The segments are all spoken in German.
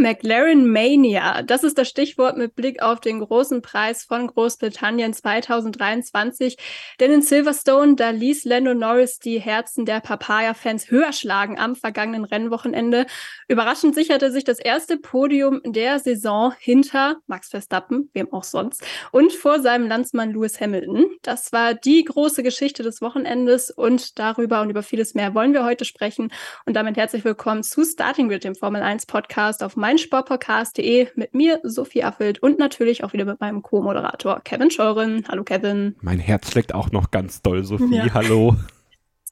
McLaren Mania, das ist das Stichwort mit Blick auf den großen Preis von Großbritannien 2023. Denn in Silverstone, da ließ Lando Norris die Herzen der Papaya-Fans höher schlagen am vergangenen Rennwochenende. Überraschend sicherte sich das erste Podium der Saison hinter Max Verstappen, wem auch sonst, und vor seinem Landsmann Lewis Hamilton. Das war die große Geschichte des Wochenendes und darüber und über vieles mehr wollen wir heute sprechen. Und damit herzlich willkommen zu Starting Grid, dem Formel 1 Podcast auf meinsportpodcast.de mit mir, Sophie Affelt und natürlich auch wieder mit meinem Co-Moderator Kevin Scheuren. Hallo Kevin. Mein Herz schlägt auch noch ganz doll, Sophie. Ja. Hallo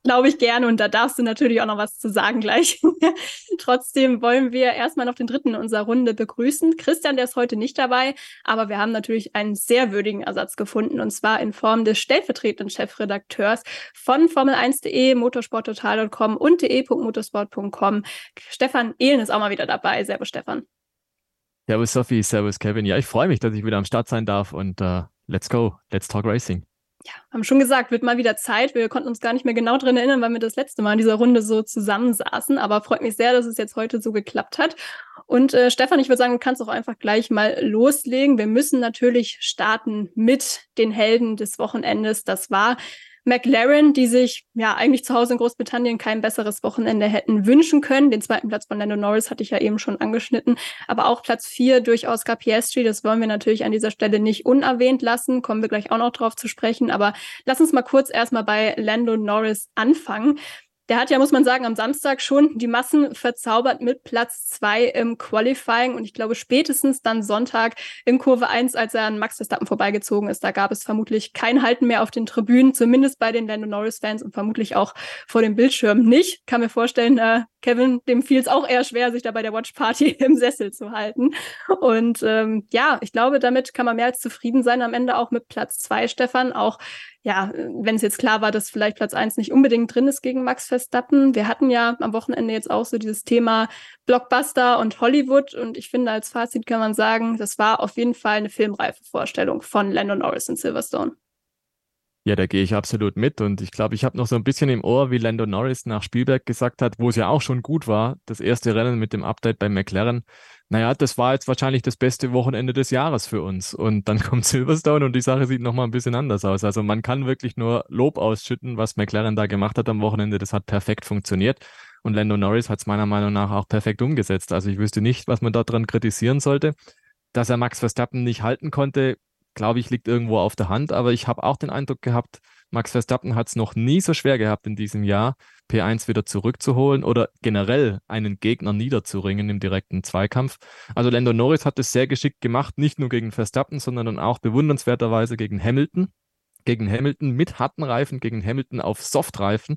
glaube ich gerne und da darfst du natürlich auch noch was zu sagen gleich. Trotzdem wollen wir erstmal noch den dritten in unserer Runde begrüßen. Christian, der ist heute nicht dabei, aber wir haben natürlich einen sehr würdigen Ersatz gefunden und zwar in Form des stellvertretenden Chefredakteurs von Formel1.de, motorsporttotal.com und de.motorsport.com. Stefan Ehlen ist auch mal wieder dabei. Servus, Stefan. Servus, Sophie. Servus, Kevin. Ja, ich freue mich, dass ich wieder am Start sein darf und uh, let's go. Let's talk Racing ja, haben schon gesagt, wird mal wieder Zeit. Wir konnten uns gar nicht mehr genau dran erinnern, weil wir das letzte Mal in dieser Runde so zusammensaßen. Aber freut mich sehr, dass es jetzt heute so geklappt hat. Und äh, Stefan, ich würde sagen, du kannst auch einfach gleich mal loslegen. Wir müssen natürlich starten mit den Helden des Wochenendes. Das war McLaren, die sich ja eigentlich zu Hause in Großbritannien kein besseres Wochenende hätten wünschen können. Den zweiten Platz von Lando Norris hatte ich ja eben schon angeschnitten, aber auch Platz vier durch Oscar Piastri. Das wollen wir natürlich an dieser Stelle nicht unerwähnt lassen. Kommen wir gleich auch noch drauf zu sprechen. Aber lass uns mal kurz erstmal bei Lando Norris anfangen. Der hat ja, muss man sagen, am Samstag schon die Massen verzaubert mit Platz zwei im Qualifying und ich glaube spätestens dann Sonntag in Kurve eins, als er an Max Verstappen vorbeigezogen ist, da gab es vermutlich kein Halten mehr auf den Tribünen, zumindest bei den Lando Norris Fans und vermutlich auch vor dem Bildschirm nicht. Kann mir vorstellen, äh, Kevin, dem fiel es auch eher schwer, sich da bei der Watch Party im Sessel zu halten. Und ähm, ja, ich glaube, damit kann man mehr als zufrieden sein am Ende auch mit Platz zwei, Stefan. Auch ja, wenn es jetzt klar war, dass vielleicht Platz eins nicht unbedingt drin ist gegen Max Verstappen. Wir hatten ja am Wochenende jetzt auch so dieses Thema Blockbuster und Hollywood. Und ich finde, als Fazit kann man sagen, das war auf jeden Fall eine filmreife Vorstellung von Lando Norris in Silverstone. Ja, da gehe ich absolut mit. Und ich glaube, ich habe noch so ein bisschen im Ohr, wie Lando Norris nach Spielberg gesagt hat, wo es ja auch schon gut war, das erste Rennen mit dem Update bei McLaren. Naja, das war jetzt wahrscheinlich das beste Wochenende des Jahres für uns. Und dann kommt Silverstone und die Sache sieht nochmal ein bisschen anders aus. Also man kann wirklich nur Lob ausschütten, was McLaren da gemacht hat am Wochenende. Das hat perfekt funktioniert. Und Lando Norris hat es meiner Meinung nach auch perfekt umgesetzt. Also ich wüsste nicht, was man daran kritisieren sollte. Dass er Max Verstappen nicht halten konnte, glaube ich, liegt irgendwo auf der Hand. Aber ich habe auch den Eindruck gehabt, Max Verstappen hat es noch nie so schwer gehabt in diesem Jahr, P1 wieder zurückzuholen oder generell einen Gegner niederzuringen im direkten Zweikampf. Also Lando Norris hat es sehr geschickt gemacht, nicht nur gegen Verstappen, sondern dann auch bewundernswerterweise gegen Hamilton. Gegen Hamilton mit harten Reifen, gegen Hamilton auf Softreifen.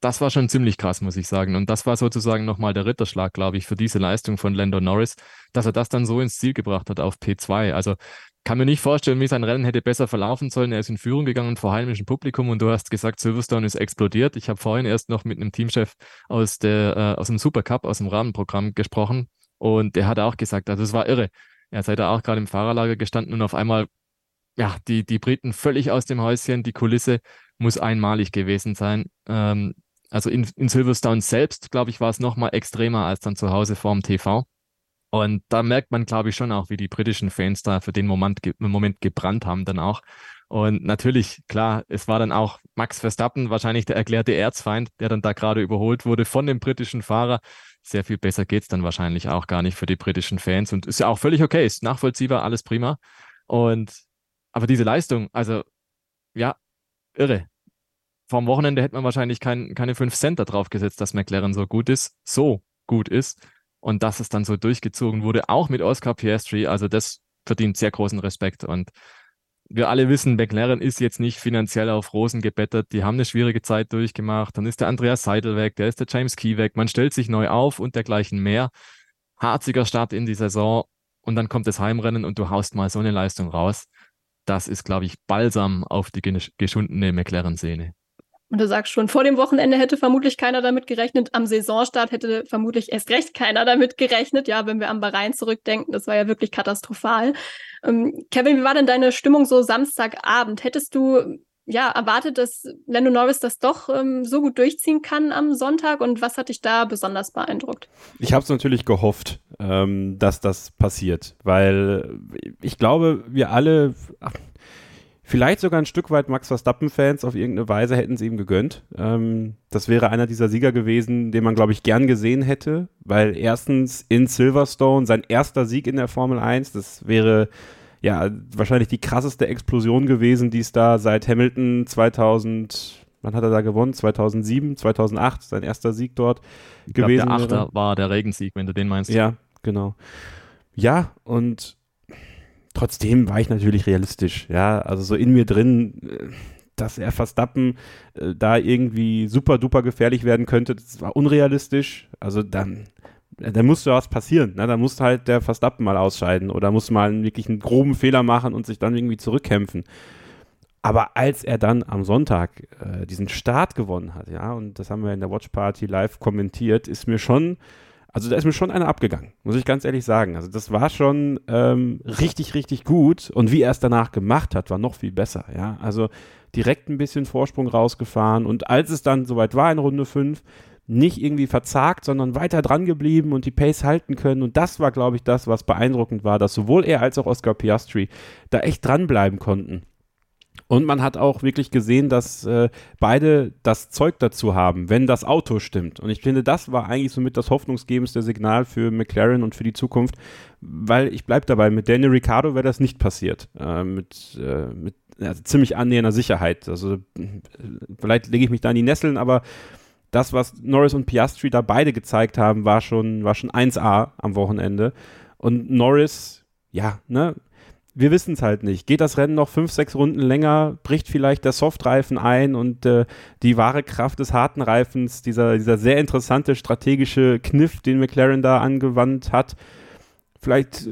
Das war schon ziemlich krass, muss ich sagen. Und das war sozusagen nochmal der Ritterschlag, glaube ich, für diese Leistung von Lando Norris, dass er das dann so ins Ziel gebracht hat auf P2. Also kann mir nicht vorstellen, wie sein Rennen hätte besser verlaufen sollen. Er ist in Führung gegangen vor heimischem Publikum und du hast gesagt, Silverstone ist explodiert. Ich habe vorhin erst noch mit einem Teamchef aus, der, äh, aus dem Supercup, aus dem Rahmenprogramm gesprochen und der hat auch gesagt, also es war irre. Er sei da auch gerade im Fahrerlager gestanden und auf einmal, ja, die, die Briten völlig aus dem Häuschen. Die Kulisse muss einmalig gewesen sein. Ähm, also in, in Silverstone selbst, glaube ich, war es noch mal extremer als dann zu Hause vorm TV. Und da merkt man, glaube ich, schon auch, wie die britischen Fans da für den Moment, Moment gebrannt haben dann auch. Und natürlich, klar, es war dann auch Max Verstappen, wahrscheinlich der erklärte Erzfeind, der dann da gerade überholt wurde von dem britischen Fahrer. Sehr viel besser geht's dann wahrscheinlich auch gar nicht für die britischen Fans. Und ist ja auch völlig okay, ist nachvollziehbar, alles prima. Und aber diese Leistung, also ja, irre. Vorm Wochenende hätte man wahrscheinlich kein, keine 5 Cent da drauf gesetzt, dass McLaren so gut ist, so gut ist. Und dass es dann so durchgezogen wurde, auch mit Oscar Piastri, also das verdient sehr großen Respekt. Und wir alle wissen, McLaren ist jetzt nicht finanziell auf Rosen gebettet. Die haben eine schwierige Zeit durchgemacht. Dann ist der Andreas Seidel weg, der ist der James Key weg. Man stellt sich neu auf und dergleichen mehr. Harziger Start in die Saison und dann kommt das Heimrennen und du haust mal so eine Leistung raus. Das ist, glaube ich, Balsam auf die geschundene McLaren-Szene. Und du sagst schon, vor dem Wochenende hätte vermutlich keiner damit gerechnet. Am Saisonstart hätte vermutlich erst recht keiner damit gerechnet. Ja, wenn wir am Bahrain zurückdenken, das war ja wirklich katastrophal. Ähm, Kevin, wie war denn deine Stimmung so Samstagabend? Hättest du ja erwartet, dass Lando Norris das doch ähm, so gut durchziehen kann am Sonntag? Und was hat dich da besonders beeindruckt? Ich habe es natürlich gehofft, ähm, dass das passiert, weil ich glaube, wir alle, ach, Vielleicht sogar ein Stück weit Max Verstappen-Fans auf irgendeine Weise hätten sie ihm gegönnt. Ähm, das wäre einer dieser Sieger gewesen, den man, glaube ich, gern gesehen hätte, weil erstens in Silverstone sein erster Sieg in der Formel 1, das wäre ja wahrscheinlich die krasseste Explosion gewesen, die es da seit Hamilton 2000, wann hat er da gewonnen? 2007, 2008, sein erster Sieg dort ich gewesen. Glaub, der Achter war der Regensieg, wenn du den meinst. Ja, genau. Ja, und trotzdem war ich natürlich realistisch. Ja, also so in mir drin, äh, dass er Verstappen äh, da irgendwie super duper gefährlich werden könnte, das war unrealistisch. Also dann, da musste was passieren. Ne? Da musste halt der Verstappen mal ausscheiden oder muss mal wirklich einen groben Fehler machen und sich dann irgendwie zurückkämpfen. Aber als er dann am Sonntag äh, diesen Start gewonnen hat, ja, und das haben wir in der Watch Party live kommentiert, ist mir schon also da ist mir schon einer abgegangen, muss ich ganz ehrlich sagen. Also das war schon ähm, richtig, richtig gut. Und wie er es danach gemacht hat, war noch viel besser. Ja, also direkt ein bisschen Vorsprung rausgefahren. Und als es dann soweit war in Runde 5, nicht irgendwie verzagt, sondern weiter dran geblieben und die Pace halten können. Und das war, glaube ich, das, was beeindruckend war, dass sowohl er als auch Oscar Piastri da echt dranbleiben konnten. Und man hat auch wirklich gesehen, dass äh, beide das Zeug dazu haben, wenn das Auto stimmt. Und ich finde, das war eigentlich somit das hoffnungsgebendste Signal für McLaren und für die Zukunft, weil ich bleibe dabei, mit Daniel Ricciardo wäre das nicht passiert. Äh, mit äh, mit also ziemlich annähernder Sicherheit. Also vielleicht lege ich mich da in die Nesseln, aber das, was Norris und Piastri da beide gezeigt haben, war schon, war schon 1A am Wochenende. Und Norris, ja, ne, wir wissen es halt nicht. Geht das Rennen noch fünf, sechs Runden länger, bricht vielleicht der Softreifen ein und äh, die wahre Kraft des harten Reifens, dieser, dieser sehr interessante strategische Kniff, den McLaren da angewandt hat, vielleicht äh,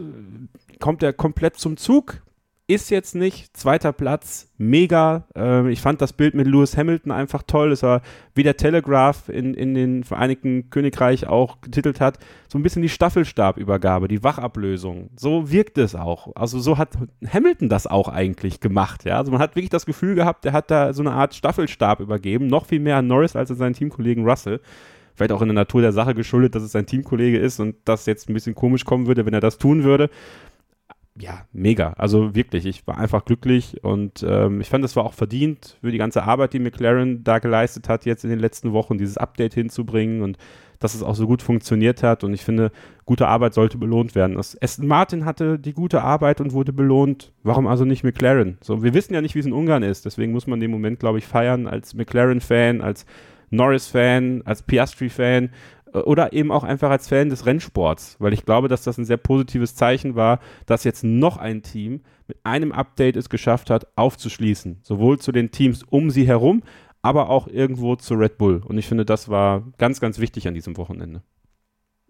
kommt er komplett zum Zug ist jetzt nicht. Zweiter Platz, mega. Äh, ich fand das Bild mit Lewis Hamilton einfach toll. Es war, wie der Telegraph in, in den Vereinigten Königreich auch getitelt hat, so ein bisschen die Staffelstabübergabe, die Wachablösung. So wirkt es auch. Also so hat Hamilton das auch eigentlich gemacht. Ja? Also man hat wirklich das Gefühl gehabt, er hat da so eine Art Staffelstab übergeben. Noch viel mehr an Norris als an seinen Teamkollegen Russell vielleicht auch in der Natur der Sache geschuldet, dass es sein Teamkollege ist und das jetzt ein bisschen komisch kommen würde, wenn er das tun würde ja, mega. Also wirklich, ich war einfach glücklich und ähm, ich fand, es war auch verdient für die ganze Arbeit, die McLaren da geleistet hat, jetzt in den letzten Wochen dieses Update hinzubringen und dass es auch so gut funktioniert hat. Und ich finde, gute Arbeit sollte belohnt werden. Das Aston Martin hatte die gute Arbeit und wurde belohnt. Warum also nicht McLaren? So, wir wissen ja nicht, wie es in Ungarn ist. Deswegen muss man den Moment, glaube ich, feiern als McLaren-Fan, als Norris-Fan, als Piastri-Fan oder eben auch einfach als Fan des Rennsports, weil ich glaube, dass das ein sehr positives Zeichen war, dass jetzt noch ein Team mit einem Update es geschafft hat, aufzuschließen. Sowohl zu den Teams um sie herum, aber auch irgendwo zu Red Bull. Und ich finde, das war ganz, ganz wichtig an diesem Wochenende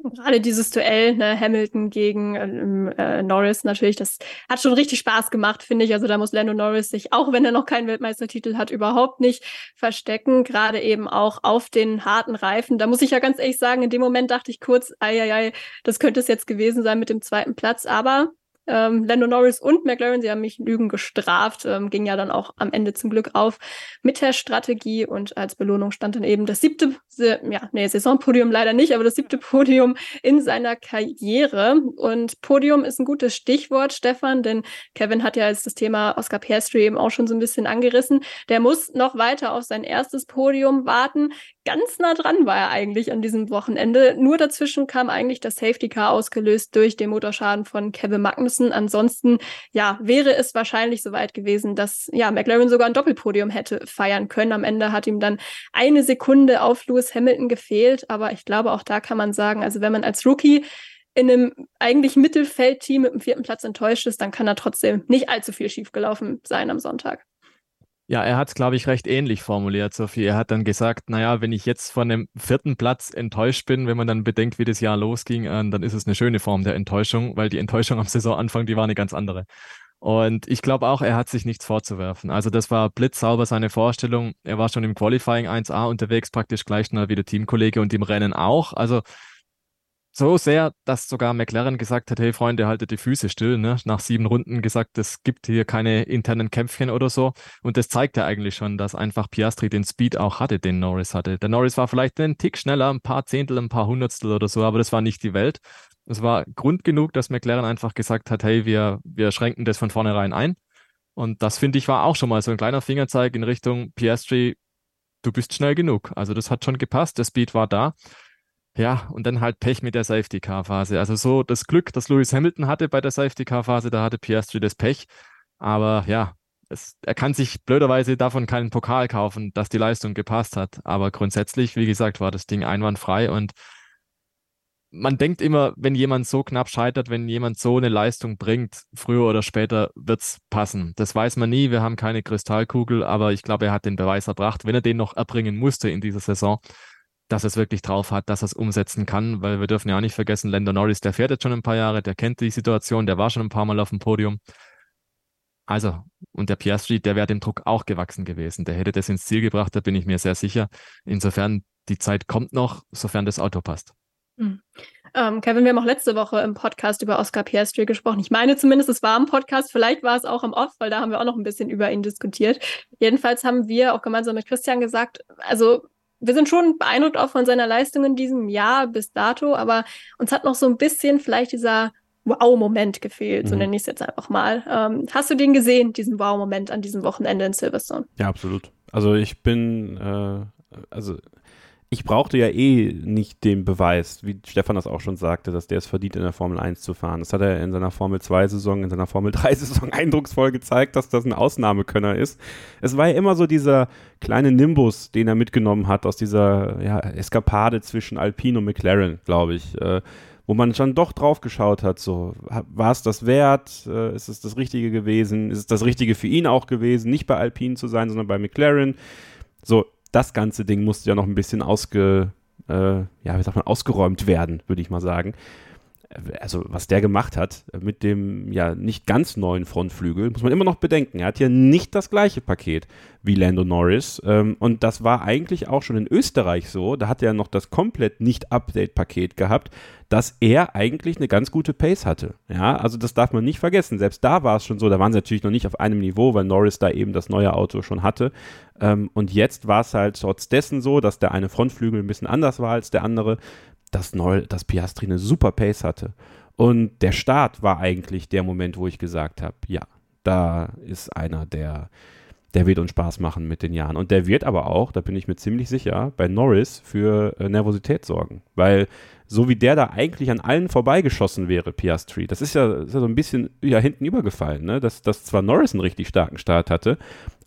gerade dieses Duell, ne, Hamilton gegen ähm, äh, Norris natürlich, das hat schon richtig Spaß gemacht, finde ich. Also da muss Lando Norris sich, auch wenn er noch keinen Weltmeistertitel hat, überhaupt nicht verstecken. Gerade eben auch auf den harten Reifen. Da muss ich ja ganz ehrlich sagen, in dem Moment dachte ich kurz, ei, ei, ei, das könnte es jetzt gewesen sein mit dem zweiten Platz. Aber ähm, Lando Norris und McLaren, sie haben mich Lügen gestraft, ähm, ging ja dann auch am Ende zum Glück auf mit der Strategie und als Belohnung stand dann eben das siebte, ja, nee, Saisonpodium leider nicht, aber das siebte Podium in seiner Karriere. Und Podium ist ein gutes Stichwort, Stefan, denn Kevin hat ja jetzt das Thema Oscar Piastri eben auch schon so ein bisschen angerissen. Der muss noch weiter auf sein erstes Podium warten. Ganz nah dran war er eigentlich an diesem Wochenende. Nur dazwischen kam eigentlich das Safety Car ausgelöst durch den Motorschaden von Kevin Magnussen müssen. Ansonsten, ja, wäre es wahrscheinlich soweit gewesen, dass ja McLaren sogar ein Doppelpodium hätte feiern können. Am Ende hat ihm dann eine Sekunde auf Lewis Hamilton gefehlt. Aber ich glaube, auch da kann man sagen, also wenn man als Rookie in einem eigentlich Mittelfeldteam mit dem vierten Platz enttäuscht ist, dann kann da trotzdem nicht allzu viel schiefgelaufen sein am Sonntag. Ja, er hat es, glaube ich, recht ähnlich formuliert, Sophie. Er hat dann gesagt, naja, wenn ich jetzt von dem vierten Platz enttäuscht bin, wenn man dann bedenkt, wie das Jahr losging, äh, dann ist es eine schöne Form der Enttäuschung, weil die Enttäuschung am Saisonanfang, die war eine ganz andere. Und ich glaube auch, er hat sich nichts vorzuwerfen. Also das war blitzsauber seine Vorstellung. Er war schon im Qualifying 1A unterwegs, praktisch gleich schnell wie der Teamkollege und im Rennen auch. Also so sehr, dass sogar McLaren gesagt hat, hey Freunde, haltet die Füße still. Ne? Nach sieben Runden gesagt, es gibt hier keine internen Kämpfchen oder so. Und das zeigt ja eigentlich schon, dass einfach Piastri den Speed auch hatte, den Norris hatte. Der Norris war vielleicht einen Tick schneller, ein paar Zehntel, ein paar Hundertstel oder so, aber das war nicht die Welt. Es war Grund genug, dass McLaren einfach gesagt hat, hey, wir, wir schränken das von vornherein ein. Und das finde ich war auch schon mal so ein kleiner Fingerzeig in Richtung Piastri, du bist schnell genug. Also das hat schon gepasst, der Speed war da. Ja, und dann halt Pech mit der Safety-Car-Phase. Also so das Glück, das Lewis Hamilton hatte bei der Safety-Car-Phase, da hatte Piastri das Pech. Aber ja, es, er kann sich blöderweise davon keinen Pokal kaufen, dass die Leistung gepasst hat. Aber grundsätzlich, wie gesagt, war das Ding einwandfrei und man denkt immer, wenn jemand so knapp scheitert, wenn jemand so eine Leistung bringt, früher oder später wird's passen. Das weiß man nie. Wir haben keine Kristallkugel, aber ich glaube, er hat den Beweis erbracht, wenn er den noch erbringen musste in dieser Saison, dass es wirklich drauf hat, dass es umsetzen kann, weil wir dürfen ja auch nicht vergessen, Lando Norris, der fährt jetzt schon ein paar Jahre, der kennt die Situation, der war schon ein paar Mal auf dem Podium. Also, und der Piastri, der wäre dem Druck auch gewachsen gewesen. Der hätte das ins Ziel gebracht, da bin ich mir sehr sicher. Insofern, die Zeit kommt noch, sofern das Auto passt. Mhm. Ähm, Kevin, wir haben auch letzte Woche im Podcast über Oscar Piastri gesprochen. Ich meine zumindest, es war im Podcast, vielleicht war es auch im Off, weil da haben wir auch noch ein bisschen über ihn diskutiert. Jedenfalls haben wir auch gemeinsam mit Christian gesagt, also wir sind schon beeindruckt auch von seiner Leistung in diesem Jahr bis dato, aber uns hat noch so ein bisschen vielleicht dieser Wow-Moment gefehlt, mhm. so nenne ich es jetzt einfach mal. Ähm, hast du den gesehen, diesen Wow-Moment an diesem Wochenende in Silverstone? Ja, absolut. Also ich bin, äh, also ich brauchte ja eh nicht den Beweis, wie Stefan das auch schon sagte, dass der es verdient, in der Formel 1 zu fahren. Das hat er in seiner Formel 2-Saison, in seiner Formel 3-Saison eindrucksvoll gezeigt, dass das ein Ausnahmekönner ist. Es war ja immer so dieser kleine Nimbus, den er mitgenommen hat aus dieser ja, Eskapade zwischen Alpine und McLaren, glaube ich. Äh, wo man schon doch drauf geschaut hat, so, war es das wert? Äh, ist es das Richtige gewesen? Ist es das Richtige für ihn auch gewesen, nicht bei Alpine zu sein, sondern bei McLaren? So, das ganze Ding musste ja noch ein bisschen ausge, äh, ja, wie sagt man, ausgeräumt werden, würde ich mal sagen. Also, was der gemacht hat mit dem ja nicht ganz neuen Frontflügel, muss man immer noch bedenken. Er hat ja nicht das gleiche Paket wie Lando Norris. Ähm, und das war eigentlich auch schon in Österreich so. Da hat er noch das komplett Nicht-Update-Paket gehabt, dass er eigentlich eine ganz gute Pace hatte. Ja, also das darf man nicht vergessen. Selbst da war es schon so, da waren sie natürlich noch nicht auf einem Niveau, weil Norris da eben das neue Auto schon hatte. Ähm, und jetzt war es halt trotz dessen so, dass der eine Frontflügel ein bisschen anders war als der andere, dass, Neu dass Piastri eine super Pace hatte. Und der Start war eigentlich der Moment, wo ich gesagt habe, ja, da ist einer, der der wird uns Spaß machen mit den Jahren. Und der wird aber auch, da bin ich mir ziemlich sicher, bei Norris für äh, Nervosität sorgen. Weil so wie der da eigentlich an allen vorbeigeschossen wäre, Piastri, das ist ja, ist ja so ein bisschen ja, hinten übergefallen, ne? dass, dass zwar Norris einen richtig starken Start hatte,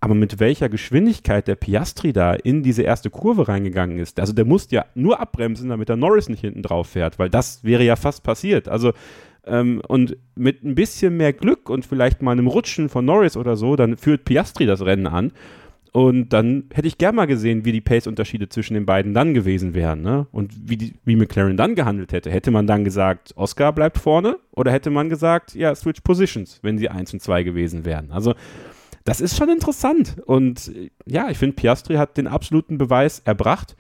aber mit welcher Geschwindigkeit der Piastri da in diese erste Kurve reingegangen ist. Also der musste ja nur abbremsen, damit der Norris nicht hinten drauf fährt, weil das wäre ja fast passiert. Also ähm, und mit ein bisschen mehr Glück und vielleicht mal einem Rutschen von Norris oder so, dann führt Piastri das Rennen an. Und dann hätte ich gern mal gesehen, wie die Pace-Unterschiede zwischen den beiden dann gewesen wären. Ne? Und wie, die, wie McLaren dann gehandelt hätte. Hätte man dann gesagt, Oscar bleibt vorne? Oder hätte man gesagt, ja, switch positions, wenn sie 1 und 2 gewesen wären? Also, das ist schon interessant. Und ja, ich finde, Piastri hat den absoluten Beweis erbracht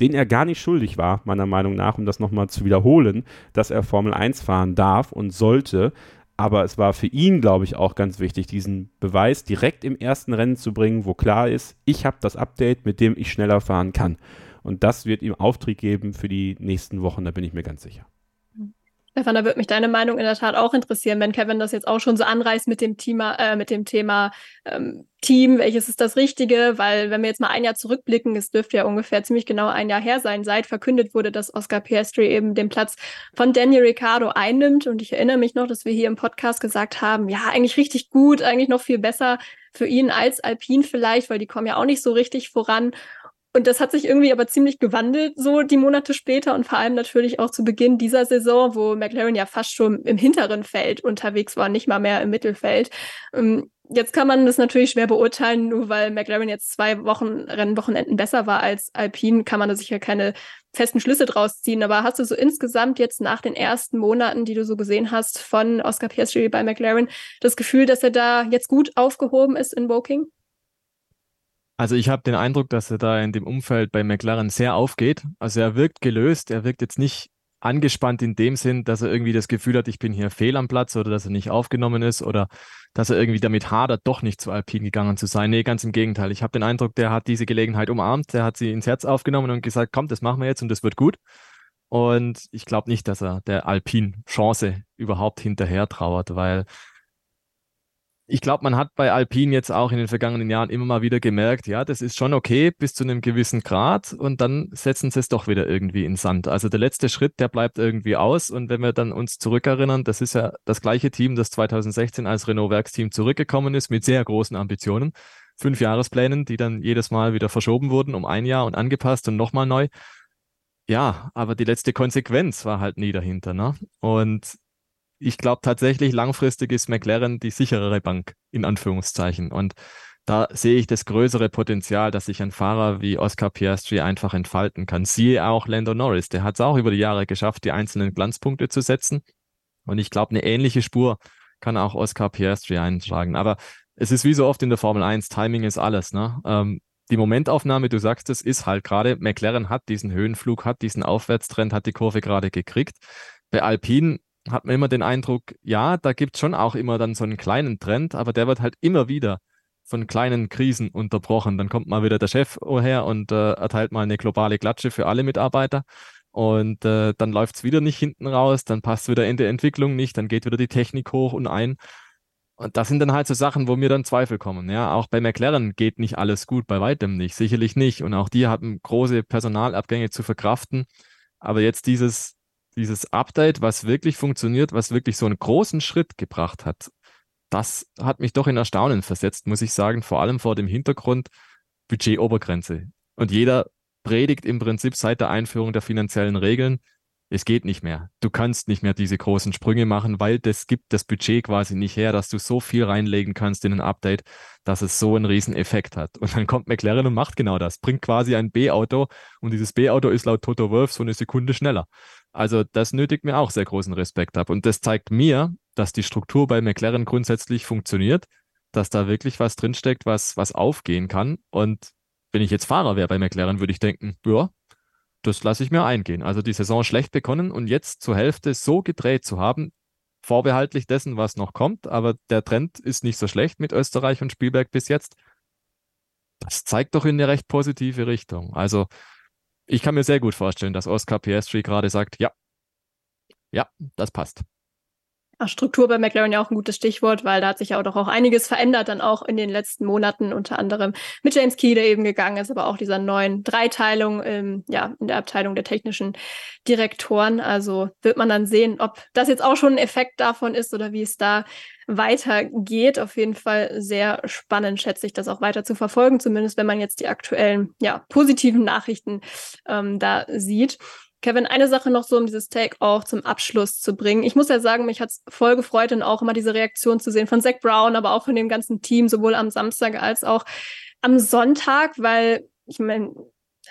den er gar nicht schuldig war, meiner Meinung nach, um das nochmal zu wiederholen, dass er Formel 1 fahren darf und sollte. Aber es war für ihn, glaube ich, auch ganz wichtig, diesen Beweis direkt im ersten Rennen zu bringen, wo klar ist, ich habe das Update, mit dem ich schneller fahren kann. Und das wird ihm Auftrieb geben für die nächsten Wochen, da bin ich mir ganz sicher. Stefan, da würde mich deine Meinung in der Tat auch interessieren, wenn Kevin das jetzt auch schon so anreißt mit dem Thema, äh, mit dem Thema ähm, Team, welches ist das Richtige? Weil wenn wir jetzt mal ein Jahr zurückblicken, es dürfte ja ungefähr ziemlich genau ein Jahr her sein, seit verkündet wurde, dass Oscar Piastri eben den Platz von Daniel Ricciardo einnimmt. Und ich erinnere mich noch, dass wir hier im Podcast gesagt haben, ja, eigentlich richtig gut, eigentlich noch viel besser für ihn als Alpine vielleicht, weil die kommen ja auch nicht so richtig voran. Und das hat sich irgendwie aber ziemlich gewandelt, so die Monate später und vor allem natürlich auch zu Beginn dieser Saison, wo McLaren ja fast schon im hinteren Feld unterwegs war, nicht mal mehr im Mittelfeld. Ähm, jetzt kann man das natürlich schwer beurteilen, nur weil McLaren jetzt zwei Wochen Rennwochenenden besser war als Alpine, kann man da sicher keine festen Schlüsse draus ziehen. Aber hast du so insgesamt jetzt nach den ersten Monaten, die du so gesehen hast von Oscar Piastri bei McLaren, das Gefühl, dass er da jetzt gut aufgehoben ist in Woking? Also ich habe den Eindruck, dass er da in dem Umfeld bei McLaren sehr aufgeht. Also er wirkt gelöst, er wirkt jetzt nicht angespannt in dem Sinn, dass er irgendwie das Gefühl hat, ich bin hier fehl am Platz oder dass er nicht aufgenommen ist oder dass er irgendwie damit hadert, doch nicht zu Alpine gegangen zu sein. Nee, ganz im Gegenteil. Ich habe den Eindruck, der hat diese Gelegenheit umarmt, der hat sie ins Herz aufgenommen und gesagt, komm, das machen wir jetzt und das wird gut. Und ich glaube nicht, dass er der Alpine Chance überhaupt hinterher trauert, weil ich glaube, man hat bei Alpine jetzt auch in den vergangenen Jahren immer mal wieder gemerkt, ja, das ist schon okay bis zu einem gewissen Grad und dann setzen sie es doch wieder irgendwie in Sand. Also der letzte Schritt, der bleibt irgendwie aus und wenn wir dann uns zurückerinnern, das ist ja das gleiche Team, das 2016 als Renault-Werksteam zurückgekommen ist mit sehr großen Ambitionen, fünf Jahresplänen, die dann jedes Mal wieder verschoben wurden um ein Jahr und angepasst und nochmal neu. Ja, aber die letzte Konsequenz war halt nie dahinter, ne? Und ich glaube tatsächlich, langfristig ist McLaren die sicherere Bank, in Anführungszeichen. Und da sehe ich das größere Potenzial, dass sich ein Fahrer wie Oscar Piastri einfach entfalten kann. Siehe auch Lando Norris, der hat es auch über die Jahre geschafft, die einzelnen Glanzpunkte zu setzen. Und ich glaube, eine ähnliche Spur kann auch Oscar Piastri eintragen. Aber es ist wie so oft in der Formel 1, Timing ist alles. Ne? Ähm, die Momentaufnahme, du sagst es, ist halt gerade, McLaren hat diesen Höhenflug, hat diesen Aufwärtstrend, hat die Kurve gerade gekriegt. Bei Alpine hat man immer den Eindruck, ja, da gibt es schon auch immer dann so einen kleinen Trend, aber der wird halt immer wieder von kleinen Krisen unterbrochen. Dann kommt mal wieder der Chef her und äh, erteilt mal eine globale Klatsche für alle Mitarbeiter. Und äh, dann läuft es wieder nicht hinten raus, dann passt wieder in der Entwicklung nicht, dann geht wieder die Technik hoch und ein. Und das sind dann halt so Sachen, wo mir dann Zweifel kommen. Ja, auch bei McLaren geht nicht alles gut, bei weitem nicht, sicherlich nicht. Und auch die haben große Personalabgänge zu verkraften. Aber jetzt dieses dieses Update, was wirklich funktioniert, was wirklich so einen großen Schritt gebracht hat, das hat mich doch in Erstaunen versetzt, muss ich sagen, vor allem vor dem Hintergrund Budgetobergrenze. Und jeder predigt im Prinzip seit der Einführung der finanziellen Regeln, es geht nicht mehr. Du kannst nicht mehr diese großen Sprünge machen, weil das gibt das Budget quasi nicht her, dass du so viel reinlegen kannst in ein Update, dass es so einen riesen Effekt hat. Und dann kommt McLaren und macht genau das, bringt quasi ein B-Auto und dieses B-Auto ist laut Toto Wolf so eine Sekunde schneller. Also das nötigt mir auch sehr großen Respekt ab. Und das zeigt mir, dass die Struktur bei McLaren grundsätzlich funktioniert, dass da wirklich was drinsteckt, was, was aufgehen kann. Und wenn ich jetzt Fahrer wäre bei McLaren, würde ich denken, ja, das lasse ich mir eingehen. Also die Saison schlecht begonnen und jetzt zur Hälfte so gedreht zu haben, vorbehaltlich dessen, was noch kommt, aber der Trend ist nicht so schlecht mit Österreich und Spielberg bis jetzt. Das zeigt doch in eine recht positive Richtung. Also ich kann mir sehr gut vorstellen, dass Oscar Piastri gerade sagt, ja, ja, das passt. Struktur bei McLaren ja auch ein gutes Stichwort, weil da hat sich ja auch doch auch einiges verändert, dann auch in den letzten Monaten, unter anderem mit James Key, der eben gegangen ist, aber auch dieser neuen Dreiteilung ähm, ja, in der Abteilung der technischen Direktoren. Also wird man dann sehen, ob das jetzt auch schon ein Effekt davon ist oder wie es da weitergeht. Auf jeden Fall sehr spannend, schätze ich, das auch weiter zu verfolgen, zumindest wenn man jetzt die aktuellen, ja, positiven Nachrichten ähm, da sieht. Kevin, eine Sache noch so, um dieses Take auch zum Abschluss zu bringen. Ich muss ja sagen, mich hat es voll gefreut und auch immer diese Reaktion zu sehen von Zach Brown, aber auch von dem ganzen Team, sowohl am Samstag als auch am Sonntag, weil ich meine,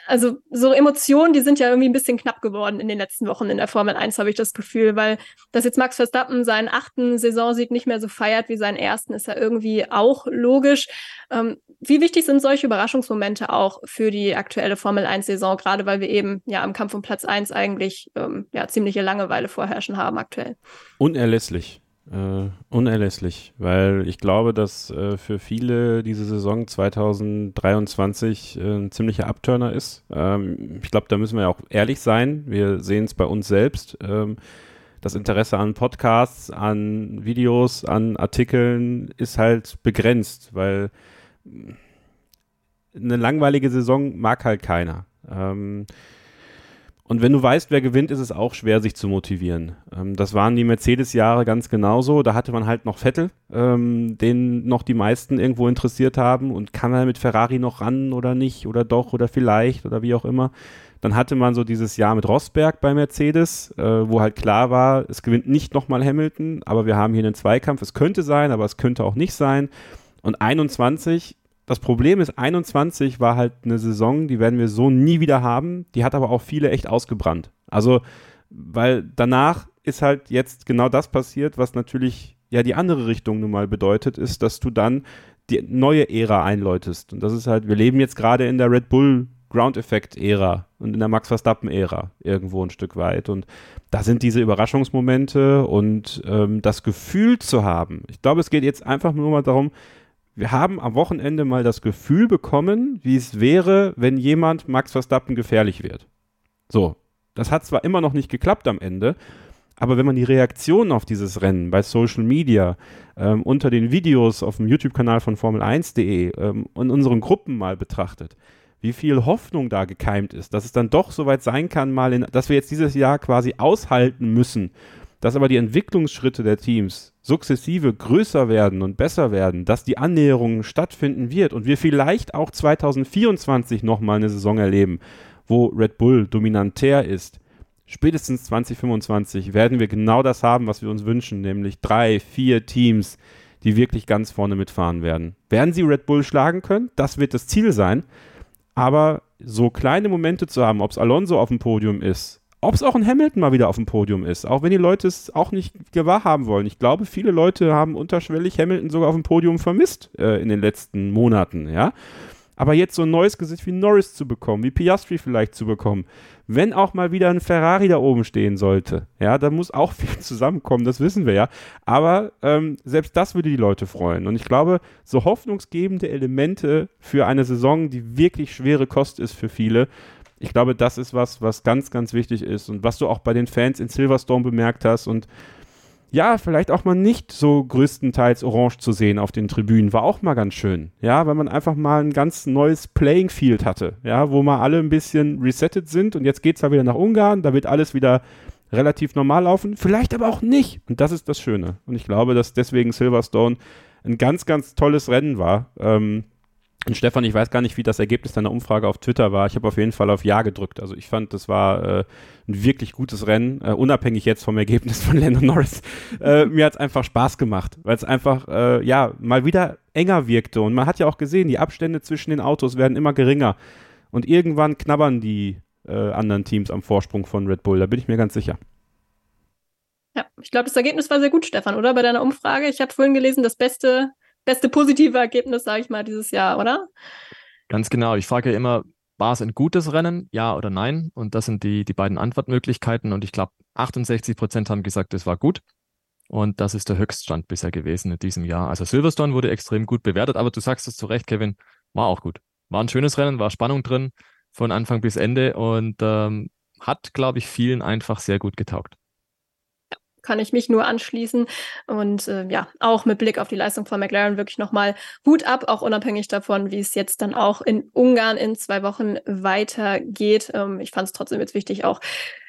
also so Emotionen, die sind ja irgendwie ein bisschen knapp geworden in den letzten Wochen in der Formel 1, habe ich das Gefühl, weil dass jetzt Max Verstappen seinen achten Saisonsieg nicht mehr so feiert wie seinen ersten, ist ja irgendwie auch logisch. Ähm, wie wichtig sind solche Überraschungsmomente auch für die aktuelle Formel 1-Saison, gerade weil wir eben ja am Kampf um Platz 1 eigentlich ähm, ja ziemliche Langeweile vorherrschen haben aktuell? Unerlässlich. Äh, unerlässlich, weil ich glaube, dass äh, für viele diese Saison 2023 äh, ein ziemlicher Abturner ist. Ähm, ich glaube, da müssen wir auch ehrlich sein. Wir sehen es bei uns selbst. Ähm, das Interesse an Podcasts, an Videos, an Artikeln ist halt begrenzt, weil eine langweilige Saison mag halt keiner. Ähm, und wenn du weißt, wer gewinnt, ist es auch schwer, sich zu motivieren. Ähm, das waren die Mercedes-Jahre ganz genauso. Da hatte man halt noch Vettel, ähm, den noch die meisten irgendwo interessiert haben. Und kann er mit Ferrari noch ran oder nicht? Oder doch oder vielleicht oder wie auch immer. Dann hatte man so dieses Jahr mit Rosberg bei Mercedes, äh, wo halt klar war, es gewinnt nicht nochmal Hamilton, aber wir haben hier einen Zweikampf. Es könnte sein, aber es könnte auch nicht sein. Und 21 das Problem ist, 21 war halt eine Saison, die werden wir so nie wieder haben. Die hat aber auch viele echt ausgebrannt. Also, weil danach ist halt jetzt genau das passiert, was natürlich ja die andere Richtung nun mal bedeutet, ist, dass du dann die neue Ära einläutest. Und das ist halt, wir leben jetzt gerade in der Red Bull Ground Effect Ära und in der Max Verstappen Ära irgendwo ein Stück weit. Und da sind diese Überraschungsmomente und ähm, das Gefühl zu haben. Ich glaube, es geht jetzt einfach nur mal darum, wir haben am Wochenende mal das Gefühl bekommen, wie es wäre, wenn jemand Max Verstappen gefährlich wird. So, das hat zwar immer noch nicht geklappt am Ende, aber wenn man die Reaktionen auf dieses Rennen bei Social Media, ähm, unter den Videos auf dem YouTube-Kanal von Formel1.de ähm, und unseren Gruppen mal betrachtet, wie viel Hoffnung da gekeimt ist, dass es dann doch soweit sein kann, mal in, dass wir jetzt dieses Jahr quasi aushalten müssen, dass aber die Entwicklungsschritte der Teams sukzessive größer werden und besser werden, dass die Annäherung stattfinden wird und wir vielleicht auch 2024 nochmal eine Saison erleben, wo Red Bull dominantär ist. Spätestens 2025 werden wir genau das haben, was wir uns wünschen, nämlich drei, vier Teams, die wirklich ganz vorne mitfahren werden. Werden sie Red Bull schlagen können? Das wird das Ziel sein. Aber so kleine Momente zu haben, ob es Alonso auf dem Podium ist, ob es auch ein Hamilton mal wieder auf dem Podium ist, auch wenn die Leute es auch nicht gewahr haben wollen. Ich glaube, viele Leute haben unterschwellig Hamilton sogar auf dem Podium vermisst äh, in den letzten Monaten, ja. Aber jetzt so ein neues Gesicht wie Norris zu bekommen, wie Piastri vielleicht zu bekommen, wenn auch mal wieder ein Ferrari da oben stehen sollte, ja, da muss auch viel zusammenkommen, das wissen wir ja. Aber ähm, selbst das würde die Leute freuen. Und ich glaube, so hoffnungsgebende Elemente für eine Saison, die wirklich schwere Kost ist für viele, ich glaube, das ist was, was ganz, ganz wichtig ist und was du auch bei den Fans in Silverstone bemerkt hast und ja, vielleicht auch mal nicht so größtenteils orange zu sehen auf den Tribünen, war auch mal ganz schön. Ja, weil man einfach mal ein ganz neues Playing Field hatte, ja, wo mal alle ein bisschen resettet sind und jetzt geht es ja wieder nach Ungarn, da wird alles wieder relativ normal laufen, vielleicht aber auch nicht. Und das ist das Schöne. Und ich glaube, dass deswegen Silverstone ein ganz, ganz tolles Rennen war. Ähm, und Stefan, ich weiß gar nicht, wie das Ergebnis deiner Umfrage auf Twitter war. Ich habe auf jeden Fall auf Ja gedrückt. Also ich fand, das war äh, ein wirklich gutes Rennen, äh, unabhängig jetzt vom Ergebnis von Lando Norris. Äh, mir hat es einfach Spaß gemacht, weil es einfach, äh, ja, mal wieder enger wirkte. Und man hat ja auch gesehen, die Abstände zwischen den Autos werden immer geringer. Und irgendwann knabbern die äh, anderen Teams am Vorsprung von Red Bull. Da bin ich mir ganz sicher. Ja, ich glaube, das Ergebnis war sehr gut, Stefan, oder? Bei deiner Umfrage. Ich habe vorhin gelesen, das beste beste positive Ergebnis, sage ich mal, dieses Jahr, oder? Ganz genau. Ich frage ja immer, war es ein gutes Rennen, ja oder nein? Und das sind die, die beiden Antwortmöglichkeiten. Und ich glaube, 68 Prozent haben gesagt, es war gut. Und das ist der Höchststand bisher gewesen in diesem Jahr. Also Silverstone wurde extrem gut bewertet, aber du sagst es zu Recht, Kevin, war auch gut. War ein schönes Rennen, war Spannung drin von Anfang bis Ende und ähm, hat, glaube ich, vielen einfach sehr gut getaugt kann ich mich nur anschließen. Und äh, ja, auch mit Blick auf die Leistung von McLaren wirklich nochmal Hut ab, auch unabhängig davon, wie es jetzt dann auch in Ungarn in zwei Wochen weitergeht. Ähm, ich fand es trotzdem jetzt wichtig auch,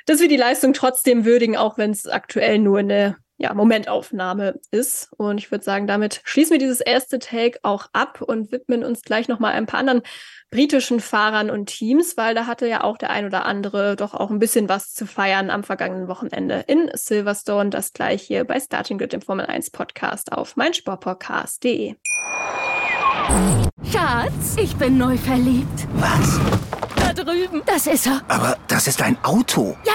dass wir die Leistung trotzdem würdigen, auch wenn es aktuell nur eine ja, Momentaufnahme ist. Und ich würde sagen, damit schließen wir dieses erste Take auch ab und widmen uns gleich nochmal ein paar anderen britischen Fahrern und Teams, weil da hatte ja auch der ein oder andere doch auch ein bisschen was zu feiern am vergangenen Wochenende in Silverstone. Das gleich hier bei Starting Grid, dem Formel 1 Podcast auf meinsportpodcast.de. Schatz, ich bin neu verliebt. Was? Da drüben. Das ist er. Aber das ist ein Auto. Ja,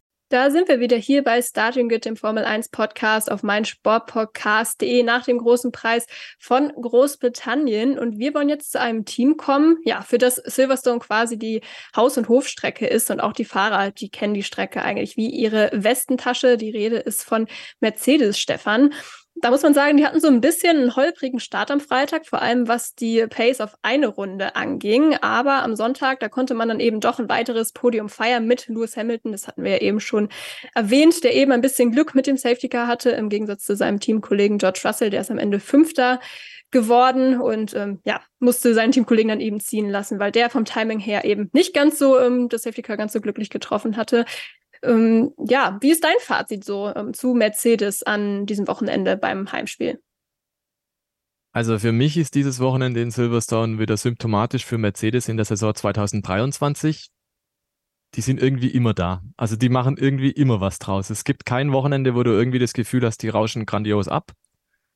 Da sind wir wieder hier bei Starting Grid, dem Formel 1 Podcast auf meinsportpodcast.de nach dem großen Preis von Großbritannien. Und wir wollen jetzt zu einem Team kommen, ja, für das Silverstone quasi die Haus- und Hofstrecke ist und auch die Fahrer, die kennen die Strecke eigentlich wie ihre Westentasche. Die Rede ist von Mercedes Stefan. Da muss man sagen, die hatten so ein bisschen einen holprigen Start am Freitag, vor allem was die Pace auf eine Runde anging. Aber am Sonntag, da konnte man dann eben doch ein weiteres Podium feiern mit Lewis Hamilton. Das hatten wir ja eben schon erwähnt, der eben ein bisschen Glück mit dem Safety Car hatte, im Gegensatz zu seinem Teamkollegen George Russell, der ist am Ende Fünfter geworden und ähm, ja, musste seinen Teamkollegen dann eben ziehen lassen, weil der vom Timing her eben nicht ganz so ähm, das Safety Car ganz so glücklich getroffen hatte. Ähm, ja, wie ist dein Fazit so ähm, zu Mercedes an diesem Wochenende beim Heimspiel? Also für mich ist dieses Wochenende in Silverstone wieder symptomatisch für Mercedes in der Saison 2023. Die sind irgendwie immer da. Also die machen irgendwie immer was draus. Es gibt kein Wochenende, wo du irgendwie das Gefühl hast, die rauschen grandios ab.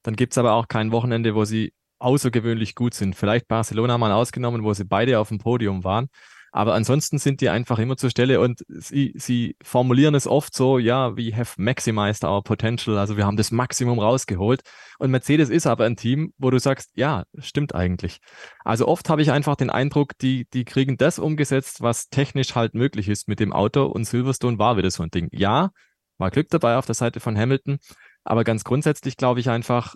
Dann gibt es aber auch kein Wochenende, wo sie außergewöhnlich gut sind. Vielleicht Barcelona mal ausgenommen, wo sie beide auf dem Podium waren. Aber ansonsten sind die einfach immer zur Stelle und sie, sie formulieren es oft so, ja, we have maximized our potential. Also wir haben das Maximum rausgeholt. Und Mercedes ist aber ein Team, wo du sagst, ja, stimmt eigentlich. Also oft habe ich einfach den Eindruck, die, die kriegen das umgesetzt, was technisch halt möglich ist mit dem Auto. Und Silverstone war wieder so ein Ding. Ja, war Glück dabei auf der Seite von Hamilton. Aber ganz grundsätzlich glaube ich einfach,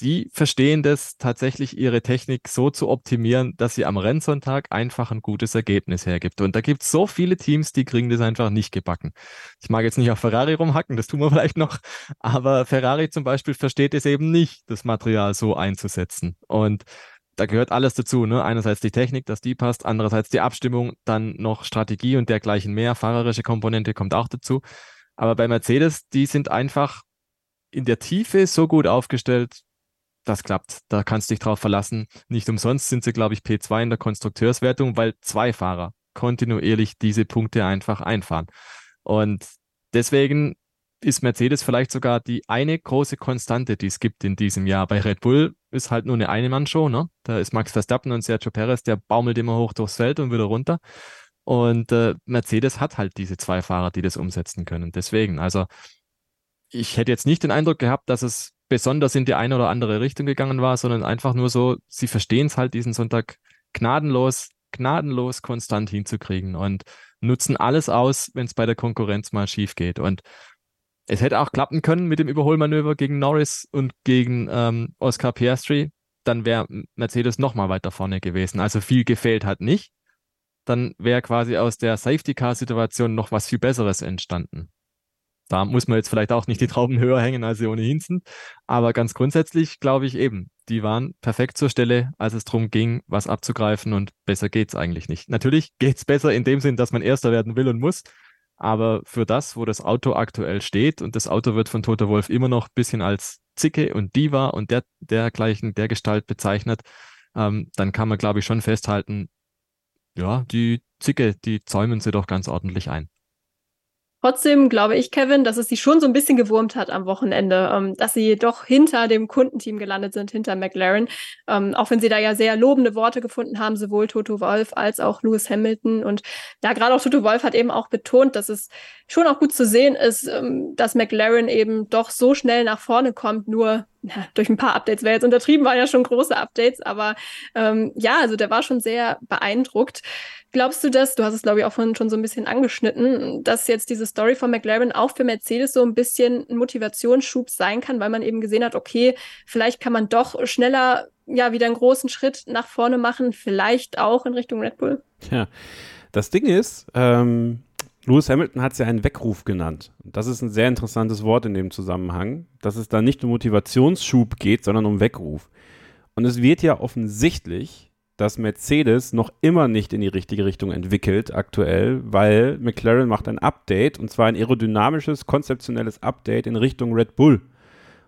die verstehen das tatsächlich, ihre Technik so zu optimieren, dass sie am Rennsonntag einfach ein gutes Ergebnis hergibt. Und da gibt es so viele Teams, die kriegen das einfach nicht gebacken. Ich mag jetzt nicht auf Ferrari rumhacken, das tun wir vielleicht noch, aber Ferrari zum Beispiel versteht es eben nicht, das Material so einzusetzen. Und da gehört alles dazu. Ne? Einerseits die Technik, dass die passt, andererseits die Abstimmung, dann noch Strategie und dergleichen mehr. Fahrerische Komponente kommt auch dazu. Aber bei Mercedes, die sind einfach in der Tiefe so gut aufgestellt, das klappt. Da kannst du dich drauf verlassen. Nicht umsonst sind sie, glaube ich, P2 in der Konstrukteurswertung, weil zwei Fahrer kontinuierlich diese Punkte einfach einfahren. Und deswegen ist Mercedes vielleicht sogar die eine große Konstante, die es gibt in diesem Jahr. Bei Red Bull ist halt nur eine Eine-Mann-Show, ne? Da ist Max Verstappen und Sergio Perez, der baumelt immer hoch durchs Feld und wieder runter. Und äh, Mercedes hat halt diese zwei Fahrer, die das umsetzen können. Deswegen, also ich hätte jetzt nicht den Eindruck gehabt, dass es besonders in die eine oder andere Richtung gegangen war, sondern einfach nur so, sie verstehen es halt, diesen Sonntag gnadenlos, gnadenlos konstant hinzukriegen und nutzen alles aus, wenn es bei der Konkurrenz mal schief geht. Und es hätte auch klappen können mit dem Überholmanöver gegen Norris und gegen ähm, Oscar Piastri. Dann wäre Mercedes noch mal weiter vorne gewesen. Also viel gefehlt hat nicht. Dann wäre quasi aus der Safety-Car-Situation noch was viel Besseres entstanden. Da muss man jetzt vielleicht auch nicht die Trauben höher hängen, als sie ohnehin sind. Aber ganz grundsätzlich glaube ich eben, die waren perfekt zur Stelle, als es darum ging, was abzugreifen und besser geht's eigentlich nicht. Natürlich geht's besser in dem Sinn, dass man Erster werden will und muss. Aber für das, wo das Auto aktuell steht und das Auto wird von Toto Wolf immer noch ein bisschen als Zicke und Diva und der, dergleichen, der Gestalt bezeichnet, ähm, dann kann man, glaube ich, schon festhalten, ja, die Zicke, die zäumen sie doch ganz ordentlich ein. Trotzdem glaube ich, Kevin, dass es sie schon so ein bisschen gewurmt hat am Wochenende, ähm, dass sie doch hinter dem Kundenteam gelandet sind, hinter McLaren. Ähm, auch wenn sie da ja sehr lobende Worte gefunden haben, sowohl Toto Wolf als auch Lewis Hamilton. Und ja, gerade auch Toto Wolf hat eben auch betont, dass es schon auch gut zu sehen ist, ähm, dass McLaren eben doch so schnell nach vorne kommt, nur ja, durch ein paar Updates wäre jetzt untertrieben, waren ja schon große Updates, aber ähm, ja, also der war schon sehr beeindruckt. Glaubst du das, du hast es glaube ich auch vorhin schon so ein bisschen angeschnitten, dass jetzt diese Story von McLaren auch für Mercedes so ein bisschen ein Motivationsschub sein kann, weil man eben gesehen hat, okay, vielleicht kann man doch schneller ja wieder einen großen Schritt nach vorne machen, vielleicht auch in Richtung Red Bull? Ja, das Ding ist, ähm, Lewis Hamilton hat es ja einen Weckruf genannt. Das ist ein sehr interessantes Wort in dem Zusammenhang, dass es da nicht um Motivationsschub geht, sondern um Weckruf. Und es wird ja offensichtlich, dass Mercedes noch immer nicht in die richtige Richtung entwickelt aktuell, weil McLaren macht ein Update und zwar ein aerodynamisches, konzeptionelles Update in Richtung Red Bull.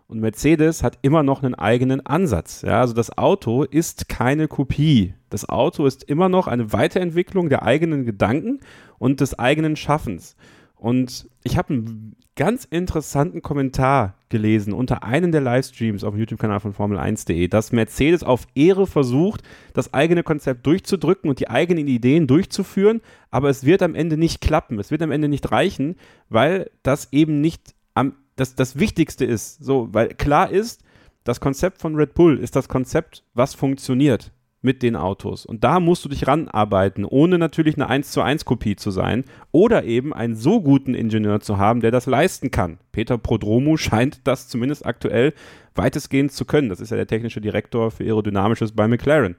Und Mercedes hat immer noch einen eigenen Ansatz. Ja, also das Auto ist keine Kopie. Das Auto ist immer noch eine Weiterentwicklung der eigenen Gedanken und des eigenen Schaffens. Und ich habe einen ganz interessanten Kommentar gelesen unter einem der Livestreams auf dem YouTube-Kanal von Formel1.de, dass Mercedes auf Ehre versucht, das eigene Konzept durchzudrücken und die eigenen Ideen durchzuführen, aber es wird am Ende nicht klappen, es wird am Ende nicht reichen, weil das eben nicht am das, das Wichtigste ist, so, weil klar ist, das Konzept von Red Bull ist das Konzept, was funktioniert. Mit den Autos. Und da musst du dich ranarbeiten, ohne natürlich eine 1 zu 1 Kopie zu sein oder eben einen so guten Ingenieur zu haben, der das leisten kann. Peter Prodromu scheint das zumindest aktuell weitestgehend zu können. Das ist ja der technische Direktor für Aerodynamisches bei McLaren.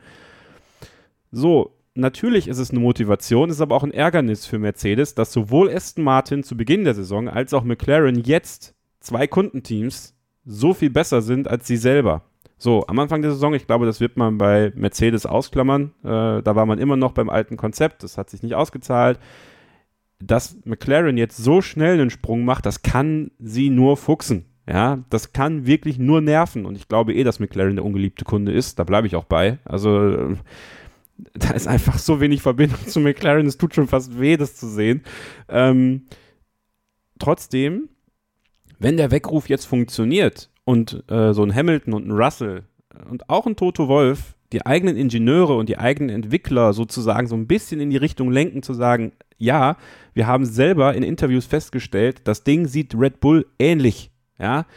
So, natürlich ist es eine Motivation, ist aber auch ein Ärgernis für Mercedes, dass sowohl Aston Martin zu Beginn der Saison als auch McLaren jetzt zwei Kundenteams so viel besser sind als sie selber. So, am Anfang der Saison, ich glaube, das wird man bei Mercedes ausklammern. Äh, da war man immer noch beim alten Konzept, das hat sich nicht ausgezahlt. Dass McLaren jetzt so schnell einen Sprung macht, das kann sie nur fuchsen. Ja, das kann wirklich nur nerven. Und ich glaube eh, dass McLaren der ungeliebte Kunde ist. Da bleibe ich auch bei. Also, äh, da ist einfach so wenig Verbindung zu McLaren. Es tut schon fast weh, das zu sehen. Ähm, trotzdem, wenn der Weckruf jetzt funktioniert und äh, so ein Hamilton und ein Russell und auch ein Toto Wolf die eigenen Ingenieure und die eigenen Entwickler sozusagen so ein bisschen in die Richtung lenken, zu sagen, ja, wir haben selber in Interviews festgestellt, das Ding sieht Red Bull ähnlich. Ja,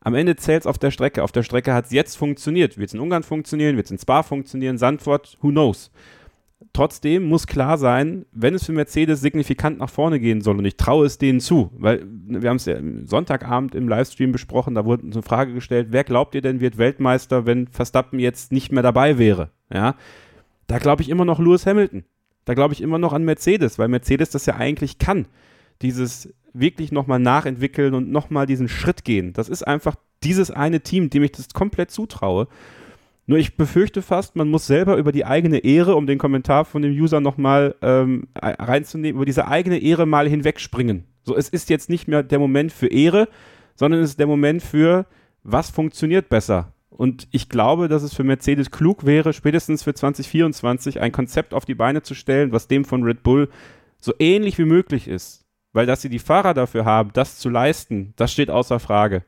am Ende zählt es auf der Strecke. Auf der Strecke hat es jetzt funktioniert. Wird es in Ungarn funktionieren? Wird es in Spa funktionieren? Sandford? Who knows? Trotzdem muss klar sein, wenn es für Mercedes signifikant nach vorne gehen soll, und ich traue es denen zu, weil wir haben es ja Sonntagabend im Livestream besprochen, da wurde eine Frage gestellt, wer glaubt ihr denn wird Weltmeister, wenn Verstappen jetzt nicht mehr dabei wäre? Ja, da glaube ich immer noch Lewis Hamilton. Da glaube ich immer noch an Mercedes, weil Mercedes das ja eigentlich kann. Dieses wirklich nochmal nachentwickeln und nochmal diesen Schritt gehen. Das ist einfach dieses eine Team, dem ich das komplett zutraue. Nur ich befürchte fast, man muss selber über die eigene Ehre, um den Kommentar von dem User nochmal ähm, reinzunehmen, über diese eigene Ehre mal hinwegspringen. So, es ist jetzt nicht mehr der Moment für Ehre, sondern es ist der Moment für, was funktioniert besser. Und ich glaube, dass es für Mercedes klug wäre, spätestens für 2024 ein Konzept auf die Beine zu stellen, was dem von Red Bull so ähnlich wie möglich ist. Weil dass sie die Fahrer dafür haben, das zu leisten, das steht außer Frage.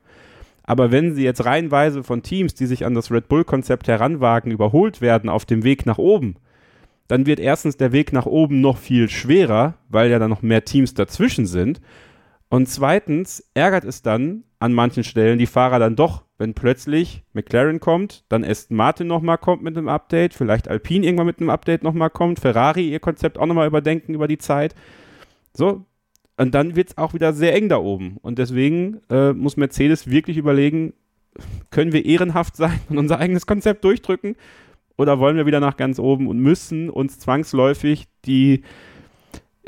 Aber wenn sie jetzt reihenweise von Teams, die sich an das Red Bull-Konzept heranwagen, überholt werden auf dem Weg nach oben, dann wird erstens der Weg nach oben noch viel schwerer, weil ja dann noch mehr Teams dazwischen sind. Und zweitens ärgert es dann an manchen Stellen die Fahrer dann doch, wenn plötzlich McLaren kommt, dann Aston Martin nochmal kommt mit einem Update, vielleicht Alpine irgendwann mit einem Update nochmal kommt, Ferrari ihr Konzept auch nochmal überdenken über die Zeit. So, und dann wird es auch wieder sehr eng da oben. Und deswegen äh, muss Mercedes wirklich überlegen, können wir ehrenhaft sein und unser eigenes Konzept durchdrücken? Oder wollen wir wieder nach ganz oben und müssen uns zwangsläufig die,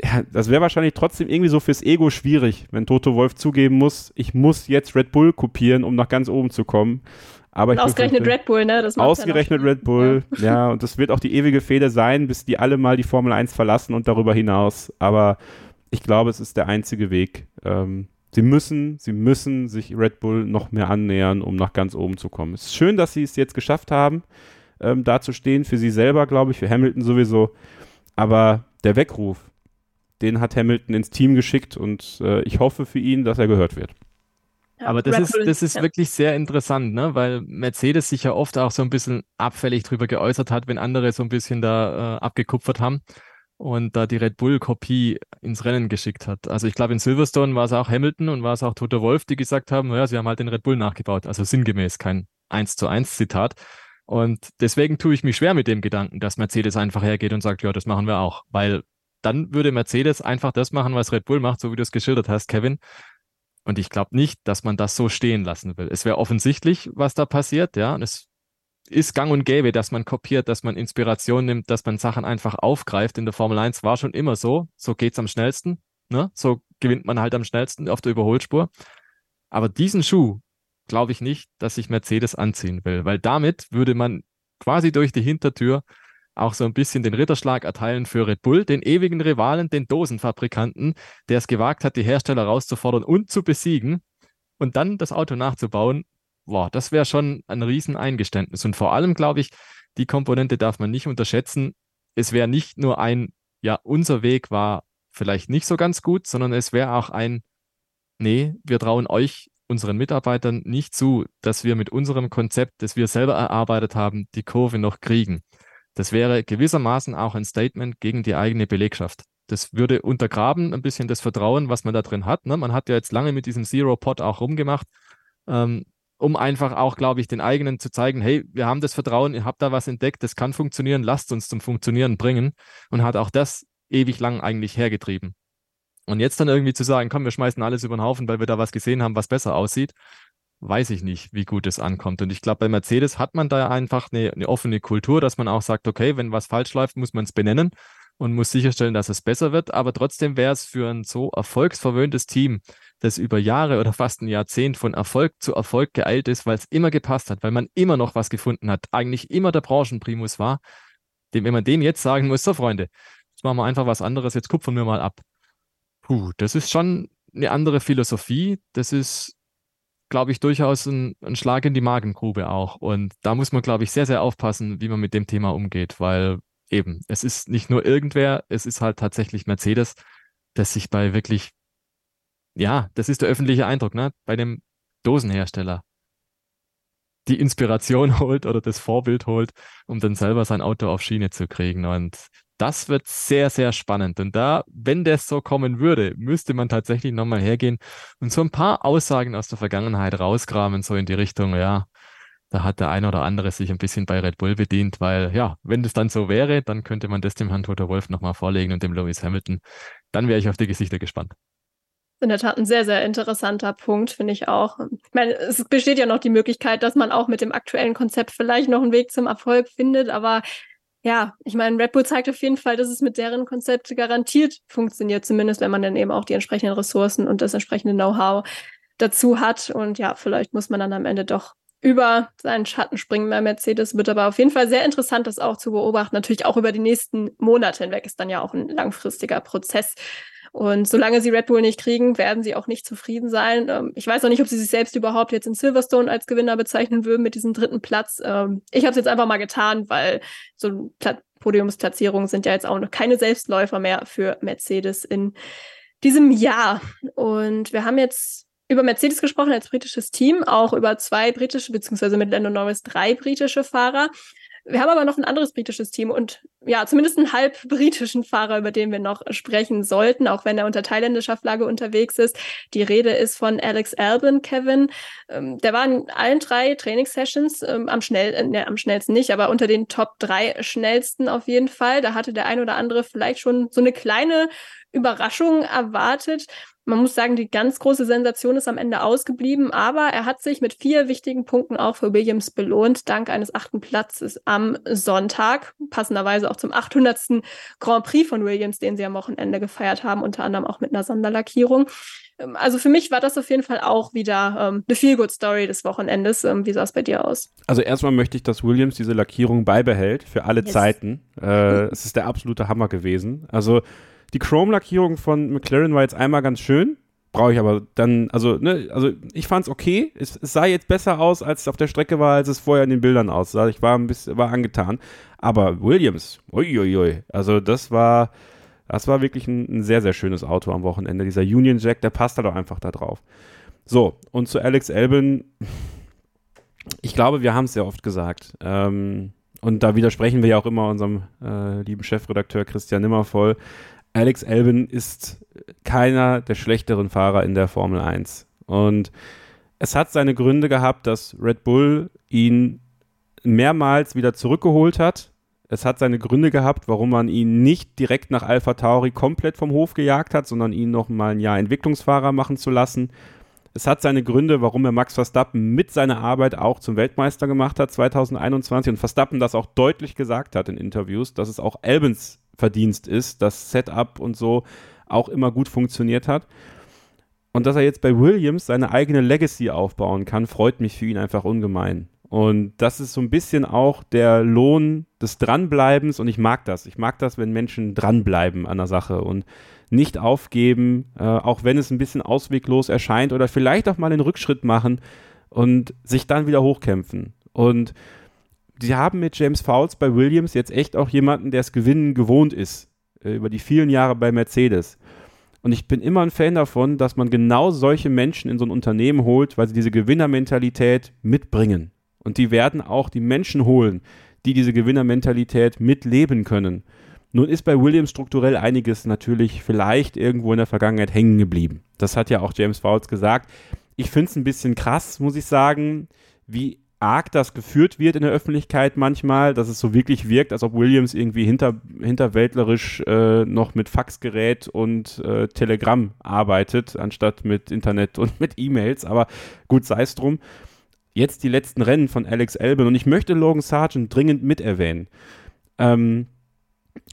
ja, das wäre wahrscheinlich trotzdem irgendwie so fürs Ego schwierig, wenn Toto Wolf zugeben muss, ich muss jetzt Red Bull kopieren, um nach ganz oben zu kommen. Aber und ausgerechnet Red Bull, ne? Das ausgerechnet ja Red Bull, ja. ja. Und das wird auch die ewige Fehde sein, bis die alle mal die Formel 1 verlassen und darüber hinaus. Aber ich glaube, es ist der einzige Weg. Ähm, sie müssen, sie müssen sich Red Bull noch mehr annähern, um nach ganz oben zu kommen. Es ist schön, dass sie es jetzt geschafft haben, ähm, da zu stehen. Für sie selber, glaube ich, für Hamilton sowieso. Aber der Weckruf, den hat Hamilton ins Team geschickt und äh, ich hoffe für ihn, dass er gehört wird. Ja, Aber das ist, das ist ja. wirklich sehr interessant, ne? weil Mercedes sich ja oft auch so ein bisschen abfällig drüber geäußert hat, wenn andere so ein bisschen da äh, abgekupfert haben und da die Red Bull-Kopie ins Rennen geschickt hat. Also ich glaube, in Silverstone war es auch Hamilton und war es auch Toto Wolf, die gesagt haben, naja, sie haben halt den Red Bull nachgebaut. Also sinngemäß, kein 1 zu 1 Zitat. Und deswegen tue ich mich schwer mit dem Gedanken, dass Mercedes einfach hergeht und sagt, ja, das machen wir auch. Weil dann würde Mercedes einfach das machen, was Red Bull macht, so wie du es geschildert hast, Kevin. Und ich glaube nicht, dass man das so stehen lassen will. Es wäre offensichtlich, was da passiert, ja. Und es ist gang und gäbe, dass man kopiert, dass man Inspiration nimmt, dass man Sachen einfach aufgreift. In der Formel 1 war schon immer so. So geht's am schnellsten. Ne? So gewinnt man halt am schnellsten auf der Überholspur. Aber diesen Schuh glaube ich nicht, dass sich Mercedes anziehen will, weil damit würde man quasi durch die Hintertür auch so ein bisschen den Ritterschlag erteilen für Red Bull, den ewigen Rivalen, den Dosenfabrikanten, der es gewagt hat, die Hersteller rauszufordern und zu besiegen und dann das Auto nachzubauen, boah, das wäre schon ein Rieseneingeständnis. Und vor allem, glaube ich, die Komponente darf man nicht unterschätzen. Es wäre nicht nur ein, ja, unser Weg war vielleicht nicht so ganz gut, sondern es wäre auch ein, nee, wir trauen euch, unseren Mitarbeitern, nicht zu, dass wir mit unserem Konzept, das wir selber erarbeitet haben, die Kurve noch kriegen. Das wäre gewissermaßen auch ein Statement gegen die eigene Belegschaft. Das würde untergraben ein bisschen das Vertrauen, was man da drin hat. Ne? Man hat ja jetzt lange mit diesem Zero-Pod auch rumgemacht. Ähm, um einfach auch, glaube ich, den eigenen zu zeigen, hey, wir haben das Vertrauen, ihr habt da was entdeckt, das kann funktionieren, lasst uns zum Funktionieren bringen und hat auch das ewig lang eigentlich hergetrieben. Und jetzt dann irgendwie zu sagen, komm, wir schmeißen alles über den Haufen, weil wir da was gesehen haben, was besser aussieht, weiß ich nicht, wie gut es ankommt. Und ich glaube, bei Mercedes hat man da einfach eine, eine offene Kultur, dass man auch sagt, okay, wenn was falsch läuft, muss man es benennen und muss sicherstellen, dass es besser wird. Aber trotzdem wäre es für ein so erfolgsverwöhntes Team, das über Jahre oder fast ein Jahrzehnt von Erfolg zu Erfolg geeilt ist, weil es immer gepasst hat, weil man immer noch was gefunden hat, eigentlich immer der Branchenprimus war, dem, wenn man dem jetzt sagen muss, so Freunde, jetzt machen wir einfach was anderes, jetzt kupfern wir mal ab. Puh, das ist schon eine andere Philosophie. Das ist glaube ich, durchaus ein, ein, Schlag in die Magengrube auch. Und da muss man, glaube ich, sehr, sehr aufpassen, wie man mit dem Thema umgeht, weil eben, es ist nicht nur irgendwer, es ist halt tatsächlich Mercedes, das sich bei wirklich, ja, das ist der öffentliche Eindruck, ne, bei dem Dosenhersteller die Inspiration holt oder das Vorbild holt, um dann selber sein Auto auf Schiene zu kriegen. Und das wird sehr, sehr spannend. Und da, wenn das so kommen würde, müsste man tatsächlich nochmal hergehen und so ein paar Aussagen aus der Vergangenheit rausgraben, so in die Richtung, ja, da hat der eine oder andere sich ein bisschen bei Red Bull bedient, weil ja, wenn das dann so wäre, dann könnte man das dem Herrn Toto Wolf nochmal vorlegen und dem Lewis Hamilton. Dann wäre ich auf die Gesichter gespannt. In der Tat ein sehr, sehr interessanter Punkt, finde ich auch. Ich meine, es besteht ja noch die Möglichkeit, dass man auch mit dem aktuellen Konzept vielleicht noch einen Weg zum Erfolg findet, aber ja, ich meine, Red Bull zeigt auf jeden Fall, dass es mit deren Konzept garantiert funktioniert, zumindest wenn man dann eben auch die entsprechenden Ressourcen und das entsprechende Know-how dazu hat. Und ja, vielleicht muss man dann am Ende doch über seinen Schatten springen bei Mercedes. Wird aber auf jeden Fall sehr interessant, das auch zu beobachten. Natürlich auch über die nächsten Monate hinweg ist dann ja auch ein langfristiger Prozess. Und solange sie Red Bull nicht kriegen, werden sie auch nicht zufrieden sein. Ähm, ich weiß auch nicht, ob sie sich selbst überhaupt jetzt in Silverstone als Gewinner bezeichnen würden mit diesem dritten Platz. Ähm, ich habe es jetzt einfach mal getan, weil so Pla Podiumsplatzierungen sind ja jetzt auch noch keine Selbstläufer mehr für Mercedes in diesem Jahr. Und wir haben jetzt über Mercedes gesprochen als britisches Team, auch über zwei britische, beziehungsweise mit Lando Norris drei britische Fahrer. Wir haben aber noch ein anderes britisches Team und ja, zumindest einen halb britischen Fahrer, über den wir noch sprechen sollten, auch wenn er unter thailändischer Flagge unterwegs ist. Die Rede ist von Alex Albon, Kevin. Ähm, der war in allen drei Trainingssessions ähm, am schnell, äh, ne, am schnellsten nicht, aber unter den Top drei schnellsten auf jeden Fall. Da hatte der ein oder andere vielleicht schon so eine kleine Überraschung erwartet. Man muss sagen, die ganz große Sensation ist am Ende ausgeblieben, aber er hat sich mit vier wichtigen Punkten auch für Williams belohnt, dank eines achten Platzes am Sonntag, passenderweise auch zum 800. Grand Prix von Williams, den sie am Wochenende gefeiert haben, unter anderem auch mit einer Sonderlackierung. Ähm, also für mich war das auf jeden Fall auch wieder ähm, eine Feel-Good-Story des Wochenendes. Ähm, wie sah es bei dir aus? Also erstmal möchte ich, dass Williams diese Lackierung beibehält für alle yes. Zeiten. Äh, es ist der absolute Hammer gewesen. Also die Chrome-Lackierung von McLaren war jetzt einmal ganz schön. Brauche ich aber dann, also, ne, also ich fand es okay. Es, sah jetzt besser aus, als es auf der Strecke war, als es vorher in den Bildern aussah. Ich war ein bisschen, war angetan. Aber Williams, uiuiui, also das war, das war wirklich ein, ein, sehr, sehr schönes Auto am Wochenende. Dieser Union Jack, der passt da doch einfach da drauf. So, und zu Alex Albin, ich glaube, wir haben es sehr oft gesagt. Ähm, und da widersprechen wir ja auch immer unserem äh, lieben Chefredakteur Christian Nimmervoll. Alex Albin ist keiner der schlechteren Fahrer in der Formel 1. Und es hat seine Gründe gehabt, dass Red Bull ihn mehrmals wieder zurückgeholt hat. Es hat seine Gründe gehabt, warum man ihn nicht direkt nach Alpha Tauri komplett vom Hof gejagt hat, sondern ihn noch mal ein Jahr Entwicklungsfahrer machen zu lassen. Es hat seine Gründe, warum er Max Verstappen mit seiner Arbeit auch zum Weltmeister gemacht hat 2021 und Verstappen das auch deutlich gesagt hat in Interviews, dass es auch Albins Verdienst ist, dass Setup und so auch immer gut funktioniert hat. Und dass er jetzt bei Williams seine eigene Legacy aufbauen kann, freut mich für ihn einfach ungemein. Und das ist so ein bisschen auch der Lohn des Dranbleibens und ich mag das. Ich mag das, wenn Menschen dranbleiben an der Sache und nicht aufgeben, äh, auch wenn es ein bisschen ausweglos erscheint oder vielleicht auch mal einen Rückschritt machen und sich dann wieder hochkämpfen. Und sie haben mit James Fowles bei Williams jetzt echt auch jemanden, der es Gewinnen gewohnt ist, über die vielen Jahre bei Mercedes. Und ich bin immer ein Fan davon, dass man genau solche Menschen in so ein Unternehmen holt, weil sie diese Gewinnermentalität mitbringen. Und die werden auch die Menschen holen, die diese Gewinnermentalität mitleben können. Nun ist bei Williams strukturell einiges natürlich vielleicht irgendwo in der Vergangenheit hängen geblieben. Das hat ja auch James Fowles gesagt. ich finde es ein bisschen krass, muss ich sagen, wie arg das geführt wird in der Öffentlichkeit manchmal, dass es so wirklich wirkt, als ob Williams irgendwie hinter, hinterwäldlerisch äh, noch mit Faxgerät und äh, Telegramm arbeitet, anstatt mit Internet und mit E-Mails. Aber gut, sei es drum. Jetzt die letzten Rennen von Alex Albon und ich möchte Logan Sargent dringend miterwähnen. Ähm,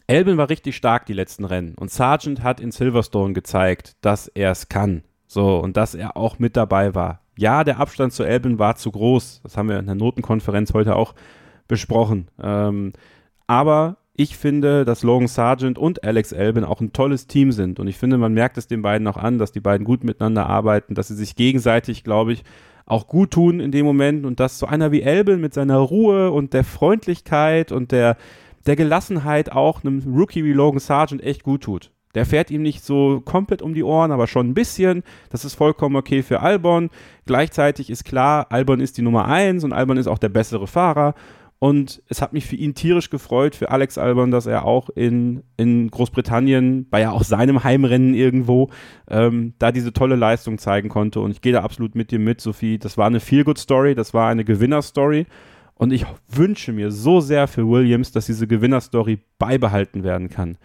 Albon war richtig stark die letzten Rennen und Sargent hat in Silverstone gezeigt, dass er es kann. So, und dass er auch mit dabei war. Ja, der Abstand zu Albon war zu groß. Das haben wir in der Notenkonferenz heute auch besprochen. Ähm, aber ich finde, dass Logan Sargent und Alex Albon auch ein tolles Team sind. Und ich finde, man merkt es den beiden auch an, dass die beiden gut miteinander arbeiten, dass sie sich gegenseitig, glaube ich, auch gut tun in dem Moment und dass so einer wie Albon mit seiner Ruhe und der Freundlichkeit und der, der Gelassenheit auch einem Rookie wie Logan Sargent echt gut tut. Der fährt ihm nicht so komplett um die Ohren, aber schon ein bisschen. Das ist vollkommen okay für Albon. Gleichzeitig ist klar, Albon ist die Nummer eins und Albon ist auch der bessere Fahrer. Und es hat mich für ihn tierisch gefreut, für Alex Albon, dass er auch in, in Großbritannien, bei ja auch seinem Heimrennen irgendwo, ähm, da diese tolle Leistung zeigen konnte. Und ich gehe da absolut mit dir mit, Sophie. Das war eine Feel-Good-Story, das war eine Gewinner-Story. Und ich wünsche mir so sehr für Williams, dass diese Gewinner-Story beibehalten werden kann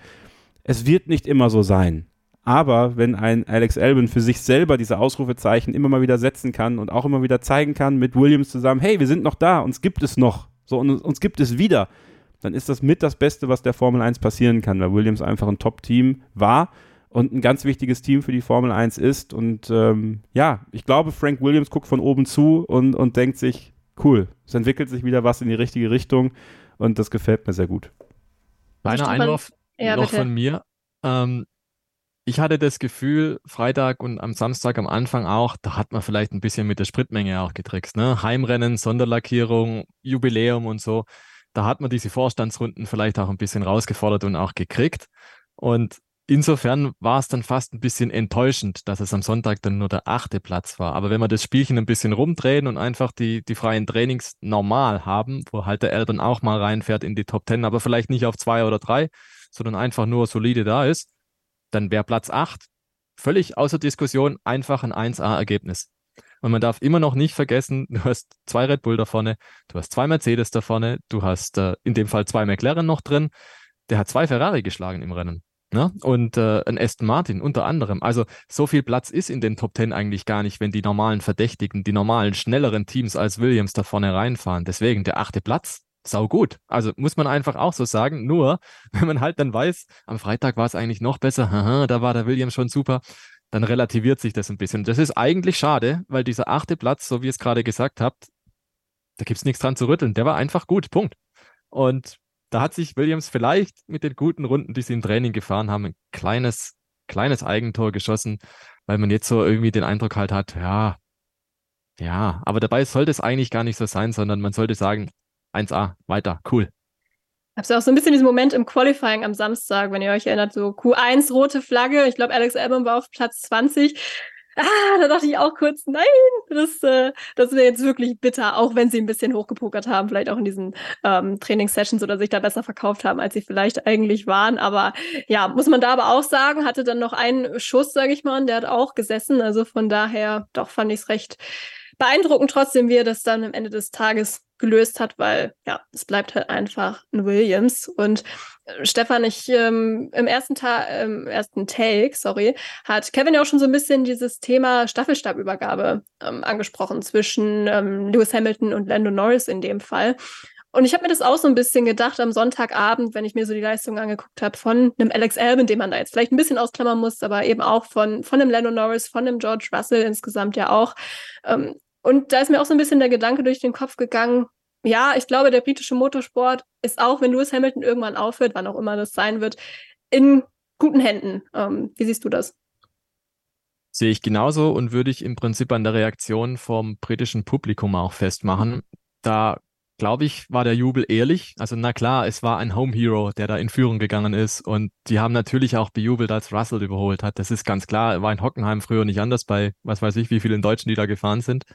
es wird nicht immer so sein. Aber wenn ein Alex Albon für sich selber diese Ausrufezeichen immer mal wieder setzen kann und auch immer wieder zeigen kann mit Williams zusammen, hey, wir sind noch da, uns gibt es noch, so und uns gibt es wieder, dann ist das mit das Beste, was der Formel 1 passieren kann, weil Williams einfach ein Top-Team war und ein ganz wichtiges Team für die Formel 1 ist. Und ähm, ja, ich glaube, Frank Williams guckt von oben zu und, und denkt sich, cool, es entwickelt sich wieder was in die richtige Richtung und das gefällt mir sehr gut. Kleiner Einwurf, ja, noch bitte. von mir. Ähm, ich hatte das Gefühl, Freitag und am Samstag am Anfang auch, da hat man vielleicht ein bisschen mit der Spritmenge auch getrickst. Ne? Heimrennen, Sonderlackierung, Jubiläum und so. Da hat man diese Vorstandsrunden vielleicht auch ein bisschen rausgefordert und auch gekriegt. Und insofern war es dann fast ein bisschen enttäuschend, dass es am Sonntag dann nur der achte Platz war. Aber wenn wir das Spielchen ein bisschen rumdrehen und einfach die, die freien Trainings normal haben, wo halt der Elben auch mal reinfährt in die Top Ten, aber vielleicht nicht auf zwei oder drei, sondern einfach nur solide da ist, dann wäre Platz 8 völlig außer Diskussion einfach ein 1A-Ergebnis. Und man darf immer noch nicht vergessen, du hast zwei Red Bull da vorne, du hast zwei Mercedes da vorne, du hast äh, in dem Fall zwei McLaren noch drin, der hat zwei Ferrari geschlagen im Rennen. Ne? Und äh, ein Aston Martin unter anderem. Also so viel Platz ist in den Top Ten eigentlich gar nicht, wenn die normalen Verdächtigen, die normalen, schnelleren Teams als Williams da vorne reinfahren. Deswegen der achte Platz, sau gut. Also muss man einfach auch so sagen. Nur, wenn man halt dann weiß, am Freitag war es eigentlich noch besser, haha, da war der Williams schon super, dann relativiert sich das ein bisschen. Das ist eigentlich schade, weil dieser achte Platz, so wie ihr es gerade gesagt habt, da gibt es nichts dran zu rütteln. Der war einfach gut. Punkt. Und da hat sich Williams vielleicht mit den guten Runden, die sie im Training gefahren haben, ein kleines, kleines Eigentor geschossen, weil man jetzt so irgendwie den Eindruck halt hat, ja, ja, aber dabei sollte es eigentlich gar nicht so sein, sondern man sollte sagen, 1A, weiter, cool. Ja auch so ein bisschen diesen Moment im Qualifying am Samstag, wenn ihr euch erinnert, so Q1 rote Flagge. Ich glaube, Alex Albon war auf Platz 20. Ah, da dachte ich auch kurz, nein, das, äh, das wäre jetzt wirklich bitter, auch wenn sie ein bisschen hochgepokert haben, vielleicht auch in diesen ähm, Trainingssessions oder sich da besser verkauft haben, als sie vielleicht eigentlich waren. Aber ja, muss man da aber auch sagen, hatte dann noch einen Schuss, sage ich mal, und der hat auch gesessen. Also von daher, doch fand ich es recht beeindruckend trotzdem, wie er das dann am Ende des Tages gelöst hat, weil ja, es bleibt halt einfach ein Williams. Und äh, Stefan, ich ähm, im ersten Tag, im ersten Take, sorry, hat Kevin ja auch schon so ein bisschen dieses Thema Staffelstabübergabe ähm, angesprochen zwischen ähm, Lewis Hamilton und Lando Norris in dem Fall. Und ich habe mir das auch so ein bisschen gedacht am Sonntagabend, wenn ich mir so die Leistung angeguckt habe von einem Alex Albon, den man da jetzt vielleicht ein bisschen ausklammern muss, aber eben auch von, von einem Lando Norris, von einem George Russell insgesamt ja auch. Ähm, und da ist mir auch so ein bisschen der Gedanke durch den Kopf gegangen, ja, ich glaube, der britische Motorsport ist auch, wenn Lewis Hamilton irgendwann aufhört, wann auch immer das sein wird, in guten Händen. Ähm, wie siehst du das? Sehe ich genauso und würde ich im Prinzip an der Reaktion vom britischen Publikum auch festmachen. Da glaube ich, war der Jubel ehrlich. Also na klar, es war ein Home Hero, der da in Führung gegangen ist und die haben natürlich auch bejubelt, als Russell überholt hat. Das ist ganz klar. War in Hockenheim früher nicht anders bei, was weiß ich, wie vielen Deutschen, die da gefahren sind.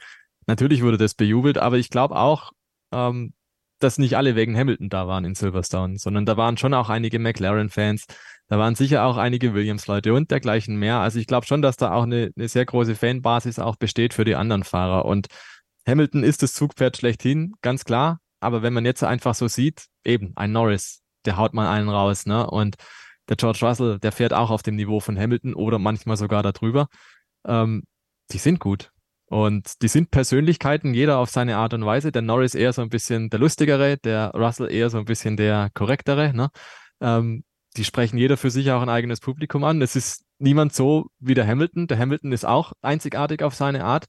Natürlich wurde das bejubelt, aber ich glaube auch, ähm, dass nicht alle wegen Hamilton da waren in Silverstone, sondern da waren schon auch einige McLaren-Fans, da waren sicher auch einige Williams-Leute und dergleichen mehr. Also ich glaube schon, dass da auch eine, eine sehr große Fanbasis auch besteht für die anderen Fahrer. Und Hamilton ist das Zugpferd schlechthin, ganz klar. Aber wenn man jetzt einfach so sieht, eben ein Norris, der haut mal einen raus, ne? Und der George Russell, der fährt auch auf dem Niveau von Hamilton oder manchmal sogar darüber. Ähm, die sind gut. Und die sind Persönlichkeiten, jeder auf seine Art und Weise. Der Norris eher so ein bisschen der lustigere, der Russell eher so ein bisschen der korrektere. Ne? Ähm, die sprechen jeder für sich auch ein eigenes Publikum an. Es ist niemand so wie der Hamilton. Der Hamilton ist auch einzigartig auf seine Art.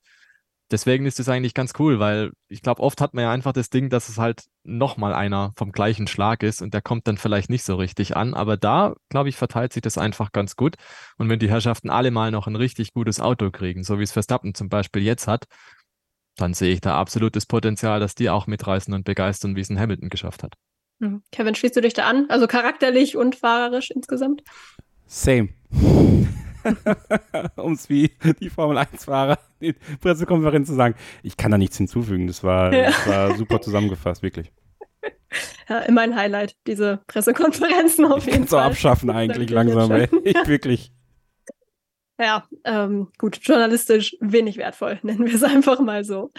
Deswegen ist es eigentlich ganz cool, weil ich glaube, oft hat man ja einfach das Ding, dass es halt nochmal einer vom gleichen Schlag ist und der kommt dann vielleicht nicht so richtig an. Aber da, glaube ich, verteilt sich das einfach ganz gut. Und wenn die Herrschaften alle mal noch ein richtig gutes Auto kriegen, so wie es Verstappen zum Beispiel jetzt hat, dann sehe ich da absolutes Potenzial, dass die auch mitreißen und begeistern, wie es ein Hamilton geschafft hat. Hm. Kevin, schließt du dich da an? Also charakterlich und fahrerisch insgesamt? Same. um es wie die Formel 1-Fahrer in Pressekonferenz zu sagen. Ich kann da nichts hinzufügen. Das war, ja. das war super zusammengefasst, wirklich. Ja, immer ein Highlight, diese Pressekonferenzen auf ich jeden Fall. so abschaffen eigentlich langsam, ey. Ich wirklich. Ja, ähm, gut, journalistisch wenig wertvoll, nennen wir es einfach mal so.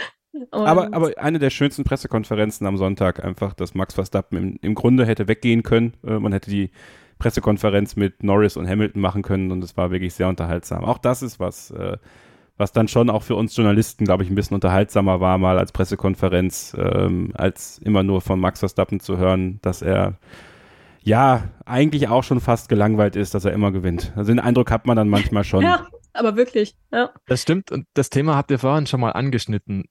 aber, aber eine der schönsten Pressekonferenzen am Sonntag, einfach, dass Max Verstappen im, im Grunde hätte weggehen können. Äh, man hätte die Pressekonferenz mit Norris und Hamilton machen können und es war wirklich sehr unterhaltsam. Auch das ist was, äh, was dann schon auch für uns Journalisten, glaube ich, ein bisschen unterhaltsamer war, mal als Pressekonferenz, ähm, als immer nur von Max Verstappen zu hören, dass er ja eigentlich auch schon fast gelangweilt ist, dass er immer gewinnt. Also den Eindruck hat man dann manchmal schon. ja, aber wirklich, ja. Das stimmt und das Thema habt ihr vorhin schon mal angeschnitten.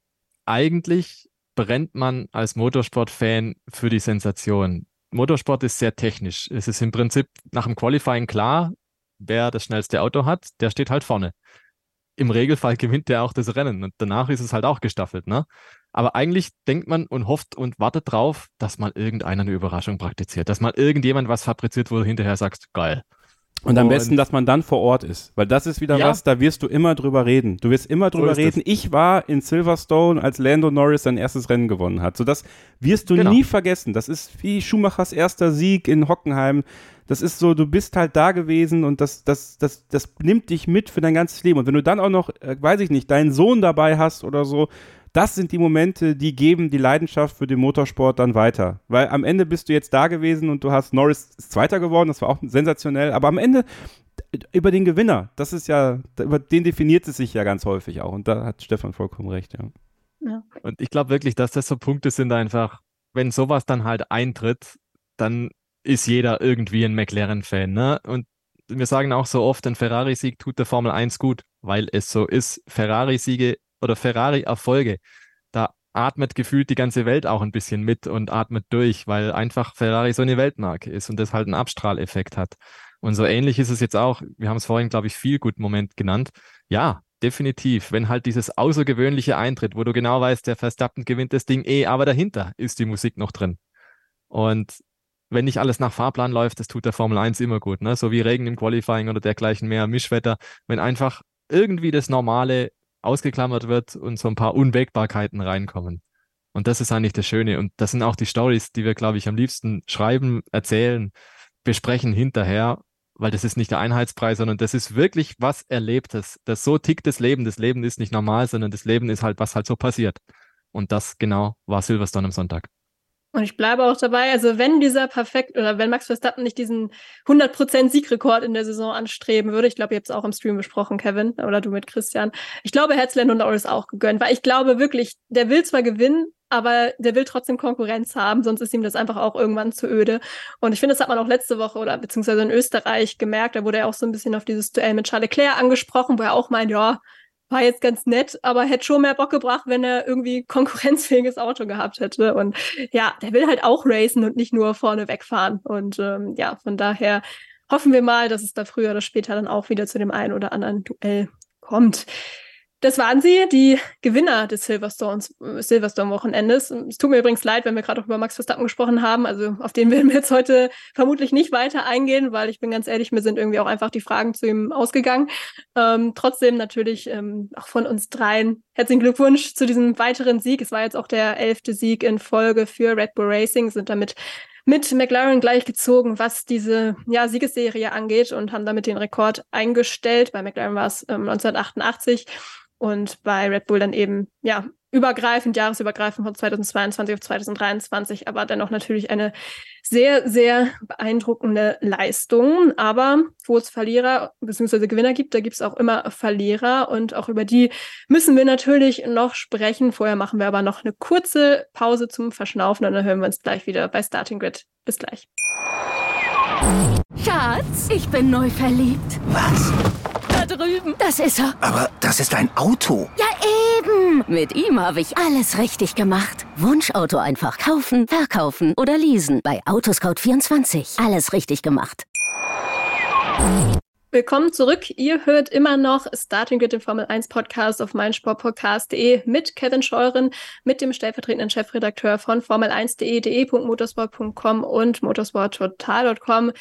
Eigentlich brennt man als Motorsport-Fan für die Sensation. Motorsport ist sehr technisch. Es ist im Prinzip nach dem Qualifying klar, wer das schnellste Auto hat, der steht halt vorne. Im Regelfall gewinnt der auch das Rennen und danach ist es halt auch gestaffelt, ne? Aber eigentlich denkt man und hofft und wartet drauf, dass mal irgendeiner eine Überraschung praktiziert, dass mal irgendjemand was fabriziert, wo du hinterher sagst, geil. Und am besten, dass man dann vor Ort ist, weil das ist wieder ja. was, da wirst du immer drüber reden. Du wirst immer drüber so reden. Das. Ich war in Silverstone, als Lando Norris sein erstes Rennen gewonnen hat. So das wirst du genau. nie vergessen. Das ist wie Schumachers erster Sieg in Hockenheim. Das ist so, du bist halt da gewesen und das, das, das, das nimmt dich mit für dein ganzes Leben. Und wenn du dann auch noch, äh, weiß ich nicht, deinen Sohn dabei hast oder so, das sind die Momente, die geben die Leidenschaft für den Motorsport dann weiter. Weil am Ende bist du jetzt da gewesen und du hast Norris Zweiter geworden, das war auch sensationell, aber am Ende über den Gewinner, das ist ja, über den definiert es sich ja ganz häufig auch und da hat Stefan vollkommen recht, ja. ja. Und ich glaube wirklich, dass das so Punkte sind einfach, wenn sowas dann halt eintritt, dann ist jeder irgendwie ein McLaren-Fan, ne? Und wir sagen auch so oft, ein Ferrari-Sieg tut der Formel 1 gut, weil es so ist. Ferrari-Siege oder Ferrari-Erfolge, da atmet gefühlt die ganze Welt auch ein bisschen mit und atmet durch, weil einfach Ferrari so eine Weltmarke ist und das halt einen Abstrahleffekt hat. Und so ähnlich ist es jetzt auch, wir haben es vorhin, glaube ich, viel gut Moment genannt. Ja, definitiv. Wenn halt dieses Außergewöhnliche eintritt, wo du genau weißt, der Verstappen gewinnt das Ding eh, aber dahinter ist die Musik noch drin. Und wenn nicht alles nach Fahrplan läuft, das tut der Formel 1 immer gut, ne? So wie Regen im Qualifying oder dergleichen mehr, Mischwetter. Wenn einfach irgendwie das Normale ausgeklammert wird und so ein paar Unwägbarkeiten reinkommen. Und das ist eigentlich das Schöne. Und das sind auch die Stories, die wir, glaube ich, am liebsten schreiben, erzählen, besprechen hinterher, weil das ist nicht der Einheitspreis, sondern das ist wirklich was Erlebtes. Das so tickt das Leben. Das Leben ist nicht normal, sondern das Leben ist halt, was halt so passiert. Und das genau war Silverstone am Sonntag. Und ich bleibe auch dabei, also wenn dieser perfekt oder wenn Max Verstappen nicht diesen 100% Siegrekord in der Saison anstreben würde, ich glaube, ihr habt es auch im Stream besprochen, Kevin, oder du mit Christian. Ich glaube, Herzland und Norris auch gegönnt, weil ich glaube wirklich, der will zwar gewinnen, aber der will trotzdem Konkurrenz haben, sonst ist ihm das einfach auch irgendwann zu öde. Und ich finde, das hat man auch letzte Woche oder beziehungsweise in Österreich gemerkt, da wurde er auch so ein bisschen auf dieses Duell mit Charles Leclerc angesprochen, wo er auch meint, ja, war jetzt ganz nett, aber hätte schon mehr Bock gebracht, wenn er irgendwie konkurrenzfähiges Auto gehabt hätte. Und ja, der will halt auch racen und nicht nur vorne wegfahren. Und ähm, ja, von daher hoffen wir mal, dass es da früher oder später dann auch wieder zu dem einen oder anderen Duell kommt. Das waren sie, die Gewinner des Silverstone-Wochenendes. Es tut mir übrigens leid, wenn wir gerade auch über Max Verstappen gesprochen haben. Also auf den werden wir jetzt heute vermutlich nicht weiter eingehen, weil ich bin ganz ehrlich, mir sind irgendwie auch einfach die Fragen zu ihm ausgegangen. Ähm, trotzdem natürlich ähm, auch von uns dreien herzlichen Glückwunsch zu diesem weiteren Sieg. Es war jetzt auch der elfte Sieg in Folge für Red Bull Racing, sind damit mit McLaren gleichgezogen, was diese ja, Siegesserie angeht und haben damit den Rekord eingestellt. Bei McLaren war es ähm, 1988 und bei Red Bull dann eben, ja, übergreifend, jahresübergreifend von 2022 auf 2023, aber dennoch natürlich eine sehr, sehr beeindruckende Leistung. Aber wo es Verlierer bzw. Gewinner gibt, da gibt es auch immer Verlierer und auch über die müssen wir natürlich noch sprechen. Vorher machen wir aber noch eine kurze Pause zum Verschnaufen und dann hören wir uns gleich wieder bei Starting Grid. Bis gleich. Schatz, ich bin neu verliebt. Was? Da drüben. Das ist er. Aber das ist ein Auto. Ja, eben. Mit ihm habe ich alles richtig gemacht. Wunschauto einfach kaufen, verkaufen oder leasen. Bei Autoscout24. Alles richtig gemacht. Willkommen zurück. Ihr hört immer noch Starting Grid, den Formel 1 Podcast auf meinsportpodcast.de mit Kevin Scheuren, mit dem stellvertretenden Chefredakteur von Formel1.de, de.motorsport.com und motorsporttotal.com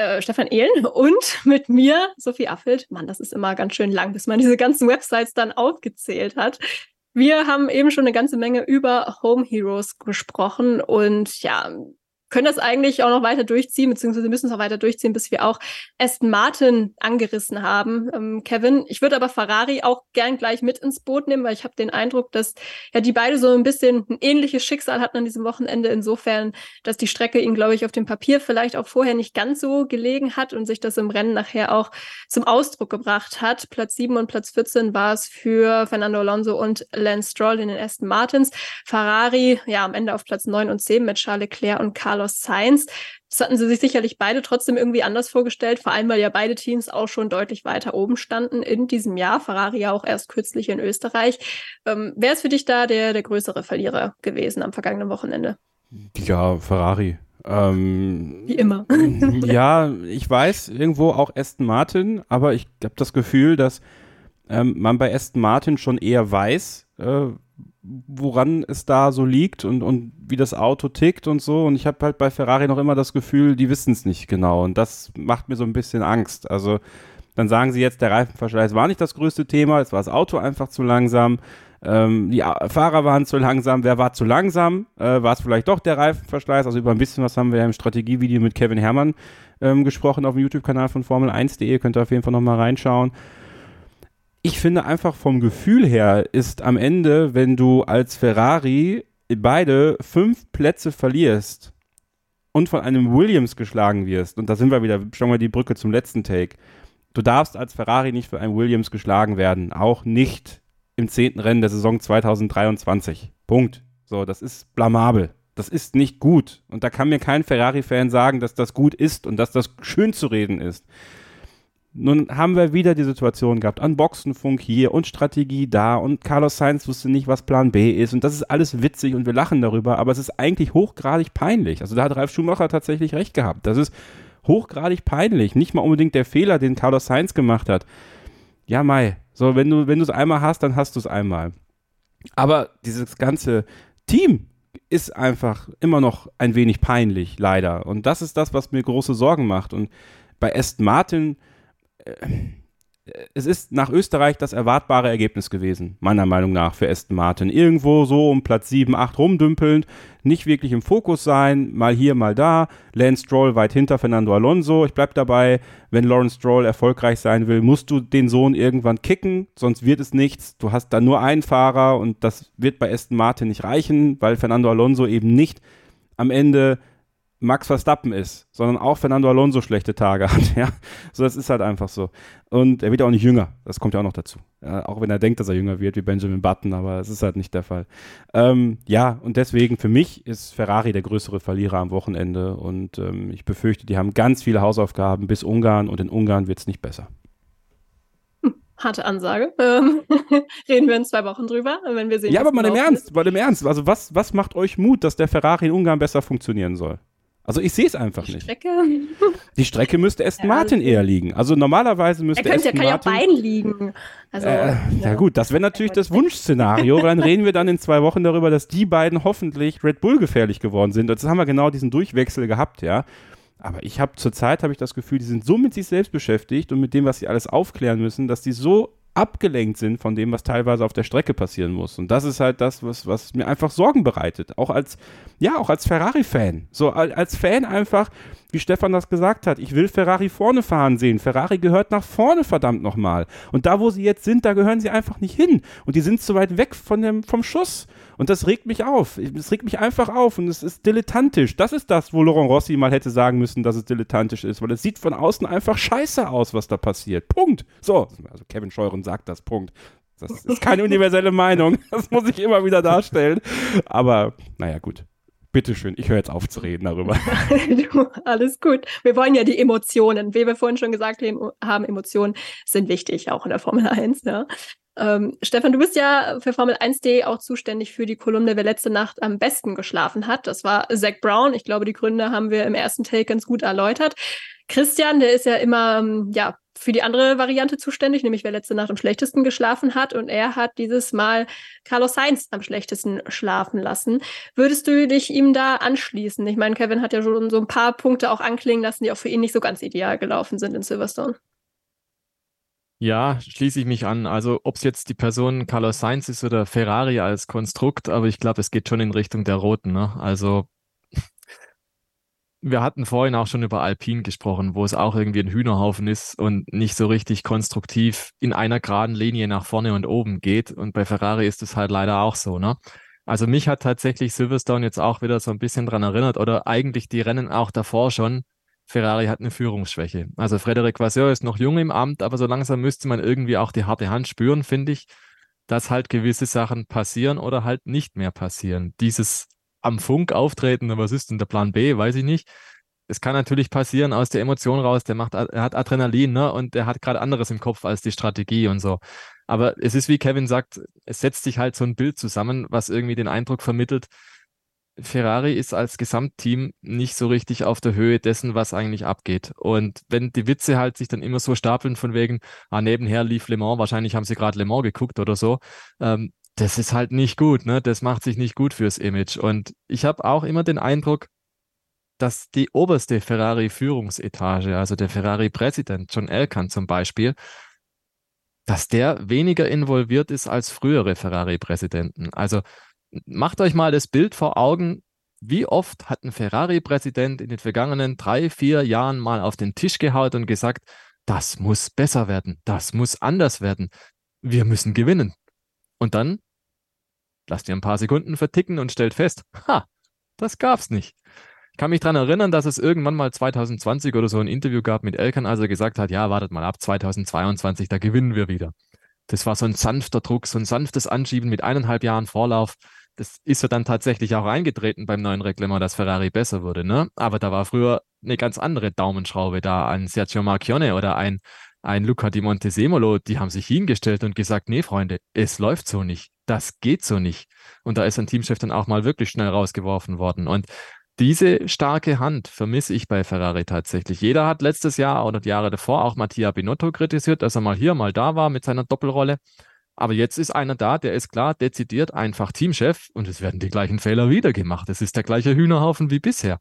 äh, Stefan Ehlen und mit mir Sophie Affelt. Mann, das ist immer ganz schön lang, bis man diese ganzen Websites dann aufgezählt hat. Wir haben eben schon eine ganze Menge über Home Heroes gesprochen und ja, können das eigentlich auch noch weiter durchziehen, beziehungsweise müssen es auch weiter durchziehen, bis wir auch Aston Martin angerissen haben. Ähm, Kevin, ich würde aber Ferrari auch gern gleich mit ins Boot nehmen, weil ich habe den Eindruck, dass ja die beide so ein bisschen ein ähnliches Schicksal hatten an diesem Wochenende, insofern, dass die Strecke ihnen, glaube ich, auf dem Papier vielleicht auch vorher nicht ganz so gelegen hat und sich das im Rennen nachher auch zum Ausdruck gebracht hat. Platz 7 und Platz 14 war es für Fernando Alonso und Lance Stroll in den Aston Martins. Ferrari, ja, am Ende auf Platz 9 und 10 mit Charles Leclerc und Carlos Carlos Sainz. Das hatten sie sich sicherlich beide trotzdem irgendwie anders vorgestellt, vor allem weil ja beide Teams auch schon deutlich weiter oben standen in diesem Jahr. Ferrari ja auch erst kürzlich in Österreich. Ähm, wer ist für dich da der, der größere Verlierer gewesen am vergangenen Wochenende? Ja, Ferrari. Ähm, Wie immer. ja, ich weiß, irgendwo auch Aston Martin, aber ich habe das Gefühl, dass ähm, man bei Aston Martin schon eher weiß, äh, woran es da so liegt und, und wie das Auto tickt und so. Und ich habe halt bei Ferrari noch immer das Gefühl, die wissen es nicht genau. Und das macht mir so ein bisschen Angst. Also dann sagen sie jetzt, der Reifenverschleiß war nicht das größte Thema, es war das Auto einfach zu langsam. Ähm, die Fahrer waren zu langsam. Wer war zu langsam? Äh, war es vielleicht doch der Reifenverschleiß? Also über ein bisschen was haben wir ja im Strategievideo mit Kevin Herrmann ähm, gesprochen auf dem YouTube-Kanal von Formel1.de. Könnt ihr auf jeden Fall nochmal reinschauen ich finde einfach vom Gefühl her ist am Ende, wenn du als Ferrari beide fünf Plätze verlierst und von einem Williams geschlagen wirst, und da sind wir wieder, schauen wir die Brücke zum letzten Take. Du darfst als Ferrari nicht für einen Williams geschlagen werden, auch nicht im zehnten Rennen der Saison 2023. Punkt. So, das ist blamabel. Das ist nicht gut. Und da kann mir kein Ferrari-Fan sagen, dass das gut ist und dass das schön zu reden ist. Nun haben wir wieder die Situation gehabt, an Boxenfunk hier und Strategie da und Carlos Sainz wusste nicht, was Plan B ist und das ist alles witzig und wir lachen darüber, aber es ist eigentlich hochgradig peinlich. Also da hat Ralf Schumacher tatsächlich recht gehabt. Das ist hochgradig peinlich. Nicht mal unbedingt der Fehler, den Carlos Sainz gemacht hat. Ja, Mai. So, wenn du, wenn es einmal hast, dann hast du es einmal. Aber dieses ganze Team ist einfach immer noch ein wenig peinlich, leider. Und das ist das, was mir große Sorgen macht. Und bei Aston Martin, es ist nach Österreich das erwartbare Ergebnis gewesen, meiner Meinung nach, für Aston Martin. Irgendwo so um Platz 7, 8 rumdümpelnd, nicht wirklich im Fokus sein, mal hier, mal da. Lance Stroll weit hinter Fernando Alonso. Ich bleibe dabei, wenn Lawrence Stroll erfolgreich sein will, musst du den Sohn irgendwann kicken, sonst wird es nichts. Du hast da nur einen Fahrer und das wird bei Aston Martin nicht reichen, weil Fernando Alonso eben nicht am Ende Max Verstappen ist, sondern auch Fernando Alonso schlechte Tage hat. Ja, so das ist halt einfach so. Und er wird auch nicht jünger. Das kommt ja auch noch dazu. Ja, auch wenn er denkt, dass er jünger wird wie Benjamin Button, aber es ist halt nicht der Fall. Ähm, ja, und deswegen für mich ist Ferrari der größere Verlierer am Wochenende und ähm, ich befürchte, die haben ganz viele Hausaufgaben bis Ungarn und in Ungarn wird es nicht besser. Hm, harte Ansage. Ähm, reden wir in zwei Wochen drüber, wenn wir sehen. Ja, aber mal im Ernst, mal im Ernst. Also was, was macht euch Mut, dass der Ferrari in Ungarn besser funktionieren soll? Also ich sehe es einfach Die nicht. Strecke. Die Strecke müsste Aston Ja, Martin eher liegen. Also normalerweise müsste Er könnte, Aston kann ja Martin Bein liegen. Also, Äh, ja gut, das wäre natürlich das Wunschszenario, weil dann reden wir dann in zwei Wochen darüber, dass die beiden hoffentlich Red Bull gefährlich geworden sind. Jetzt haben wir genau diesen Durchwechsel gehabt, ja. Aber ich habe zurzeit habe ich das Gefühl, die sind so mit sich selbst beschäftigt und mit dem, was sie alles aufklären müssen, dass die so abgelenkt sind von dem, was teilweise auf der Strecke passieren muss. Und das ist halt das, was, was mir einfach Sorgen bereitet. Auch als, ja, auch als Ferrari-Fan. So al- als Fan einfach, wie Stefan das gesagt hat, ich will Ferrari vorne fahren sehen. Ferrari gehört nach vorne, verdammt nochmal. Und da, wo sie jetzt sind, da gehören sie einfach nicht hin. Und die sind zu weit weg von dem, vom Schuss. Und das regt mich auf. Es regt mich einfach auf und es ist dilettantisch. Das ist das, wo Laurent Rossi mal hätte sagen müssen, dass es dilettantisch ist, weil es sieht von außen einfach scheiße aus, was da passiert. Punkt. So, also Kevin Scheuren sagt das, Punkt. Das ist keine universelle Meinung. Das muss ich immer wieder darstellen. Aber naja, gut. Bitteschön, ich höre jetzt auf zu reden darüber. alles gut. Wir wollen ja die Emotionen. Wie wir vorhin schon gesagt haben, Emotionen sind wichtig, auch in der Formel 1. Ja. Ähm, Stefan, du bist ja für Formel 1.de auch zuständig für die Kolumne, wer letzte Nacht am besten geschlafen hat. Das war Zach Brown. Ich glaube, die Gründe haben wir im ersten Take ganz gut erläutert. Christian, der ist ja immer ähm, ja, für die andere Variante zuständig, nämlich wer letzte Nacht am schlechtesten geschlafen hat. Und er hat dieses Mal Carlos Sainz am schlechtesten schlafen lassen. Würdest du dich ihm da anschließen? Ich meine, Kevin hat ja schon so ein paar Punkte auch anklingen lassen, die auch für ihn nicht so ganz ideal gelaufen sind in Silverstone. Ja, schließe ich mich an. Also ob es jetzt die Person Carlos Sainz ist oder Ferrari als Konstrukt, aber ich glaube, es geht schon in Richtung der Roten. Ne? Also wir hatten vorhin auch schon über Alpine gesprochen, wo es auch irgendwie ein Hühnerhaufen ist und nicht so richtig konstruktiv in einer geraden Linie nach vorne und oben geht. Und bei Ferrari ist es halt leider auch so. Ne? Also mich hat tatsächlich Silverstone jetzt auch wieder so ein bisschen dran erinnert oder eigentlich die Rennen auch davor schon. Ferrari hat eine Führungsschwäche. Also Frederic Vasseur ist noch jung im Amt, aber so langsam müsste man irgendwie auch die harte Hand spüren, finde ich, dass halt gewisse Sachen passieren oder halt nicht mehr passieren. Dieses am Funk auftreten, was ist denn der Plan B, weiß ich nicht. Es kann natürlich passieren aus der Emotion raus, der macht, er hat Adrenalin, ne, und der hat gerade anderes im Kopf als die Strategie und so. Aber es ist wie Kevin sagt, es setzt sich halt so ein Bild zusammen, was irgendwie den Eindruck vermittelt, Ferrari ist als Gesamtteam nicht so richtig auf der Höhe dessen, was eigentlich abgeht. Und wenn die Witze halt sich dann immer so stapeln von wegen, ah, nebenher lief Le Mans, wahrscheinlich haben sie gerade Le Mans geguckt oder so, ähm, das ist halt nicht gut, ne? Das macht sich nicht gut fürs Image. Und ich habe auch immer den Eindruck, dass die oberste Ferrari-Führungsetage, also der Ferrari-Präsident John Elkann zum Beispiel, dass der weniger involviert ist als frühere Ferrari-Präsidenten. Also macht euch mal das Bild vor Augen, wie oft hat ein Ferrari-Präsident in den vergangenen drei, vier Jahren mal auf den Tisch gehaut und gesagt, das muss besser werden, das muss anders werden, wir müssen gewinnen. Und dann lasst ihr ein paar Sekunden verticken und stellt fest, ha, das gab's nicht. Ich kann mich daran erinnern, dass es irgendwann mal 2020 oder so ein Interview gab mit Elkan, als er gesagt hat, ja, wartet mal ab, 2022, da gewinnen wir wieder. Das war so ein sanfter Druck, so ein sanftes Anschieben mit eineinhalb Jahren Vorlauf. Das ist ja dann tatsächlich auch eingetreten beim neuen Reglement, dass Ferrari besser wurde, ne? Aber da war früher eine ganz andere Daumenschraube da an Sergio Marchione oder ein, ein Luca di Montesemolo, die haben sich hingestellt und gesagt, nee, Freunde, es läuft so nicht. Das geht so nicht. Und da ist ein Teamchef dann auch mal wirklich schnell rausgeworfen worden. Und diese starke Hand vermisse ich bei Ferrari tatsächlich. Jeder hat letztes Jahr oder die Jahre davor auch Mattia Binotto kritisiert, dass er mal hier, mal da war mit seiner Doppelrolle. Aber jetzt ist einer da, der ist klar dezidiert einfach Teamchef und es werden die gleichen Fehler wieder gemacht. Es ist der gleiche Hühnerhaufen wie bisher.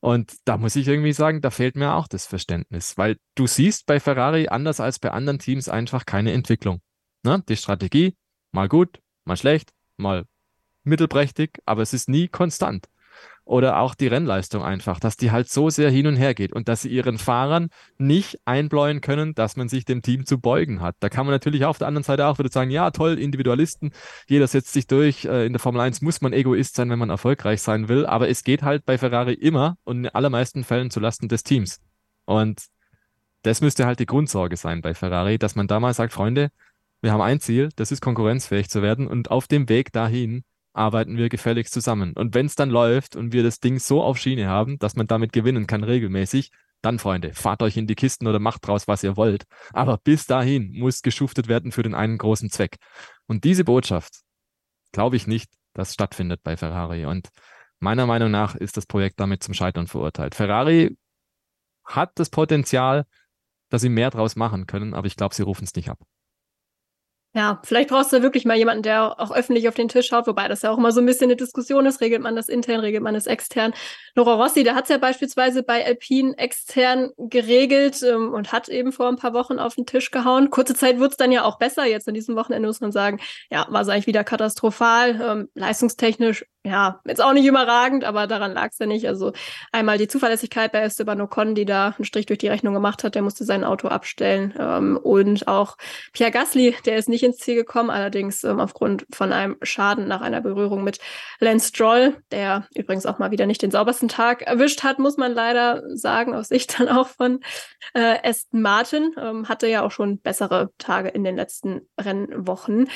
Und da muss ich irgendwie sagen, da fehlt mir auch das Verständnis, weil du siehst bei Ferrari anders als bei anderen Teams einfach keine Entwicklung. Ne? Die Strategie, mal gut, mal schlecht, mal mittelprächtig, aber es ist nie konstant oder auch die Rennleistung einfach, dass die halt so sehr hin und her geht und dass sie ihren Fahrern nicht einbläuen können, dass man sich dem Team zu beugen hat. Da kann man natürlich auf der anderen Seite auch wieder sagen, ja, toll, Individualisten, jeder setzt sich durch. Äh, In der Formel 1 muss man Egoist sein, wenn man erfolgreich sein will, aber es geht halt bei Ferrari immer und in allermeisten Fällen zulasten des Teams. Und das müsste halt die Grundsorge sein bei Ferrari, dass man da mal sagt, Freunde, wir haben ein Ziel, das ist konkurrenzfähig zu werden und auf dem Weg dahin arbeiten wir gefälligst zusammen. Und wenn es dann läuft und wir das Ding so auf Schiene haben, dass man damit gewinnen kann regelmäßig, dann, Freunde, fahrt euch in die Kisten oder macht draus, was ihr wollt. Aber bis dahin muss geschuftet werden für den einen großen Zweck. Und diese Botschaft glaube ich nicht, dass stattfindet bei Ferrari. Und meiner Meinung nach ist das Projekt damit zum Scheitern verurteilt. Ferrari hat das Potenzial, dass sie mehr draus machen können, aber ich glaube, sie rufen es nicht ab. Ja, vielleicht brauchst du wirklich mal jemanden, der auch öffentlich auf den Tisch schaut, wobei das ja auch immer so ein bisschen eine Diskussion ist. Regelt man das intern, regelt man das extern? Laura Rossi, der hat es ja beispielsweise bei Alpine extern geregelt ähm, und hat eben vor ein paar Wochen auf den Tisch gehauen. Kurze Zeit wird es dann ja auch besser. Jetzt an diesem Wochenende muss man sagen, ja, war es eigentlich wieder katastrophal. Ähm, leistungstechnisch ja, jetzt auch nicht überragend, aber daran lag es ja nicht. Also einmal die Zuverlässigkeit bei Esteban Ocon, die da einen Strich durch die Rechnung gemacht hat, der musste sein Auto abstellen. Ähm, und auch Pierre Gasly, der ist nicht ins Ziel gekommen, allerdings ähm, aufgrund von einem Schaden nach einer Berührung mit Lance Stroll, der übrigens auch mal wieder nicht den saubersten Tag erwischt hat, muss man leider sagen, aus Sicht dann auch von äh, Aston Martin. Ähm, hatte ja auch schon bessere Tage in den letzten Rennwochen.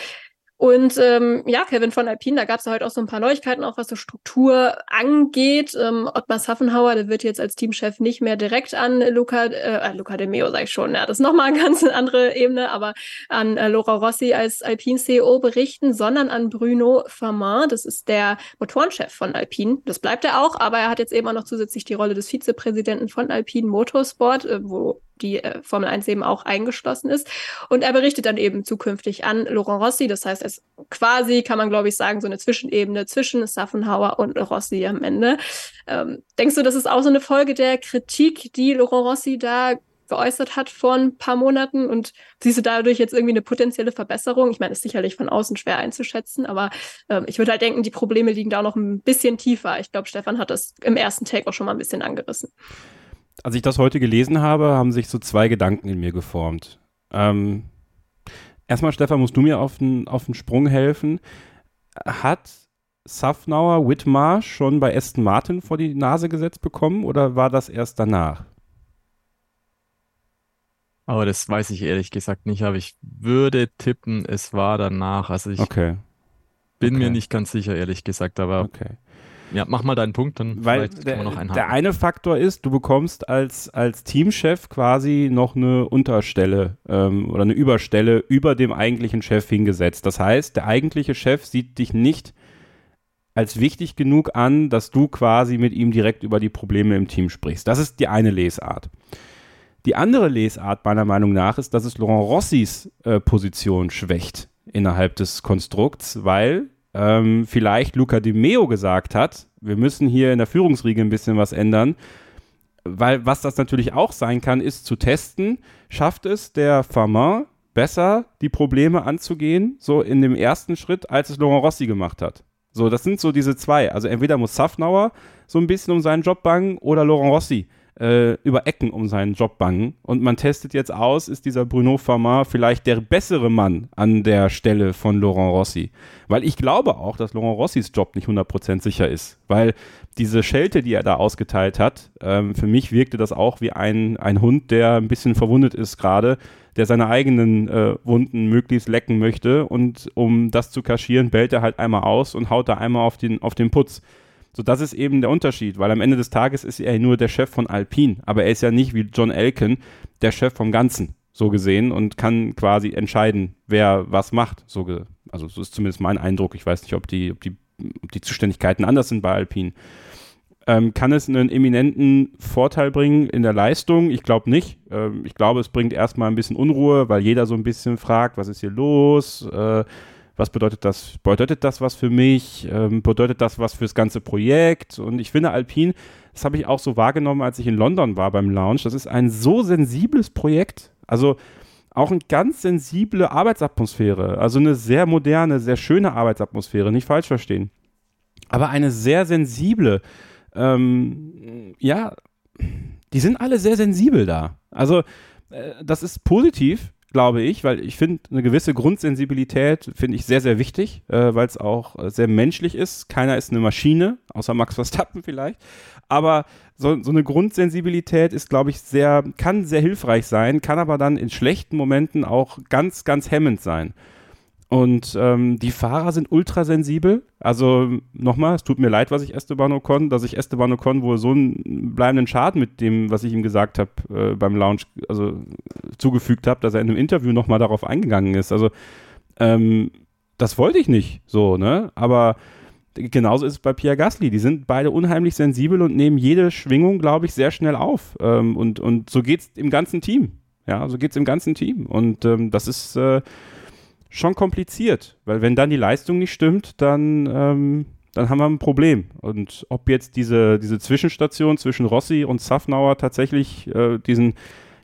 Und ähm, ja, Kevin von Alpine, da gab es ja heute auch so ein paar Neuigkeiten, auch was so Struktur angeht. Ähm, Ottmar Saffenhauer, der wird jetzt als Teamchef nicht mehr direkt an Luca, äh, Luca de Meo, sag ich schon, ja, das ist nochmal eine ganz andere Ebene, aber an äh, Laura Rossi als Alpine-CEO berichten, sondern an Bruno Famin, das ist der Motorenchef von Alpine. Das bleibt er auch, aber er hat jetzt eben auch noch zusätzlich die Rolle des Vizepräsidenten von Alpine Motorsport, äh, wo die äh, Formel 1 eben auch eingeschlossen ist. Und er berichtet dann eben zukünftig an Laurent Rossi. Das heißt, es quasi, kann man glaube ich sagen, so eine Zwischenebene zwischen Saffenhauer und Rossi am Ende. Ähm, denkst du, das ist auch so eine Folge der Kritik, die Laurent Rossi da geäußert hat vor ein paar Monaten und siehst du dadurch jetzt irgendwie eine potenzielle Verbesserung? Ich meine, ist sicherlich von außen schwer einzuschätzen, aber ähm, ich würde halt denken, die Probleme liegen da noch ein bisschen tiefer. Ich glaube, Stefan hat das im ersten Take auch schon mal ein bisschen angerissen als ich das heute gelesen habe, haben sich so zwei Gedanken in mir geformt. Ähm, erstmal, Stefan, musst du mir auf den, auf den Sprung helfen. Hat Safnauer Whitmar schon bei Aston Martin vor die Nase gesetzt bekommen oder war das erst danach? Aber das weiß ich ehrlich gesagt nicht, aber ich würde tippen, es war danach. Also ich okay. bin okay. mir nicht ganz sicher, ehrlich gesagt, aber okay. Ja, mach mal deinen Punkt, dann Weil der, der eine Faktor ist, du bekommst als, als Teamchef quasi noch eine Unterstelle ähm, oder eine Überstelle über dem eigentlichen Chef hingesetzt. Das heißt, der eigentliche Chef sieht dich nicht als wichtig genug an, dass du quasi mit ihm direkt über die Probleme im Team sprichst. Das ist die eine Lesart. Die andere Lesart meiner Meinung nach ist, dass es Laurent Rossis äh, Position schwächt innerhalb des Konstrukts, weil ähm, vielleicht Luca Di Meo gesagt hat, wir müssen hier in der Führungsriege ein bisschen was ändern. Weil was das natürlich auch sein kann, ist zu testen, schafft es der Farmer besser, die Probleme anzugehen, so in dem ersten Schritt, als es Laurent Rossi gemacht hat. So, das sind so diese zwei. Also entweder muss Safnauer so ein bisschen um seinen Job bangen oder Laurent Rossi äh, über Ecken um seinen Job bangen. Und man testet jetzt aus, ist dieser Bruno Farmer vielleicht der bessere Mann an der Stelle von Laurent Rossi. Weil ich glaube auch, dass Laurent Rossis Job nicht 100% sicher ist. Weil diese Schelte, die er da ausgeteilt hat, ähm, für mich wirkte das auch wie ein, ein Hund, der ein bisschen verwundet ist gerade, der seine eigenen äh, Wunden möglichst lecken möchte. Und um das zu kaschieren, bellt er halt einmal aus und haut da einmal auf den, auf den Putz. So, das ist eben der Unterschied, weil am Ende des Tages ist er nur der Chef von Alpine, aber er ist ja nicht wie John Elkin der Chef vom Ganzen, so gesehen, und kann quasi entscheiden, wer was macht. So also, so ist zumindest mein Eindruck. Ich weiß nicht, ob die, ob die, ob die Zuständigkeiten anders sind bei Alpine. Ähm, kann es einen eminenten Vorteil bringen in der Leistung? Ich glaube nicht. Ähm, ich glaube, es bringt erstmal ein bisschen Unruhe, weil jeder so ein bisschen fragt, was ist hier los? Äh, was bedeutet das? Bedeutet das was für mich? Ähm, bedeutet das was fürs ganze Projekt? Und ich finde Alpine, das habe ich auch so wahrgenommen, als ich in London war beim Launch. Das ist ein so sensibles Projekt. Also auch eine ganz sensible Arbeitsatmosphäre. Also eine sehr moderne, sehr schöne Arbeitsatmosphäre, nicht falsch verstehen. Aber eine sehr sensible, ähm, ja, die sind alle sehr sensibel da. Also äh, das ist positiv, glaube ich, weil ich finde, eine gewisse Grundsensibilität finde ich sehr, sehr wichtig, äh, weil es auch äh, sehr menschlich ist. Keiner ist eine Maschine, außer Max Verstappen vielleicht. Aber so, so eine Grundsensibilität ist, glaube ich, sehr, kann sehr hilfreich sein, kann aber dann in schlechten Momenten auch ganz, ganz hemmend sein. Und ähm, die Fahrer sind ultrasensibel. Also nochmal, es tut mir leid, was ich Esteban Ocon, dass ich Esteban Ocon wohl so einen bleibenden Schaden mit dem, was ich ihm gesagt habe äh, beim Lounge, also zugefügt habe, dass er in einem Interview nochmal darauf eingegangen ist. Also ähm, das wollte ich nicht so, ne? Aber genauso ist es bei Pierre Gasly. Die sind beide unheimlich sensibel und nehmen jede Schwingung, glaube ich, sehr schnell auf. Ähm, und, und so es im ganzen Team. Ja, so geht es im ganzen Team. Und ähm, das ist äh, schon kompliziert, weil wenn dann die Leistung nicht stimmt, dann, ähm, dann haben wir ein Problem. Und ob jetzt diese, diese Zwischenstation zwischen Rossi und Safnauer tatsächlich äh, diesen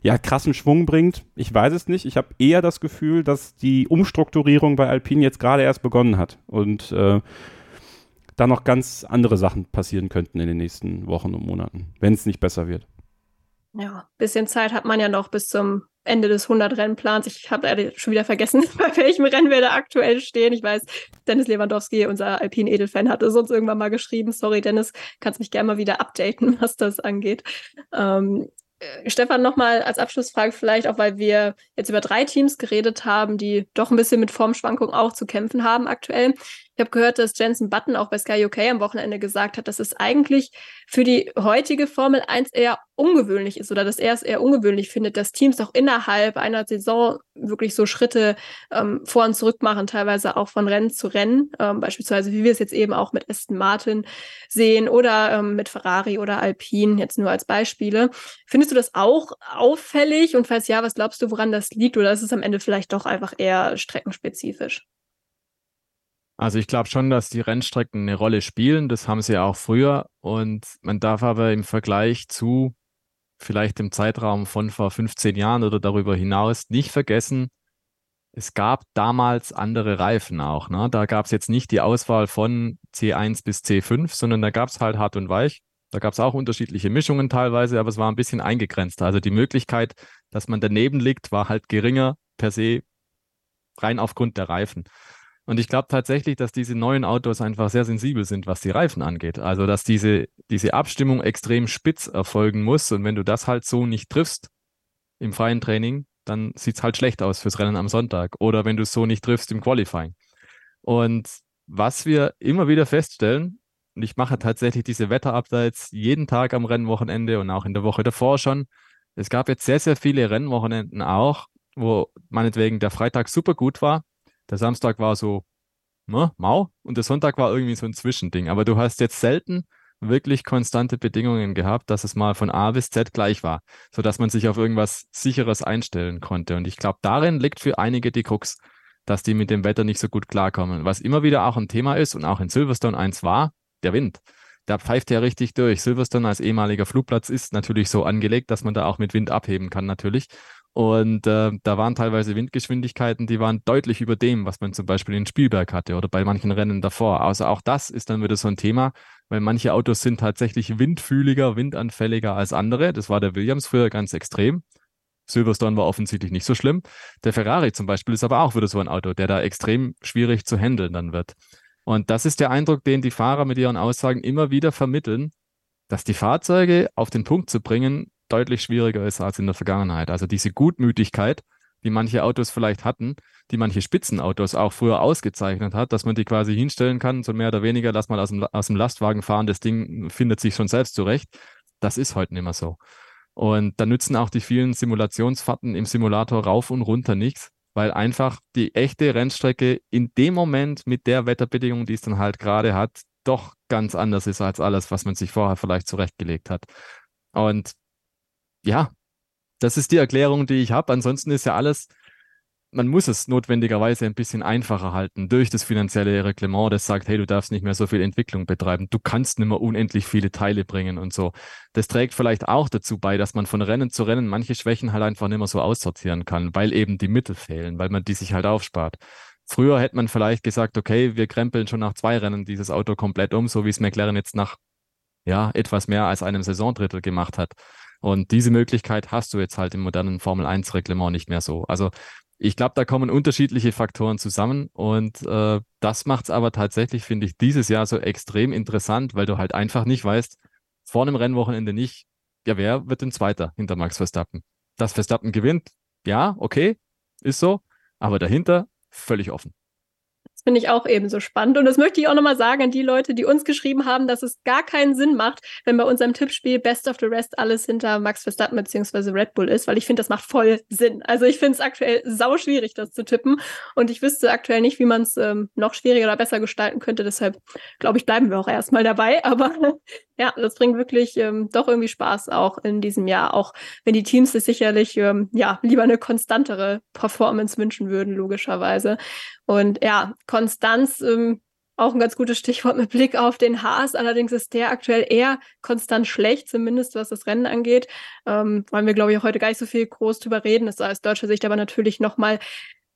ja, krassen Schwung bringt, ich weiß es nicht. Ich habe eher das Gefühl, dass die Umstrukturierung bei Alpine jetzt gerade erst begonnen hat und äh, da noch ganz andere Sachen passieren könnten in den nächsten Wochen und Monaten, wenn es nicht besser wird. Ja, bisschen Zeit hat man ja noch bis zum Ende des 100-Rennplans. Ich habe schon wieder vergessen, bei welchem Rennen wir da aktuell stehen. Ich weiß, Dennis Lewandowski, unser Alpine-Edelfan, hatte sonst irgendwann mal geschrieben. Sorry, Dennis, kannst mich gerne mal wieder updaten, was das angeht. Ähm, äh, Stefan, nochmal als Abschlussfrage vielleicht, auch weil wir jetzt über drei Teams geredet haben, die doch ein bisschen mit Formschwankungen auch zu kämpfen haben aktuell. Ich habe gehört, dass Jensen Button auch bei Sky UK am Wochenende gesagt hat, dass es eigentlich für die heutige Formel 1 eher ungewöhnlich ist oder dass er es eher ungewöhnlich findet, dass Teams auch innerhalb einer Saison wirklich so Schritte ähm, vor und zurück machen, teilweise auch von Rennen zu Rennen, ähm, beispielsweise wie wir es jetzt eben auch mit Aston Martin sehen oder ähm, mit Ferrari oder Alpine, jetzt nur als Beispiele. Findest du das auch auffällig und falls ja, was glaubst du, woran das liegt oder ist es am Ende vielleicht doch einfach eher streckenspezifisch? Also ich glaube schon, dass die Rennstrecken eine Rolle spielen. Das haben sie auch früher. Und man darf aber im Vergleich zu vielleicht im Zeitraum von vor 15 Jahren oder darüber hinaus nicht vergessen, es gab damals andere Reifen auch. Ne? Da gab es jetzt nicht die Auswahl von C1 bis C5, sondern da gab es halt hart und weich. Da gab es auch unterschiedliche Mischungen teilweise, aber es war ein bisschen eingegrenzt. Also die Möglichkeit, dass man daneben liegt, war halt geringer per se, rein aufgrund der Reifen. Und ich glaube tatsächlich, dass diese neuen Autos einfach sehr sensibel sind, was die Reifen angeht. Also, dass diese, diese Abstimmung extrem spitz erfolgen muss. Und wenn du das halt so nicht triffst im freien Training, dann sieht es halt schlecht aus fürs Rennen am Sonntag. Oder wenn du es so nicht triffst im Qualifying. Und was wir immer wieder feststellen, und ich mache tatsächlich diese Wetterupdates jeden Tag am Rennwochenende und auch in der Woche davor schon. Es gab jetzt sehr, sehr viele Rennwochenenden auch, wo meinetwegen der Freitag super gut war der Samstag war so ne, mau und der Sonntag war irgendwie so ein Zwischending. Aber du hast jetzt selten wirklich konstante Bedingungen gehabt, dass es mal von A bis Z gleich war, sodass man sich auf irgendwas Sicheres einstellen konnte. Und ich glaube, darin liegt für einige die Krux, dass die mit dem Wetter nicht so gut klarkommen. Was immer wieder auch ein Thema ist und auch in Silverstone eins war, der Wind. Da pfeift ja richtig durch. Silverstone als ehemaliger Flugplatz ist natürlich so angelegt, dass man da auch mit Wind abheben kann, natürlich. Und äh, da waren teilweise Windgeschwindigkeiten, die waren deutlich über dem, was man zum Beispiel in Spielberg hatte oder bei manchen Rennen davor. Also auch das ist dann wieder so ein Thema, weil manche Autos sind tatsächlich windfühliger, windanfälliger als andere. Das war der Williams früher ganz extrem. Silverstone war offensichtlich nicht so schlimm. Der Ferrari zum Beispiel ist aber auch wieder so ein Auto, der da extrem schwierig zu handeln dann wird. Und das ist der Eindruck, den die Fahrer mit ihren Aussagen immer wieder vermitteln, dass die Fahrzeuge auf den Punkt zu bringen deutlich schwieriger ist als in der Vergangenheit. Also diese Gutmütigkeit, die manche Autos vielleicht hatten, die manche Spitzenautos auch früher ausgezeichnet hat, dass man die quasi hinstellen kann, so mehr oder weniger, lass mal aus dem, aus dem Lastwagen fahren, das Ding findet sich schon selbst zurecht. Das ist heute nicht mehr so. Und da nützen auch die vielen Simulationsfahrten im Simulator rauf und runter nichts, weil einfach die echte Rennstrecke in dem Moment mit der Wetterbedingung, die es dann halt gerade hat, doch ganz anders ist als alles, was man sich vorher vielleicht zurechtgelegt hat. Und ja, das ist die Erklärung, die ich habe. Ansonsten ist ja alles, man muss es notwendigerweise ein bisschen einfacher halten durch das finanzielle Reglement, das sagt, hey, du darfst nicht mehr so viel Entwicklung betreiben, du kannst nicht mehr unendlich viele Teile bringen und so. Das trägt vielleicht auch dazu bei, dass man von Rennen zu Rennen manche Schwächen halt einfach nicht mehr so aussortieren kann, weil eben die Mittel fehlen, weil man die sich halt aufspart. Früher hätte man vielleicht gesagt, okay, wir krempeln schon nach zwei Rennen dieses Auto komplett um, so wie es McLaren jetzt nach ja, etwas mehr als einem Saisondrittel gemacht hat. Und diese Möglichkeit hast du jetzt halt im modernen Formel 1 Reglement nicht mehr so. Also ich glaube, da kommen unterschiedliche Faktoren zusammen und äh, das macht es aber tatsächlich, finde ich, dieses Jahr so extrem interessant, weil du halt einfach nicht weißt, vor einem Rennwochenende nicht, ja, wer wird denn Zweiter hinter Max Verstappen? Dass Verstappen gewinnt, ja, okay, ist so, aber dahinter völlig offen. Finde ich auch ebenso spannend. Und das möchte ich auch nochmal sagen an die Leute, die uns geschrieben haben, dass es gar keinen Sinn macht, wenn bei unserem Tippspiel Best of the Rest alles hinter Max Verstappen bzw. Red Bull ist, weil ich finde, das macht voll Sinn. Also ich finde es aktuell sau schwierig, das zu tippen. Und ich wüsste aktuell nicht, wie man es ähm, noch schwieriger oder besser gestalten könnte. Deshalb, glaube ich, bleiben wir auch erstmal dabei. Aber ja, das bringt wirklich ähm, doch irgendwie Spaß auch in diesem Jahr, auch wenn die Teams sich sicherlich ähm, ja lieber eine konstantere Performance wünschen würden, logischerweise. Und ja, Konstanz, ähm, auch ein ganz gutes Stichwort mit Blick auf den Haas. Allerdings ist der aktuell eher konstant schlecht, zumindest was das Rennen angeht. Ähm, wollen wir, glaube ich, heute gar nicht so viel groß drüber reden. Das ist aus deutscher Sicht aber natürlich nochmal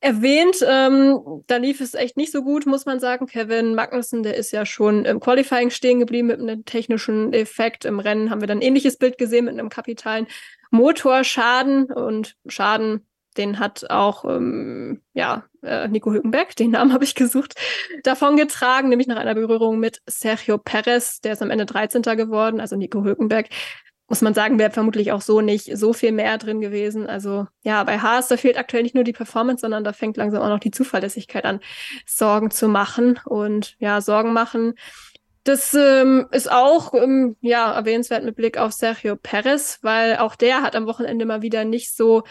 erwähnt. Ähm, da lief es echt nicht so gut, muss man sagen. Kevin Magnussen, der ist ja schon im Qualifying stehen geblieben mit einem technischen Effekt. Im Rennen haben wir dann ein ähnliches Bild gesehen mit einem kapitalen Motorschaden und Schaden. Den hat auch ähm, ja, äh, Nico Hülkenberg, den Namen habe ich gesucht, davon getragen, nämlich nach einer Berührung mit Sergio Perez, der ist am Ende 13. geworden, also Nico Hülkenberg muss man sagen, wäre vermutlich auch so nicht so viel mehr drin gewesen. Also ja, bei Haas, da fehlt aktuell nicht nur die Performance, sondern da fängt langsam auch noch die Zuverlässigkeit an, Sorgen zu machen. Und ja, Sorgen machen. Das ähm, ist auch ähm, ja erwähnenswert mit Blick auf Sergio Perez, weil auch der hat am Wochenende mal wieder nicht so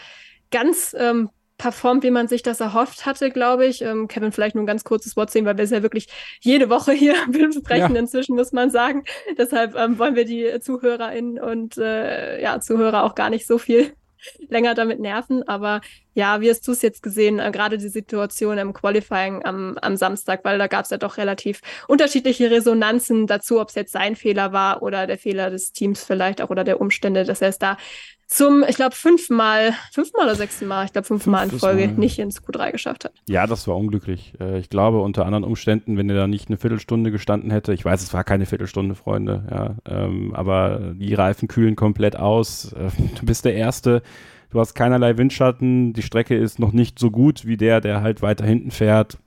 ganz ähm, performt, wie man sich das erhofft hatte, glaube ich. Ähm, Kevin, vielleicht nur ein ganz kurzes Wort sehen, weil wir es ja wirklich jede Woche hier besprechen ja. inzwischen, muss man sagen. Deshalb ähm, wollen wir die ZuhörerInnen und äh, ja, Zuhörer auch gar nicht so viel länger damit nerven. Aber ja, wie hast du es jetzt gesehen, äh, gerade die Situation im Qualifying am, am Samstag, weil da gab es ja doch relativ unterschiedliche Resonanzen dazu, ob es jetzt sein Fehler war oder der Fehler des Teams vielleicht auch oder der Umstände, dass er es da zum, ich glaube, fünfmal, fünfmal oder sechsmal, ich glaube, fünfmal in Folge Mal. nicht ins Q3 geschafft hat. Ja, das war unglücklich. Äh, ich glaube, unter anderen Umständen, wenn er da nicht eine Viertelstunde gestanden hätte, ich weiß, es war keine Viertelstunde, Freunde, ja, ähm, aber die Reifen kühlen komplett aus. Äh, du bist der Erste, du hast keinerlei Windschatten, die Strecke ist noch nicht so gut wie der, der halt weiter hinten fährt.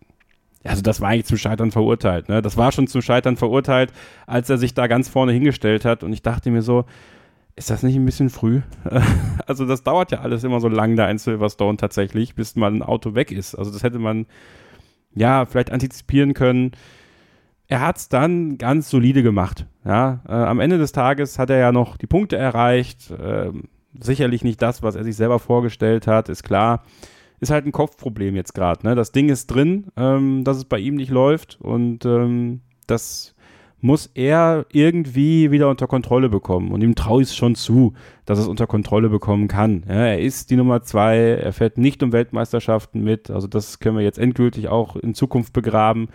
Also das war eigentlich zum Scheitern verurteilt. Ne? Das war schon zum Scheitern verurteilt, als er sich da ganz vorne hingestellt hat. Und ich dachte mir so, ist das nicht ein bisschen früh? also das dauert ja alles immer so lang da in Silverstone tatsächlich, bis mal ein Auto weg ist. Also das hätte man ja vielleicht antizipieren können. Er hat es dann ganz solide gemacht. Ja, äh, am Ende des Tages hat er ja noch die Punkte erreicht. Äh, sicherlich nicht das, was er sich selber vorgestellt hat, ist klar. Ist halt ein Kopfproblem jetzt gerade. Ne? Das Ding ist drin, ähm, dass es bei ihm nicht läuft und ähm, das muss er irgendwie wieder unter Kontrolle bekommen. Und ihm traue ich es schon zu, dass er es unter Kontrolle bekommen kann. Ja, er ist die Nummer zwei, er fährt nicht um Weltmeisterschaften mit. Also das können wir jetzt endgültig auch in Zukunft begraben.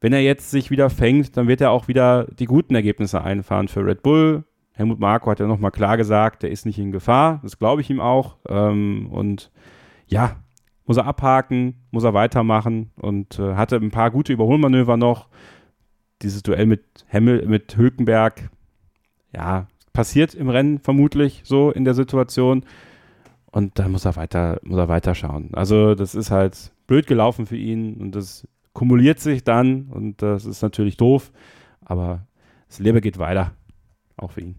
Wenn er jetzt sich wieder fängt, dann wird er auch wieder die guten Ergebnisse einfahren für Red Bull. Helmut Marko hat ja nochmal klar gesagt, er ist nicht in Gefahr. Das glaube ich ihm auch. Ähm, und ja, muss er abhaken, muss er weitermachen und äh, hatte ein paar gute Überholmanöver noch dieses Duell mit Hemmel, mit Hülkenberg, ja, passiert im Rennen vermutlich so in der Situation. Und da muss er weiter, muss er weiter schauen. Also, das ist halt blöd gelaufen für ihn und das kumuliert sich dann und das ist natürlich doof, aber das Leben geht weiter. Auch für ihn.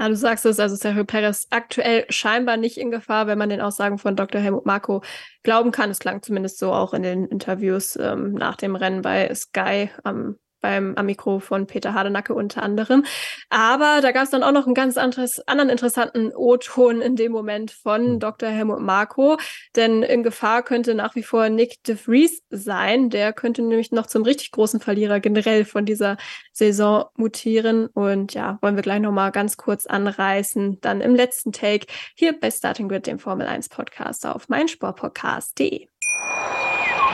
Ja, du sagst es, also Sergio Perez aktuell scheinbar nicht in Gefahr, wenn man den Aussagen von Dr. Helmut Marko glauben kann. Es klang zumindest so auch in den Interviews ähm, nach dem Rennen bei Sky am beim am Mikro von Peter Hardenacke unter anderem. Aber da gab es dann auch noch einen ganz anderes, anderen interessanten O-Ton in dem Moment von hm. Dr. Helmut Marko, denn in Gefahr könnte nach wie vor Nick de Vries sein. Der könnte nämlich noch zum richtig großen Verlierer generell von dieser Saison mutieren. Und ja, wollen wir gleich nochmal ganz kurz anreißen. Dann im letzten Take hier bei Starting Grid, dem Formel 1 Podcast auf meinsportpodcast.de.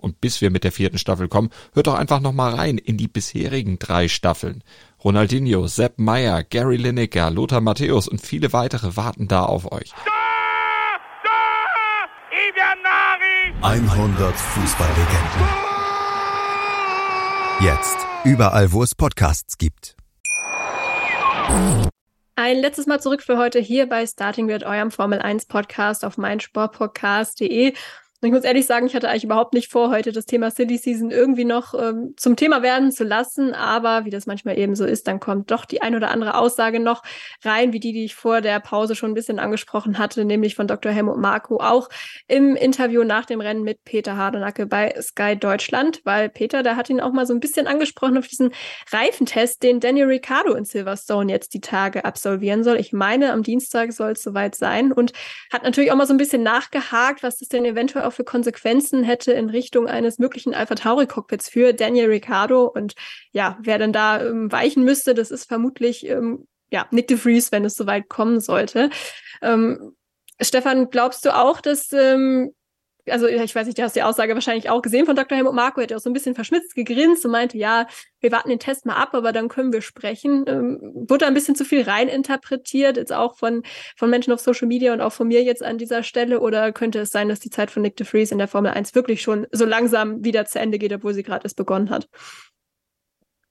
Und bis wir mit der vierten Staffel kommen, hört doch einfach nochmal rein in die bisherigen drei Staffeln. Ronaldinho, Sepp Meyer, Gary Lineker, Lothar Matthäus und viele weitere warten da auf euch. 100 Fußballlegenden Jetzt. Überall, wo es Podcasts gibt. Ein letztes Mal zurück für heute hier bei Starting with eurem Formel 1 Podcast auf meinsportpodcast.de. Ich muss ehrlich sagen, ich hatte eigentlich überhaupt nicht vor, heute das Thema Silly Season irgendwie noch ähm, zum Thema werden zu lassen. Aber wie das manchmal eben so ist, dann kommt doch die ein oder andere Aussage noch rein, wie die, die ich vor der Pause schon ein bisschen angesprochen hatte, nämlich von Dr. Helmut Marko, auch im Interview nach dem Rennen mit Peter Hardenacke bei Sky Deutschland, weil Peter, der hat ihn auch mal so ein bisschen angesprochen auf diesen Reifentest, den Daniel Ricciardo in Silverstone jetzt die Tage absolvieren soll. Ich meine, am Dienstag soll es soweit sein und hat natürlich auch mal so ein bisschen nachgehakt, was das denn eventuell auch für Konsequenzen hätte in Richtung eines möglichen Alpha Tauri Cockpits für Daniel Ricciardo. Und ja, wer denn da ähm, weichen müsste, das ist vermutlich ähm, ja, Nick de Vries, wenn es soweit kommen sollte. Ähm, Stefan, glaubst du auch, dass ähm, also ich weiß nicht, du hast die Aussage wahrscheinlich auch gesehen von Dr. Helmut Marko, hat ja auch so ein bisschen verschmitzt gegrinst und meinte, ja, wir warten den Test mal ab, aber dann können wir sprechen. Ähm, wurde ein bisschen zu viel reininterpretiert, jetzt auch von, von Menschen auf Social Media und auch von mir jetzt an dieser Stelle? Oder könnte es sein, dass die Zeit von Nick de Vries in der Formel 1 wirklich schon so langsam wieder zu Ende geht, obwohl sie gerade erst begonnen hat?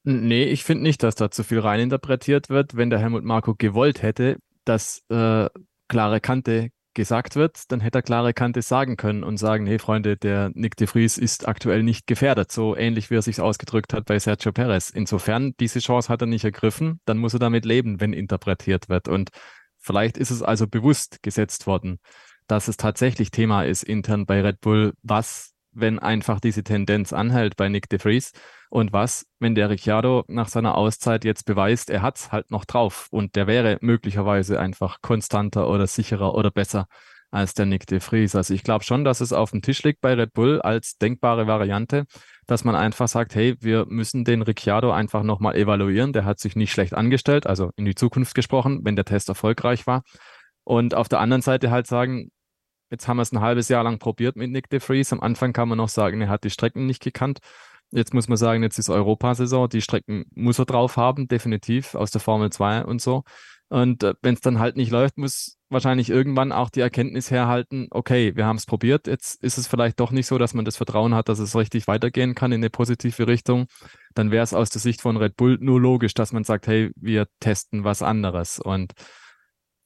Nee, ich finde nicht, dass da zu viel reininterpretiert wird. Wenn der Helmut Marko gewollt hätte, dass äh, klare Kante gesagt wird, dann hätte er klare Kante sagen können und sagen, hey Freunde, der Nick de Vries ist aktuell nicht gefährdet, so ähnlich wie er sich ausgedrückt hat bei Sergio Perez. Insofern, diese Chance hat er nicht ergriffen, dann muss er damit leben, wenn interpretiert wird. Und vielleicht ist es also bewusst gesetzt worden, dass es tatsächlich Thema ist intern bei Red Bull, was wenn einfach diese Tendenz anhält bei Nick de Vries. Und was, wenn der Ricciardo nach seiner Auszeit jetzt beweist, er hat's halt noch drauf und der wäre möglicherweise einfach konstanter oder sicherer oder besser als der Nick de Vries. Also ich glaube schon, dass es auf dem Tisch liegt bei Red Bull als denkbare Variante, dass man einfach sagt, hey, wir müssen den Ricciardo einfach nochmal evaluieren. Der hat sich nicht schlecht angestellt, also in die Zukunft gesprochen, wenn der Test erfolgreich war. Und auf der anderen Seite halt sagen, Jetzt haben wir es ein halbes Jahr lang probiert mit Nick de Vries. Am Anfang kann man noch sagen, er hat die Strecken nicht gekannt. Jetzt muss man sagen, jetzt ist Europasaison. Die Strecken muss er drauf haben, definitiv, aus der Formel 2 und so. Und äh, wenn es dann halt nicht läuft, muss wahrscheinlich irgendwann auch die Erkenntnis herhalten, okay, wir haben es probiert, jetzt ist es vielleicht doch nicht so, dass man das Vertrauen hat, dass es richtig weitergehen kann in eine positive Richtung. Dann wäre es aus der Sicht von Red Bull nur logisch, dass man sagt, hey, wir testen was anderes. Und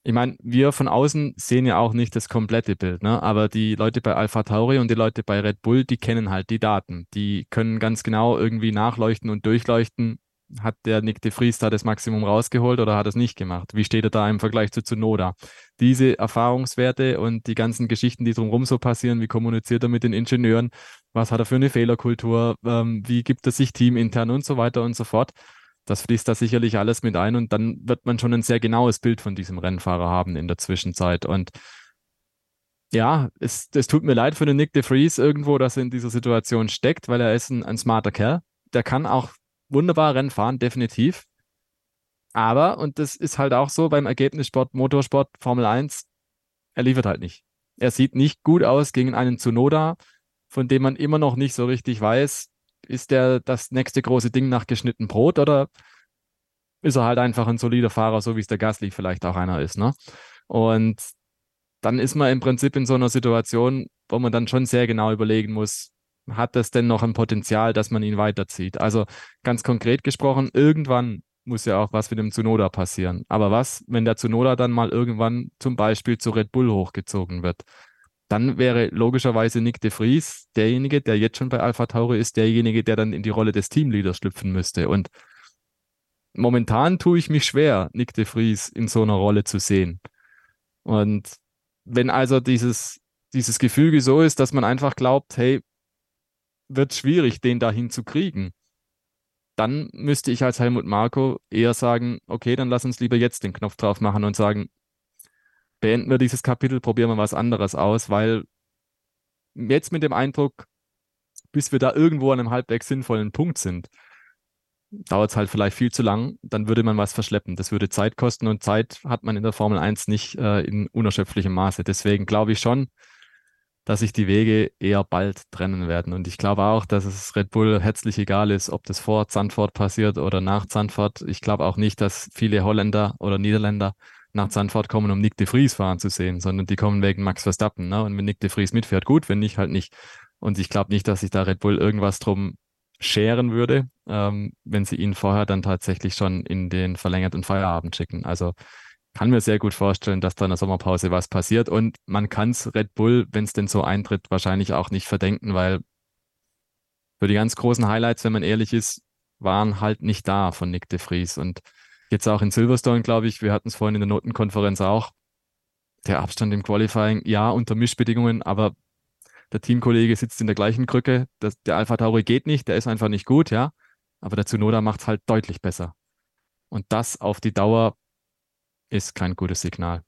ich meine, wir von außen sehen ja auch nicht das komplette Bild, ne? aber die Leute bei Alpha Tauri und die Leute bei Red Bull, die kennen halt die Daten. Die können ganz genau irgendwie nachleuchten und durchleuchten. Hat der Nick de Vries da das Maximum rausgeholt oder hat er es nicht gemacht? Wie steht er da im Vergleich zu Tsunoda? Diese Erfahrungswerte und die ganzen Geschichten, die drumherum so passieren, wie kommuniziert er mit den Ingenieuren, was hat er für eine Fehlerkultur, ähm, wie gibt er sich teamintern und so weiter und so fort das fließt da sicherlich alles mit ein und dann wird man schon ein sehr genaues Bild von diesem Rennfahrer haben in der Zwischenzeit. Und ja, es, es tut mir leid für den Nick de Vries irgendwo, dass er in dieser Situation steckt, weil er ist ein, ein smarter Kerl. Der kann auch wunderbar Rennen fahren, definitiv. Aber, und das ist halt auch so beim Ergebnissport, Motorsport, Formel 1, er liefert halt nicht. Er sieht nicht gut aus gegen einen Tsunoda, von dem man immer noch nicht so richtig weiß, ist der das nächste große Ding nach geschnitten Brot oder ist er halt einfach ein solider Fahrer, so wie es der Gasly vielleicht auch einer ist, ne? Und dann ist man im Prinzip in so einer Situation, wo man dann schon sehr genau überlegen muss, hat das denn noch ein Potenzial, dass man ihn weiterzieht? Also ganz konkret gesprochen, irgendwann muss ja auch was mit dem Zunoda passieren. Aber was, wenn der Zunoda dann mal irgendwann zum Beispiel zu Red Bull hochgezogen wird? Dann wäre logischerweise Nick de Vries derjenige, der jetzt schon bei Alpha Tauri ist, derjenige, der dann in die Rolle des Teamleaders schlüpfen müsste. Und momentan tue ich mich schwer, Nick de Vries in so einer Rolle zu sehen. Und wenn also dieses, dieses Gefüge so ist, dass man einfach glaubt, hey, wird schwierig, den dahin zu kriegen, dann müsste ich als Helmut Marko eher sagen, okay, dann lass uns lieber jetzt den Knopf drauf machen und sagen, beenden wir dieses Kapitel, probieren wir was anderes aus, weil jetzt mit dem Eindruck, bis wir da irgendwo an einem halbwegs sinnvollen Punkt sind, dauert es halt vielleicht viel zu lang, dann würde man was verschleppen. Das würde Zeit kosten und Zeit hat man in der Formel 1 nicht äh, in unerschöpflichem Maße. Deswegen glaube ich schon, dass sich die Wege eher bald trennen werden. Und ich glaube auch, dass es Red Bull herzlich egal ist, ob das vor Zandvoort passiert oder nach Zandvoort. Ich glaube auch nicht, dass viele Holländer oder Niederländer nach Zandvoort kommen, um Nick de Vries fahren zu sehen, sondern die kommen wegen Max Verstappen. Ne? Und wenn Nick de Vries mitfährt, gut, wenn nicht, halt nicht. Und ich glaube nicht, dass sich da Red Bull irgendwas drum scheren würde, ähm, wenn sie ihn vorher dann tatsächlich schon in den verlängerten Feierabend schicken. Also kann mir sehr gut vorstellen, dass da in der Sommerpause was passiert und man kann es Red Bull, wenn es denn so eintritt, wahrscheinlich auch nicht verdenken, weil für die ganz großen Highlights, wenn man ehrlich ist, waren halt nicht da von Nick de Vries und jetzt auch in Silverstone, glaube ich, wir hatten es vorhin in der Notenkonferenz auch, der Abstand im Qualifying, ja, unter Mischbedingungen, aber der Teamkollege sitzt in der gleichen Krücke. Das, der Alpha Tauri geht nicht, der ist einfach nicht gut, ja. Aber der Tsunoda macht es halt deutlich besser. Und das auf die Dauer ist kein gutes Signal.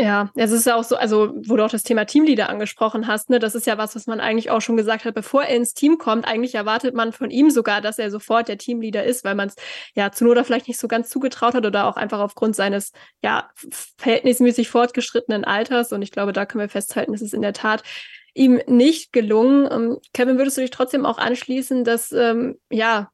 Ja, es ist ja auch so, also wo du auch das Thema Teamleader angesprochen hast, ne, das ist ja was, was man eigentlich auch schon gesagt hat, bevor er ins Team kommt. Eigentlich erwartet man von ihm sogar, dass er sofort der Teamleader ist, weil man es ja zu Noda vielleicht nicht so ganz zugetraut hat oder auch einfach aufgrund seines ja verhältnismäßig fortgeschrittenen Alters. Und ich glaube, da können wir festhalten, es ist in der Tat ihm nicht gelungen. Ähm, Kevin, würdest du dich trotzdem auch anschließen, dass ähm, ja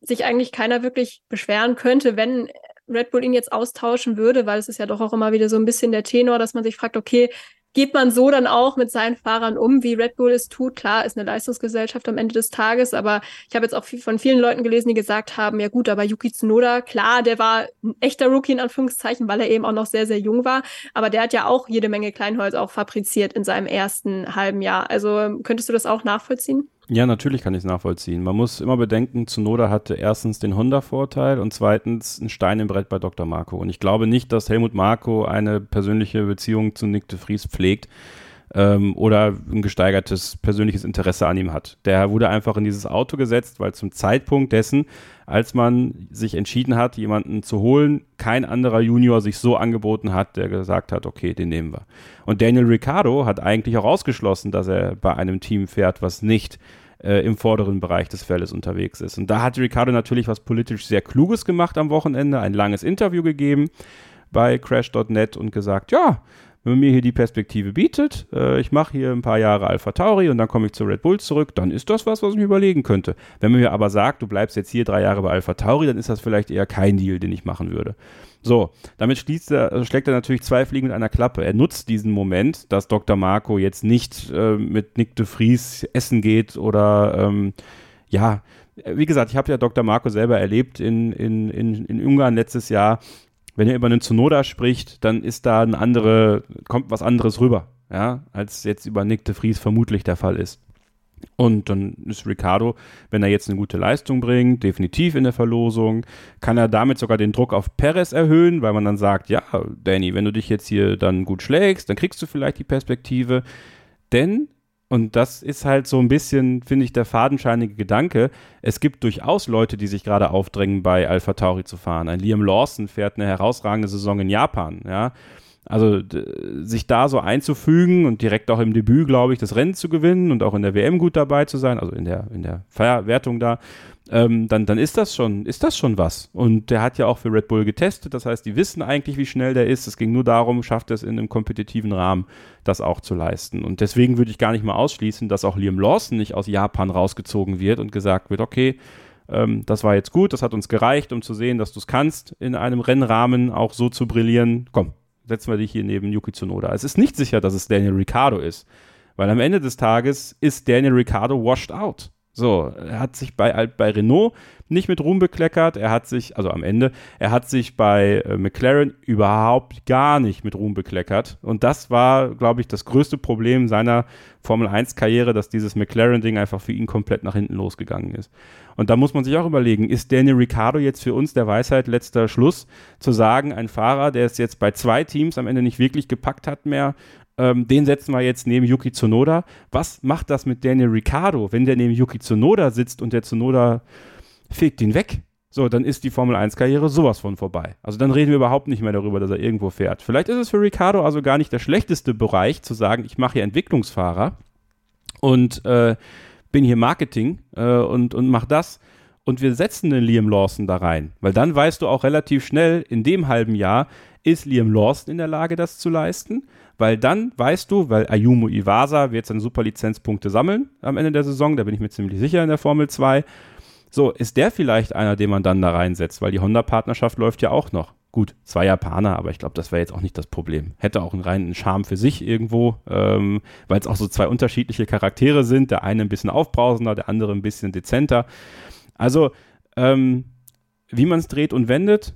sich eigentlich keiner wirklich beschweren könnte, wenn Red Bull ihn jetzt austauschen würde, weil es ist ja doch auch immer wieder so ein bisschen der Tenor, dass man sich fragt, okay, geht man so dann auch mit seinen Fahrern um, wie Red Bull es tut? Klar, ist eine Leistungsgesellschaft am Ende des Tages, aber ich habe jetzt auch viel, von vielen Leuten gelesen, die gesagt haben, ja gut, aber Yuki Tsunoda, klar, der war ein echter Rookie in Anführungszeichen, weil er eben auch noch sehr, sehr jung war, aber der hat ja auch jede Menge Kleinholz auch fabriziert in seinem ersten halben Jahr. Also könntest du das auch nachvollziehen? Ja, natürlich kann ich es nachvollziehen. Man muss immer bedenken, Zunoda hatte erstens den Honda-Vorteil und zweitens ein Stein im Brett bei Dr. Marco. Und ich glaube nicht, dass Helmut Marco eine persönliche Beziehung zu Nick de Vries pflegt ähm, oder ein gesteigertes persönliches Interesse an ihm hat. Der wurde einfach in dieses Auto gesetzt, weil zum Zeitpunkt dessen, als man sich entschieden hat, jemanden zu holen, kein anderer Junior sich so angeboten hat, der gesagt hat, okay, den nehmen wir. Und Daniel Ricciardo hat eigentlich auch ausgeschlossen, dass er bei einem Team fährt, was nicht äh, im vorderen Bereich des Feldes unterwegs ist. Und da hat Ricciardo natürlich was politisch sehr Kluges gemacht am Wochenende, ein langes Interview gegeben bei Crash.net und gesagt, ja, wenn man mir hier die Perspektive bietet, äh, ich mache hier ein paar Jahre Alpha Tauri und dann komme ich zu Red Bull zurück, dann ist das was, was ich mir überlegen könnte. Wenn man mir aber sagt, du bleibst jetzt hier drei Jahre bei Alpha Tauri, dann ist das vielleicht eher kein Deal, den ich machen würde. So, damit er, also schlägt er natürlich zwei Fliegen mit einer Klappe. Er nutzt diesen Moment, dass Dr. Marco jetzt nicht äh, mit Nick de Vries essen geht oder ähm, ja, wie gesagt, ich habe ja Dr. Marco selber erlebt in, in, in, in Ungarn letztes Jahr wenn er über einen Zunoda spricht, dann ist da ein andere, kommt was anderes rüber, ja, als jetzt über Nick de Vries vermutlich der Fall ist. Und dann ist Ricardo, wenn er jetzt eine gute Leistung bringt, definitiv in der Verlosung, kann er damit sogar den Druck auf Perez erhöhen, weil man dann sagt, ja, Danny, wenn du dich jetzt hier dann gut schlägst, dann kriegst du vielleicht die Perspektive. Denn und das ist halt so ein bisschen, finde ich, der fadenscheinige Gedanke. Es gibt durchaus Leute, die sich gerade aufdrängen, bei Alpha Tauri zu fahren. Ein Liam Lawson fährt eine herausragende Saison in Japan, ja. Also sich da so einzufügen und direkt auch im Debüt, glaube ich, das Rennen zu gewinnen und auch in der WM gut dabei zu sein, also in der, in der Feierwertung da, ähm, dann, dann ist das schon, ist das schon was. Und der hat ja auch für Red Bull getestet, das heißt, die wissen eigentlich, wie schnell der ist. Es ging nur darum, schafft er es in einem kompetitiven Rahmen, das auch zu leisten. Und deswegen würde ich gar nicht mal ausschließen, dass auch Liam Lawson nicht aus Japan rausgezogen wird und gesagt wird, okay, ähm, das war jetzt gut, das hat uns gereicht, um zu sehen, dass du es kannst, in einem Rennrahmen auch so zu brillieren. Komm, setzen wir dich hier neben Yuki Tsunoda. Es ist nicht sicher, dass es Daniel Ricciardo ist, weil am Ende des Tages ist Daniel Ricciardo washed out. So, er hat sich bei, bei Renault nicht mit Ruhm bekleckert. Er hat sich, also am Ende, er hat sich bei äh, McLaren überhaupt gar nicht mit Ruhm bekleckert. Und das war, glaube ich, das größte Problem seiner Formel 1-Karriere, dass dieses McLaren-Ding einfach für ihn komplett nach hinten losgegangen ist. Und da muss man sich auch überlegen, ist Daniel Ricciardo jetzt für uns der Weisheit letzter Schluss, zu sagen, ein Fahrer, der es jetzt bei zwei Teams am Ende nicht wirklich gepackt hat mehr, ähm, den setzen wir jetzt neben Yuki Tsunoda. Was macht das mit Daniel Ricciardo, wenn der neben Yuki Tsunoda sitzt und der Tsunoda fegt ihn weg? So, dann ist die Formel 1-Karriere sowas von vorbei. Also dann reden wir überhaupt nicht mehr darüber, dass er irgendwo fährt. Vielleicht ist es für Ricciardo also gar nicht der schlechteste Bereich, zu sagen, ich mache hier Entwicklungsfahrer und äh, bin hier Marketing äh, und, und mach das. Und wir setzen den Liam Lawson da rein. Weil dann weißt du auch relativ schnell, in dem halben Jahr, ist Liam Lawson in der Lage, das zu leisten? Weil dann weißt du, weil Ayumu Iwasa wird seine Superlizenzpunkte sammeln am Ende der Saison, da bin ich mir ziemlich sicher in der Formel 2. So, ist der vielleicht einer, den man dann da reinsetzt, weil die Honda-Partnerschaft läuft ja auch noch. Gut, zwei Japaner, aber ich glaube, das wäre jetzt auch nicht das Problem. Hätte auch einen reinen Charme für sich irgendwo, ähm, weil es auch so zwei unterschiedliche Charaktere sind. Der eine ein bisschen aufbrausender, der andere ein bisschen dezenter. Also, ähm, wie man es dreht und wendet,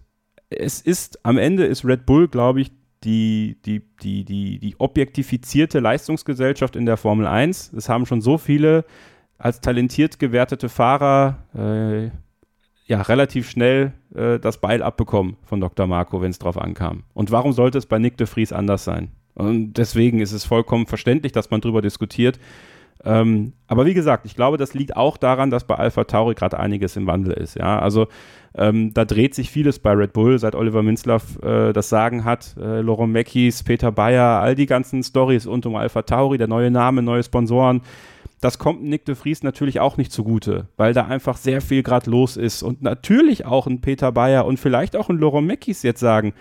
es ist, am Ende ist Red Bull, glaube ich, die, die, die, die, die objektifizierte Leistungsgesellschaft in der Formel 1. Es haben schon so viele als talentiert gewertete Fahrer äh, ja, relativ schnell äh, das Beil abbekommen von Dr. Marco, wenn es drauf ankam. Und warum sollte es bei Nick de Vries anders sein? Und deswegen ist es vollkommen verständlich, dass man darüber diskutiert. Ähm, aber wie gesagt, ich glaube, das liegt auch daran, dass bei Alpha Tauri gerade einiges im Wandel ist. Ja, also ähm, da dreht sich vieles bei Red Bull, seit Oliver Minzlaff äh, das Sagen hat. Äh, Laurent Meckis, Peter Bayer, all die ganzen Stories rund um Alpha Tauri, der neue Name, neue Sponsoren. Das kommt Nick de Vries natürlich auch nicht zugute, weil da einfach sehr viel gerade los ist. Und natürlich auch ein Peter Bayer und vielleicht auch ein Laurent Meckis jetzt sagen,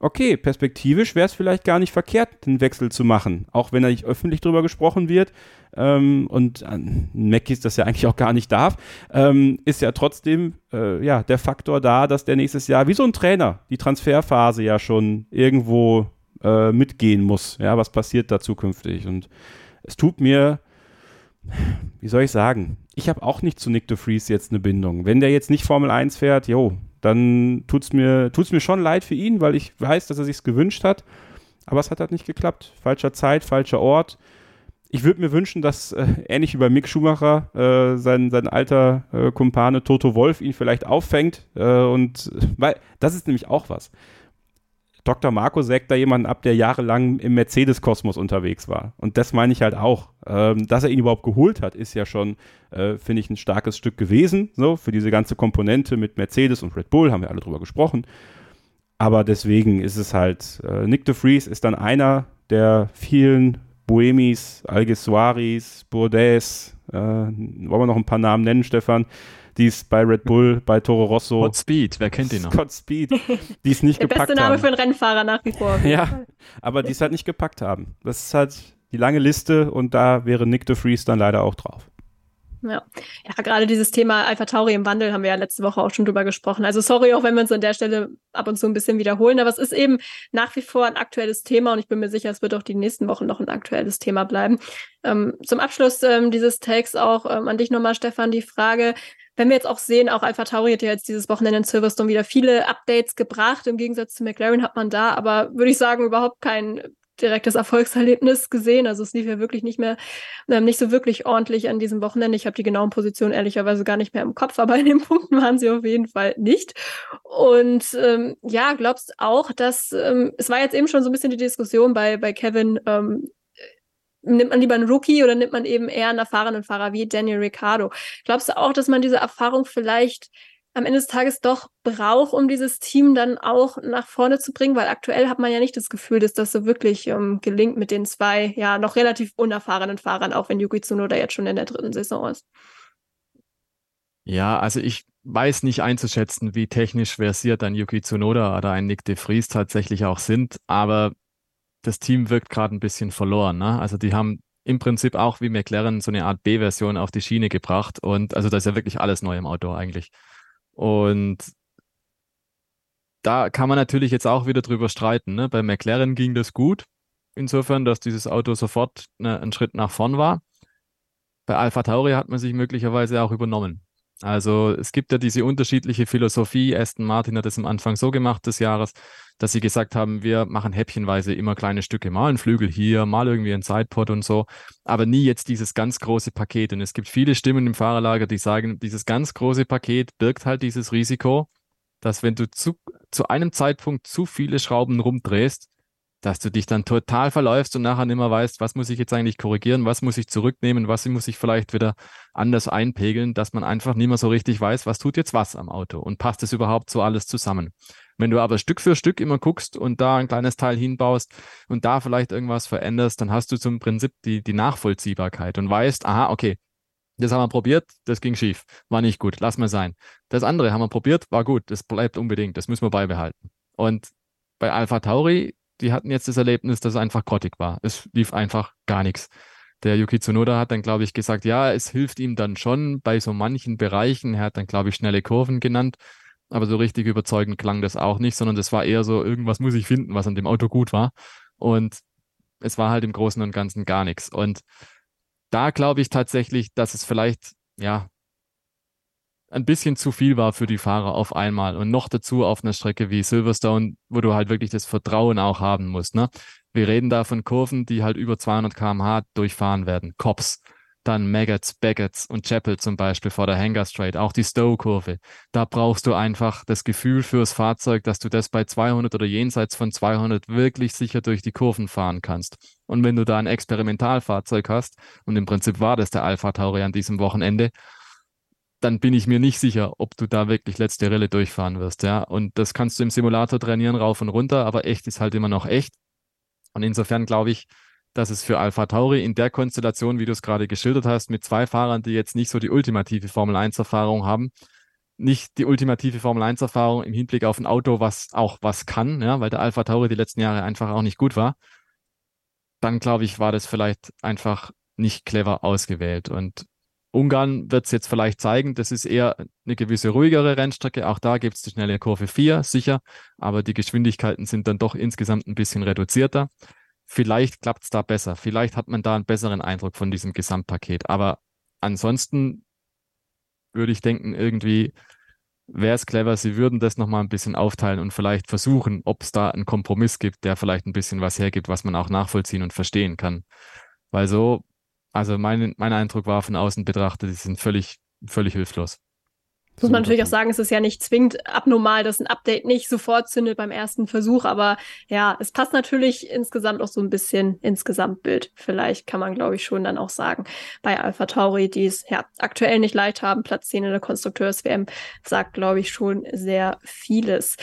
okay, perspektivisch wäre es vielleicht gar nicht verkehrt, den Wechsel zu machen, auch wenn er nicht öffentlich drüber gesprochen wird. Ähm, und äh, Meckis das ja eigentlich auch gar nicht darf, ähm, ist ja trotzdem äh, ja, der Faktor da, dass der nächstes Jahr, wie so ein Trainer, die Transferphase ja schon irgendwo äh, mitgehen muss. Ja, was passiert da zukünftig? Und es tut mir wie soll ich sagen, ich habe auch nicht zu Nick de Vries jetzt eine Bindung. Wenn der jetzt nicht Formel 1 fährt, jo, dann tut es mir, tut's mir schon leid für ihn, weil ich weiß, dass er sich gewünscht hat. Aber es hat halt nicht geklappt. Falscher Zeit, falscher Ort. Ich würde mir wünschen, dass äh, ähnlich wie bei Mick Schumacher äh, sein, sein alter äh, Kumpane Toto Wolf ihn vielleicht auffängt. Äh, und weil das ist nämlich auch was. Dr. Marco sägt da jemanden ab, der jahrelang im Mercedes-Kosmos unterwegs war. Und das meine ich halt auch. Ähm, dass er ihn überhaupt geholt hat, ist ja schon, äh, finde ich, ein starkes Stück gewesen. So, für diese ganze Komponente mit Mercedes und Red Bull haben wir alle drüber gesprochen. Aber deswegen ist es halt, äh, Nick de Vries ist dann einer der vielen Boemis, Alguersuaris, Bourdais, äh, wollen wir noch ein paar Namen nennen, Stefan, die es bei Red Bull, bei Toro Rosso. Scott Speed, wer kennt ihn noch? Scott Speed, die es nicht Der gepackt haben. beste Name für einen Rennfahrer nach wie vor. Ja, aber die es halt nicht gepackt haben. Das ist halt die lange Liste und da wäre Nick de Vries dann leider auch drauf. Ja. ja, gerade dieses Thema Alpha Tauri im Wandel haben wir ja letzte Woche auch schon drüber gesprochen. Also sorry auch, wenn wir uns an der Stelle ab und zu ein bisschen wiederholen, aber es ist eben nach wie vor ein aktuelles Thema und ich bin mir sicher, es wird auch die nächsten Wochen noch ein aktuelles Thema bleiben. Ähm, zum Abschluss ähm, dieses Takes auch ähm, an dich nochmal, Stefan, die Frage, wenn wir jetzt auch sehen, auch Alpha Tauri hat ja jetzt dieses Wochenende in Silverstone wieder viele Updates gebracht. Im Gegensatz zu McLaren hat man da aber, würde ich sagen, überhaupt kein direktes Erfolgserlebnis gesehen. Also es lief ja wirklich nicht mehr, ähm, nicht so wirklich ordentlich an diesem Wochenende. Ich habe die genauen Positionen ehrlicherweise gar nicht mehr im Kopf, aber in den Punkten waren sie auf jeden Fall nicht. Und ähm, ja, glaubst auch, dass ähm, es war jetzt eben schon so ein bisschen die Diskussion bei, bei Kevin, ähm, nimmt man lieber einen Rookie oder nimmt man eben eher einen erfahrenen Fahrer wie Daniel Ricciardo? Glaubst du auch, dass man diese Erfahrung vielleicht am Ende des Tages doch braucht, um dieses Team dann auch nach vorne zu bringen? Weil aktuell hat man ja nicht das Gefühl, dass das so wirklich ähm, gelingt mit den zwei, ja, noch relativ unerfahrenen Fahrern, auch wenn Yuki Tsunoda jetzt schon in der dritten Saison ist. Ja, also ich weiß nicht einzuschätzen, wie technisch versiert ein Yuki Tsunoda oder ein Nick de Vries tatsächlich auch sind, aber das Team wirkt gerade ein bisschen verloren. Ne? Also die haben im Prinzip auch wie McLaren so eine Art B-Version auf die Schiene gebracht. Und also da ist ja wirklich alles neu im Auto eigentlich. Und da kann man natürlich jetzt auch wieder drüber streiten. Ne? Bei McLaren ging das gut, insofern, dass dieses Auto sofort ne, ein Schritt nach vorn war. Bei Alpha Tauri hat man sich möglicherweise auch übernommen. Also es gibt ja diese unterschiedliche Philosophie. Aston Martin hat es am Anfang so gemacht des Jahres, dass sie gesagt haben, wir machen häppchenweise immer kleine Stücke, mal ein Flügel hier, mal irgendwie ein Sidepod und so, aber nie jetzt dieses ganz große Paket. Und es gibt viele Stimmen im Fahrerlager, die sagen, dieses ganz große Paket birgt halt dieses Risiko, dass wenn du zu, zu einem Zeitpunkt zu viele Schrauben rumdrehst, dass du dich dann total verläufst und nachher nicht mehr weißt, was muss ich jetzt eigentlich korrigieren, was muss ich zurücknehmen, was muss ich vielleicht wieder anders einpegeln, dass man einfach nicht mehr so richtig weiß, was tut jetzt was am Auto und passt es überhaupt so alles zusammen. Wenn du aber Stück für Stück immer guckst und da ein kleines Teil hinbaust und da vielleicht irgendwas veränderst, dann hast du zum Prinzip die, die Nachvollziehbarkeit und weißt, aha, okay, das haben wir probiert, das ging schief, war nicht gut, lass mal sein. Das andere haben wir probiert, war gut, das bleibt unbedingt, das müssen wir beibehalten. Und bei Alpha Tauri die hatten jetzt das Erlebnis, dass es einfach grottig war. Es lief einfach gar nichts. Der Yuki Tsunoda hat dann, glaube ich, gesagt, ja, es hilft ihm dann schon bei so manchen Bereichen. Er hat dann, glaube ich, schnelle Kurven genannt. aber so richtig überzeugend klang das auch nicht, sondern das war eher so, irgendwas muss ich finden, was an dem Auto gut war. Und es war halt im Großen und Ganzen gar nichts. Und da glaube ich tatsächlich, dass es vielleicht, ja, ein bisschen zu viel war für die Fahrer auf einmal und noch dazu auf einer Strecke wie Silverstone, wo du halt wirklich das Vertrauen auch haben musst. Ne? Wir reden da von Kurven, die halt über 200 km/h durchfahren werden. Cops, dann Maggots, Baggots und Chapel zum Beispiel vor der Hangar Straight, auch die Stowe-Kurve. Da brauchst du einfach das Gefühl fürs Fahrzeug, dass du das bei 200 oder jenseits von 200 wirklich sicher durch die Kurven fahren kannst. Und wenn du da ein Experimentalfahrzeug hast, und im Prinzip war das der Alpha Tauri an diesem Wochenende, dann bin ich mir nicht sicher, ob du da wirklich letzte Rille durchfahren wirst, ja. Und das kannst du im Simulator trainieren, rauf und runter, aber echt ist halt immer noch echt. Und insofern glaube ich, dass es für Alpha Tauri in der Konstellation, wie du es gerade geschildert hast, mit zwei Fahrern, die jetzt nicht so die ultimative Formel 1 Erfahrung haben, nicht die ultimative Formel 1 Erfahrung im Hinblick auf ein Auto, was auch was kann, ja, weil der Alpha Tauri die letzten Jahre einfach auch nicht gut war, dann glaube ich, war das vielleicht einfach nicht clever ausgewählt. Und Ungarn wird es jetzt vielleicht zeigen, das ist eher eine gewisse ruhigere Rennstrecke. Auch da gibt es die schnelle Kurve 4, sicher, aber die Geschwindigkeiten sind dann doch insgesamt ein bisschen reduzierter vielleicht klappt es da besser. Vielleicht hat man da einen besseren Eindruck von diesem Gesamtpaket. Aber ansonsten würde ich denken, irgendwie wäre es clever, sie würden das nochmal ein bisschen aufteilen und vielleicht versuchen, ob es da einen Kompromiss gibt, der vielleicht ein bisschen was hergibt, was man auch nachvollziehen und verstehen kann. Weil so, also mein, mein Eindruck war von außen betrachtet, die sind völlig, völlig hilflos. Muss man natürlich auch sagen, es ist ja nicht zwingend abnormal, dass ein Update nicht sofort zündet beim ersten Versuch, aber ja, es passt natürlich insgesamt auch so ein bisschen ins Gesamtbild. Vielleicht kann man, glaube ich, schon dann auch sagen, bei Alpha Tauri, die es ja aktuell nicht leicht haben, Platz 10 in der Konstrukteurs-WM, sagt, glaube ich, schon sehr vieles.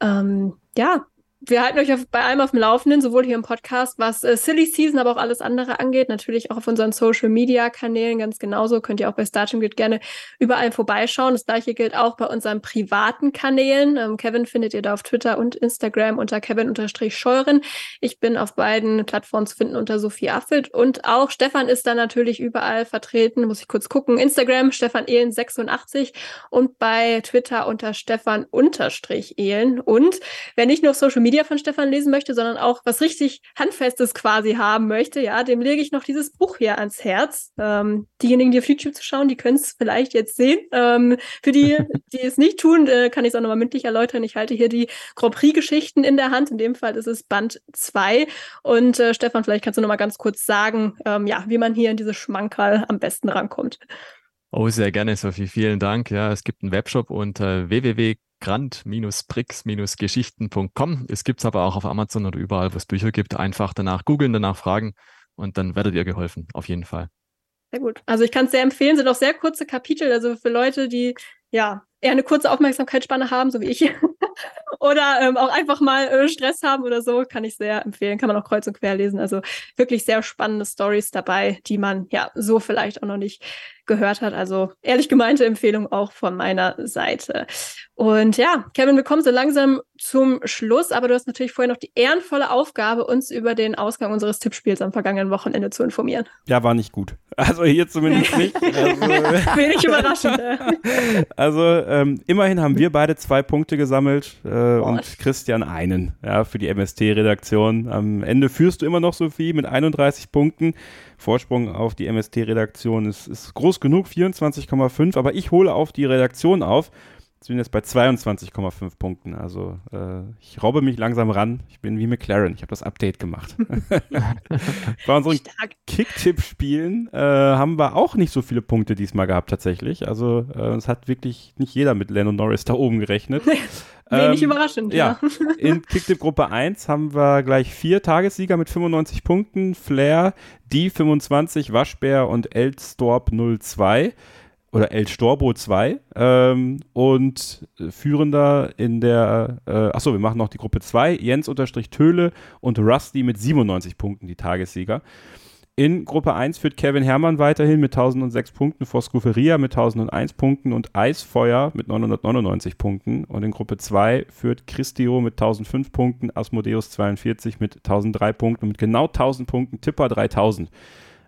Ähm, ja, wir halten euch auf, bei allem auf dem Laufenden, sowohl hier im Podcast, was äh, Silly Season, aber auch alles andere angeht. Natürlich auch auf unseren Social Media Kanälen ganz genauso. Könnt ihr auch bei Starting Grid gerne überall vorbeischauen. Das gleiche gilt auch bei unseren privaten Kanälen. Ähm, Kevin findet ihr da auf Twitter und Instagram unter Kevin-Scheuren. Ich bin auf beiden Plattformen zu finden unter Sophie Affelt und auch Stefan ist da natürlich überall vertreten. Muss ich kurz gucken. Instagram Stefan Ehlen 86 und bei Twitter unter Stefan Ehlen. Und wer nicht nur auf Social Media Media von Stefan lesen möchte, sondern auch was richtig Handfestes quasi haben möchte, ja, dem lege ich noch dieses Buch hier ans Herz. Ähm, diejenigen, die auf YouTube zu schauen, die können es vielleicht jetzt sehen. Ähm, für die, die es nicht tun, äh, kann ich es auch nochmal mündlich erläutern. Ich halte hier die Grand Prix-Geschichten in der Hand. In dem Fall ist es Band 2. Und äh, Stefan, vielleicht kannst du nochmal ganz kurz sagen, ähm, ja, wie man hier in diese Schmankerl am besten rankommt. Oh, sehr gerne, Sophie. Vielen Dank. Ja, es gibt einen Webshop unter www grand-bricks-geschichten.com. Es gibt es aber auch auf Amazon oder überall, wo es Bücher gibt. Einfach danach googeln, danach fragen und dann werdet ihr geholfen, auf jeden Fall. Sehr gut. Also ich kann es sehr empfehlen, sind auch sehr kurze Kapitel, also für Leute, die ja eher eine kurze Aufmerksamkeitsspanne haben, so wie ich, oder ähm, auch einfach mal äh, Stress haben oder so, kann ich sehr empfehlen. Kann man auch kreuz und quer lesen. Also wirklich sehr spannende Stories dabei, die man ja so vielleicht auch noch nicht gehört hat. Also ehrlich gemeinte Empfehlung auch von meiner Seite. Und ja, Kevin, wir kommen so langsam zum Schluss, aber du hast natürlich vorher noch die ehrenvolle Aufgabe, uns über den Ausgang unseres Tippspiels am vergangenen Wochenende zu informieren. Ja, war nicht gut. Also hier zumindest nicht. Also, Wenig überraschend. Also ähm, immerhin haben wir beide zwei Punkte gesammelt äh, und Christian einen ja, für die MST-Redaktion. Am Ende führst du immer noch, Sophie, mit 31 Punkten. Vorsprung auf die MST-Redaktion ist, ist groß genug, 24,5, aber ich hole auf die Redaktion auf sind jetzt bei 22,5 Punkten. Also äh, ich robbe mich langsam ran. Ich bin wie McLaren. Ich habe das Update gemacht. bei unseren Kick-Tipp-Spielen äh, haben wir auch nicht so viele Punkte diesmal gehabt tatsächlich. Also äh, es hat wirklich nicht jeder mit Lennon Norris da oben gerechnet. Wenig ähm, überraschend, ja. ja. In Kicktipp Gruppe 1 haben wir gleich vier Tagessieger mit 95 Punkten. Flair, die 25, Waschbär und Eldstorp 02 oder El Storbo 2 ähm, und führender in der, äh, achso, wir machen noch die Gruppe 2, Jens unterstrich Töle und Rusty mit 97 Punkten, die Tagessieger. In Gruppe 1 führt Kevin Herrmann weiterhin mit 1006 Punkten vor Scuferia mit 1001 Punkten und Eisfeuer mit 999 Punkten. Und in Gruppe 2 führt Christio mit 1005 Punkten, Asmodeus 42 mit 1003 Punkten und mit genau 1000 Punkten Tipper 3000.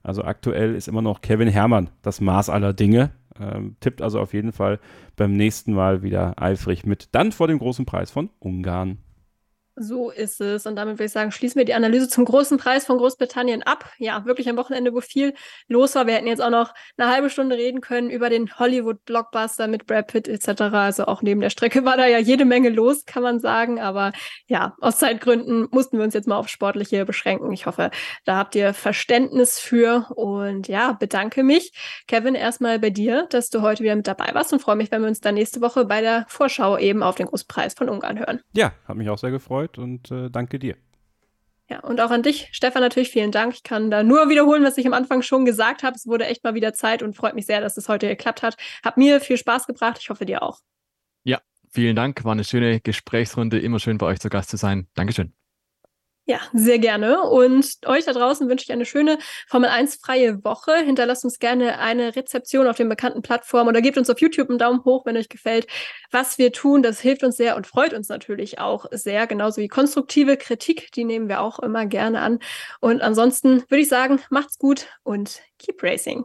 Also aktuell ist immer noch Kevin Herrmann das Maß aller Dinge Ähm, tippt also auf jeden Fall beim nächsten Mal wieder eifrig mit. Dann vor dem großen Preis von Ungarn. So ist es. Und damit würde ich sagen, schließen wir die Analyse zum großen Preis von Großbritannien ab. Ja, wirklich am Wochenende, wo viel los war. Wir hätten jetzt auch noch eine halbe Stunde reden können über den Hollywood-Blockbuster mit Brad Pitt etc. Also auch neben der Strecke war da ja jede Menge los, kann man sagen. Aber ja, aus Zeitgründen mussten wir uns jetzt mal auf Sportliche beschränken. Ich hoffe, da habt ihr Verständnis für. Und ja, bedanke mich, Kevin, erstmal bei dir, dass du heute wieder mit dabei warst und freue mich, wenn wir uns dann nächste Woche bei der Vorschau eben auf den Großen Preis von Ungarn hören. Ja, hat mich auch sehr gefreut gefreut und äh, danke dir. Ja, und auch an dich, Stefan, natürlich vielen Dank. Ich kann da nur wiederholen, was ich am Anfang schon gesagt habe. Es wurde echt mal wieder Zeit und freut mich sehr, dass es heute geklappt hat. Hat mir viel Spaß gebracht. Ich hoffe, dir auch. Ja, vielen Dank. War eine schöne Gesprächsrunde. Immer schön bei euch zu Gast zu sein. Dankeschön. Ja, sehr gerne. Und euch da draußen wünsche ich eine schöne Formel 1 freie Woche. Hinterlasst uns gerne eine Rezeption auf den bekannten Plattformen oder gebt uns auf YouTube einen Daumen hoch, wenn euch gefällt, was wir tun. Das hilft uns sehr und freut uns natürlich auch sehr. Genauso wie konstruktive Kritik, die nehmen wir auch immer gerne an. Und ansonsten würde ich sagen, macht's gut und keep racing.